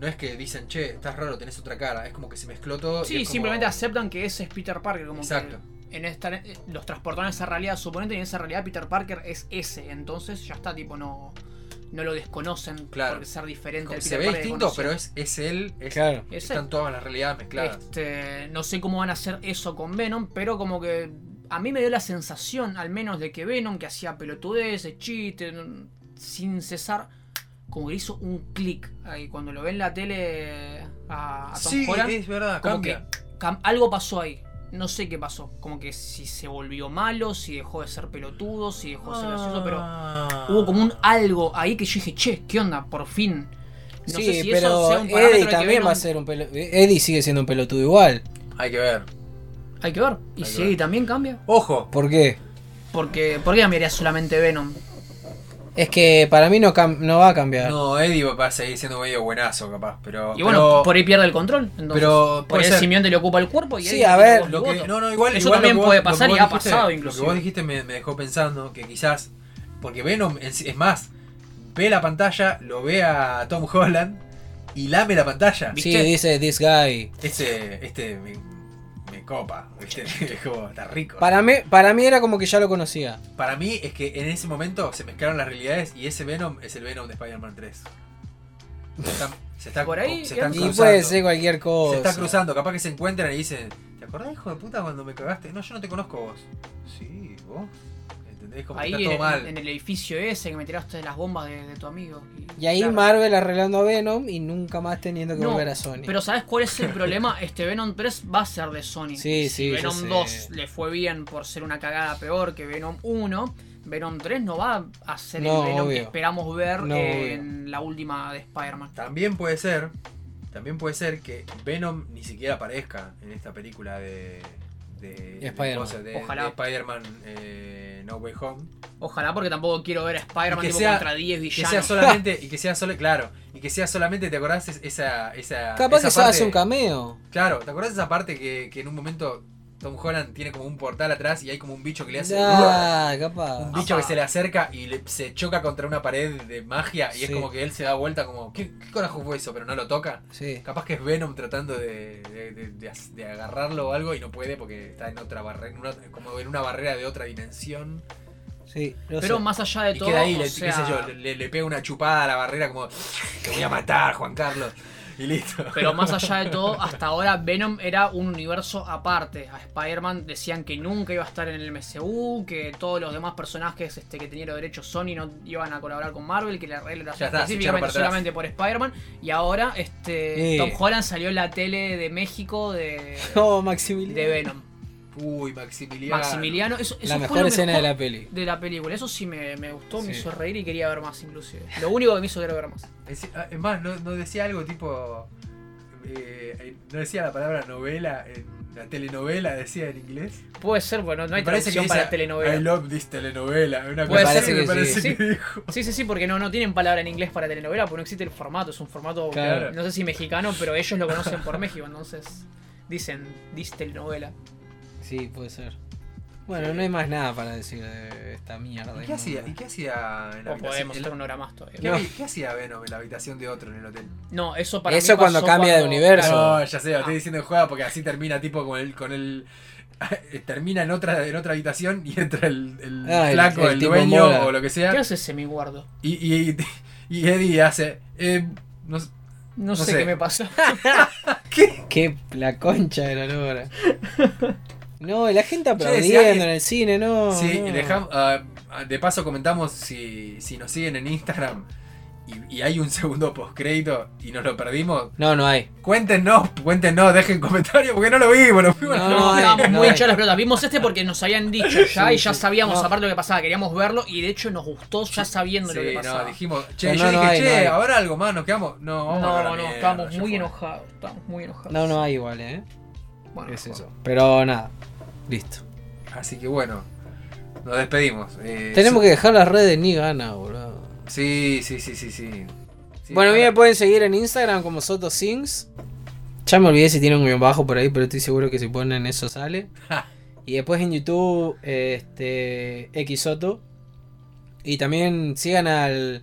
no es que dicen, che, estás raro, tenés otra cara, es como que se mezcló todo. Sí, como- simplemente aceptan que ese es Peter Parker. Como Exacto. que en esta, eh, los transportaron a esa realidad suponente y en esa realidad Peter Parker es ese. Entonces ya está, tipo, no, no lo desconocen Claro. por ser diferente al Peter se ve Parker distinto, pero es, es él, es- Claro. Es están él. todas las realidades mezcladas. Este, no sé cómo van a hacer eso con Venom, pero como que a mí me dio la sensación, al menos, de que Venom, que hacía pelotudeces, chistes, sin cesar, como que hizo un clic ahí. Cuando lo ve en la tele a, a Tom Sí, Holland, es verdad, como cambia. que algo pasó ahí. No sé qué pasó. Como que si se volvió malo, si dejó de ser pelotudo, si dejó de ser gracioso, pero Ah. hubo como un algo ahí que yo dije, che, ¿qué onda? Por fin. No sí, sé si pero eso sea un Eddie que también va a ser un pelotudo. Eddie sigue siendo un pelotudo igual. Hay que ver. Hay que ver. ¿Y Hay si. Eddie también cambia? Ojo, ¿Por qué? Porque, ¿Por qué cambiaría solamente Venom? Es que para mí no, cam- no va a cambiar. no, Eddie va a seguir siendo medio buenazo, capaz, pero. Y bueno, pero- por ahí pierde el control. Entonces, pero por ahí simbionte le ocupa el cuerpo y Sí, Eddie a ver, Lo que, no, no, igual, Eso igual también lo que vos- puede lo pasar y ha pasado Lo inclusive. que vos dijiste me, me dejó pensando que quizás. Porque Venom, en sí- es más, ve la pantalla, lo ve a Tom Holland y lame la pantalla. ¿Viste? Sí, dice this guy. Este, este copa, ¿viste? Es como, está rico. Para mí, para mí era como que ya lo conocía. Para mí es que en ese momento se mezclaron las realidades y ese Venom es el Venom de Spider-Man 3. Se está, se está- Por ahí, se están Y cruzando. puede ser cualquier cosa. Se está cruzando, capaz que se encuentran y dicen, ¿te acordás, hijo de puta, cuando me cagaste? No, yo no te conozco vos. Sí, vos. ¿Entendés? Como que Ahí está todo en, mal. en el edificio ese que me tiraste las bombas de, de tu amigo. Y ahí Claro. Marvel arreglando a Venom y nunca más teniendo que No, volver a Sony. Pero ¿sabes cuál es el problema? Este Venom 3 va a ser de Sony. Sí, si sí, Venom sé. 2 le fue bien por ser una cagada peor que Venom 1, Venom 3 no va a ser No, el Venom obvio. que esperamos ver No, en la última de Spider-Man. También puede ser, también puede ser que Venom ni siquiera aparezca en esta película de, de, de Spider-Man. cosas, de- Ojalá. de Spider-Man eh, No Way Home. Ojalá porque tampoco quiero ver a Spider-Man que contra 10 Que villanos. sea solamente, y que sea solo, claro, y que sea solamente, ¿te acordás es- esa, esa Capaz esa que se hace un cameo. Claro, ¿te acordás de esa parte que, que en un momento Tom Holland tiene como un portal atrás y hay como un bicho que le hace Ya, capaz. un bicho Apa. que se le acerca y le- se choca contra una pared de magia y es como que él se da vuelta como ¿qué, qué carajo fue eso? pero no lo toca. Sí. Capaz que es Venom tratando de, de- de- de as- de agarrarlo o algo y no puede porque está en otra barrera, como en una barrera de otra dimensión. Sí, lo Pero sé. más allá de Y todo, queda ahí, o le, qué sé yo, le, le pega una chupada a la barrera como te voy a matar, Juan Carlos. Y listo. pero más allá de todo, hasta ahora Venom era un universo aparte. A Spider-Man decían que nunca iba a estar en el MCU, que todos los demás personajes este, que tenían los derechos Sony no iban a colaborar con Marvel, que la regla era específicamente solamente por Spider-Man. Y ahora este Sí. Tom Holland salió en la tele de México de, Oh, de Venom. Uy, Maximiliano. Maximiliano, eso, eso La mejor escena mejor de la peli. de la película. Eso sí me, me gustó, me hizo reír y quería ver más inclusive. Lo único que me hizo querer ver más. Es, ah, es más, no, no decía algo tipo. eh, no decía la palabra novela en la telenovela, decía en inglés. Puede ser, bueno, no hay Me parece traducción que para dice, telenovela. I love this telenovela. Una Puede cosa ser así me que parece sí. que dijo. Sí, sí, sí, porque no, no tienen palabra en inglés para telenovela, porque no existe el formato, es un formato, Claro. no sé si mexicano, pero ellos lo conocen por México, entonces dicen dis telenovela. Sí, puede ser. Bueno, no hay más nada para decir de esta mierda. ¿Y de qué hacía. ¿y qué hacía en la O habitación? podemos en hacer la- una hora más todavía. ¿Qué, No. ¿Qué hacía Venom en la habitación de otro en el hotel? No, eso para Eso mí cuando pasó cambia de universo. No, ya sé, lo Ah. estoy diciendo en juega porque así termina tipo con el. Con el termina en otra, en otra habitación y entra el, el Ah, el- flaco, el el, tipo dueño mola. o lo que sea. ¿Qué hace mi guardo? Y, y, y Eddie hace. Eh, no sé- No, No sé, sé. qué me pasó. Qué la concha de la lora. No, y la gente aplaudiendo que- en el cine, no. sí, no. y dejam- ah, ah, de paso comentamos si, si nos siguen en Instagram y, y hay un segundo postcrédito y nos lo perdimos. No, no hay. Cuéntenos, cuéntenos, dejen comentarios porque no lo vimos, lo fuimos a- No, No, hay, estábamos no muy hay. hinchados las pelotas. Vimos este porque nos habían dicho ya Sí, y ya sí. sabíamos No. aparte lo que pasaba. Queríamos verlo y de hecho nos gustó ya sabiendo lo que pasaba. no, dijimos, che, yo dije, hay, che, ahora algo más, nos quedamos. No, vamos a no, la no, mierda, estábamos muy fue. enojados. Estábamos muy enojados. No, no hay igual, eh. Bueno, Es eso. Pero nada. Listo. Así que bueno, nos despedimos. Eh, Tenemos que dejar las redes ni gana, boludo. Sí, sí, sí, sí, sí. Sí, bueno, a mí me pueden seguir en Instagram como SotoSings. Ya me olvidé si tienen un guion bajo por ahí, pero estoy seguro que si ponen eso sale. Y después en YouTube, este, Xsoto. Y también sigan al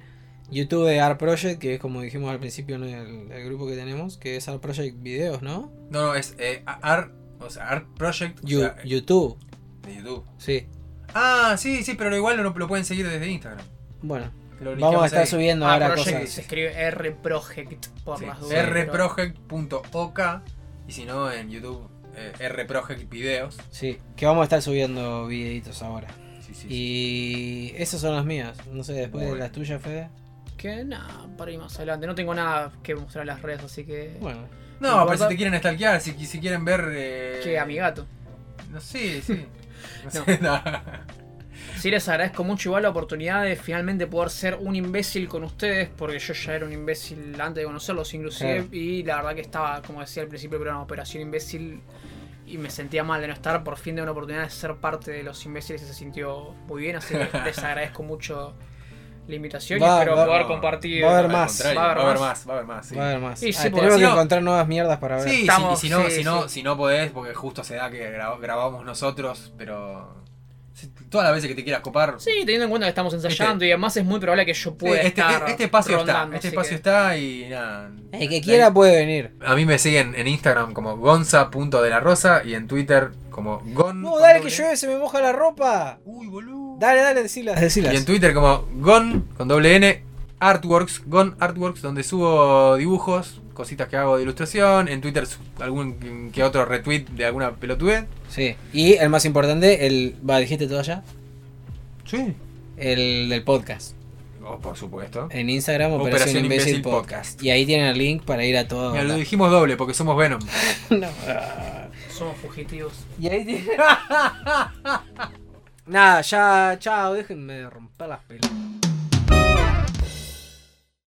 YouTube de Art Project, que es como dijimos al principio en el, el grupo que tenemos, que es Art Project Videos, ¿no? No, no, es eh, Art, o sea, Art Project o Yu- sea, YouTube, de YouTube. sí. Ah, sí, sí, pero igual lo, lo pueden seguir desde Instagram. Bueno, Lo vamos a estar ahí. subiendo Ah, ahora Project cosas. se escribe R Project por Sí, las dudas. rproject.ok y si no en YouTube eh, rproject videos. Sí, que vamos a estar subiendo videitos ahora. Sí, sí, sí. Y esas son las mías. No sé, después de las tuyas, Fede. Que nada, para ir más adelante. No tengo nada que mostrar en las redes, así que. Bueno, No, ¿No pero importa? si te quieren stalkear, si, si quieren ver... Eh, Que amigato. No sé, sí. No No. sé, no. Sí, les agradezco mucho igual la oportunidad de finalmente poder ser un imbécil con ustedes, porque yo ya era un imbécil antes de conocerlos, inclusive, y la verdad que estaba, como decía al principio del programa, Operación Imbécil, y me sentía mal de no estar, por fin de una oportunidad de ser parte de los imbéciles y se sintió muy bien, así que les agradezco mucho la invitación y Va, espero va, poder compartir. va a haber más. Va a haber más. más, va a haber más. sí. va a haber más. Sí, sí, Ah, tenemos si que no- encontrar nuevas mierdas para ver. Sí, sí, Estamos- y si no, sí, si, no, sí. si no podés, porque justo se da que gra- grabamos nosotros, pero todas las veces que te quieras copar. Sí, teniendo en cuenta que estamos ensayando y además es muy probable que yo sí, pueda este, estar este espacio rondando, está, este espacio que- está y nada. El que quiera puede venir. A mí me siguen en Instagram como gonza.delarosa y en Twitter como gon. No, dale que llueve, se me moja la ropa. Uy, boludo. Dale, dale, decilas. decilas. Y en Twitter como gon con doble N artworks, gon artworks, donde subo dibujos, cositas que hago de ilustración. En Twitter algún que otro retweet de alguna pelotudez. Sí. Y el más importante, el. Va, dijiste todo ya. Sí. El del podcast. Oh, por supuesto. En Instagram, Operación, Operación Imbécil, Imbécil podcast. Podcast. Y ahí tienen el link para ir a todo. Mira, lo dijimos doble porque somos Venom. No. Somos fugitivos. Y ahí tienen. Nada, ya, chao, déjenme romper las pelotas.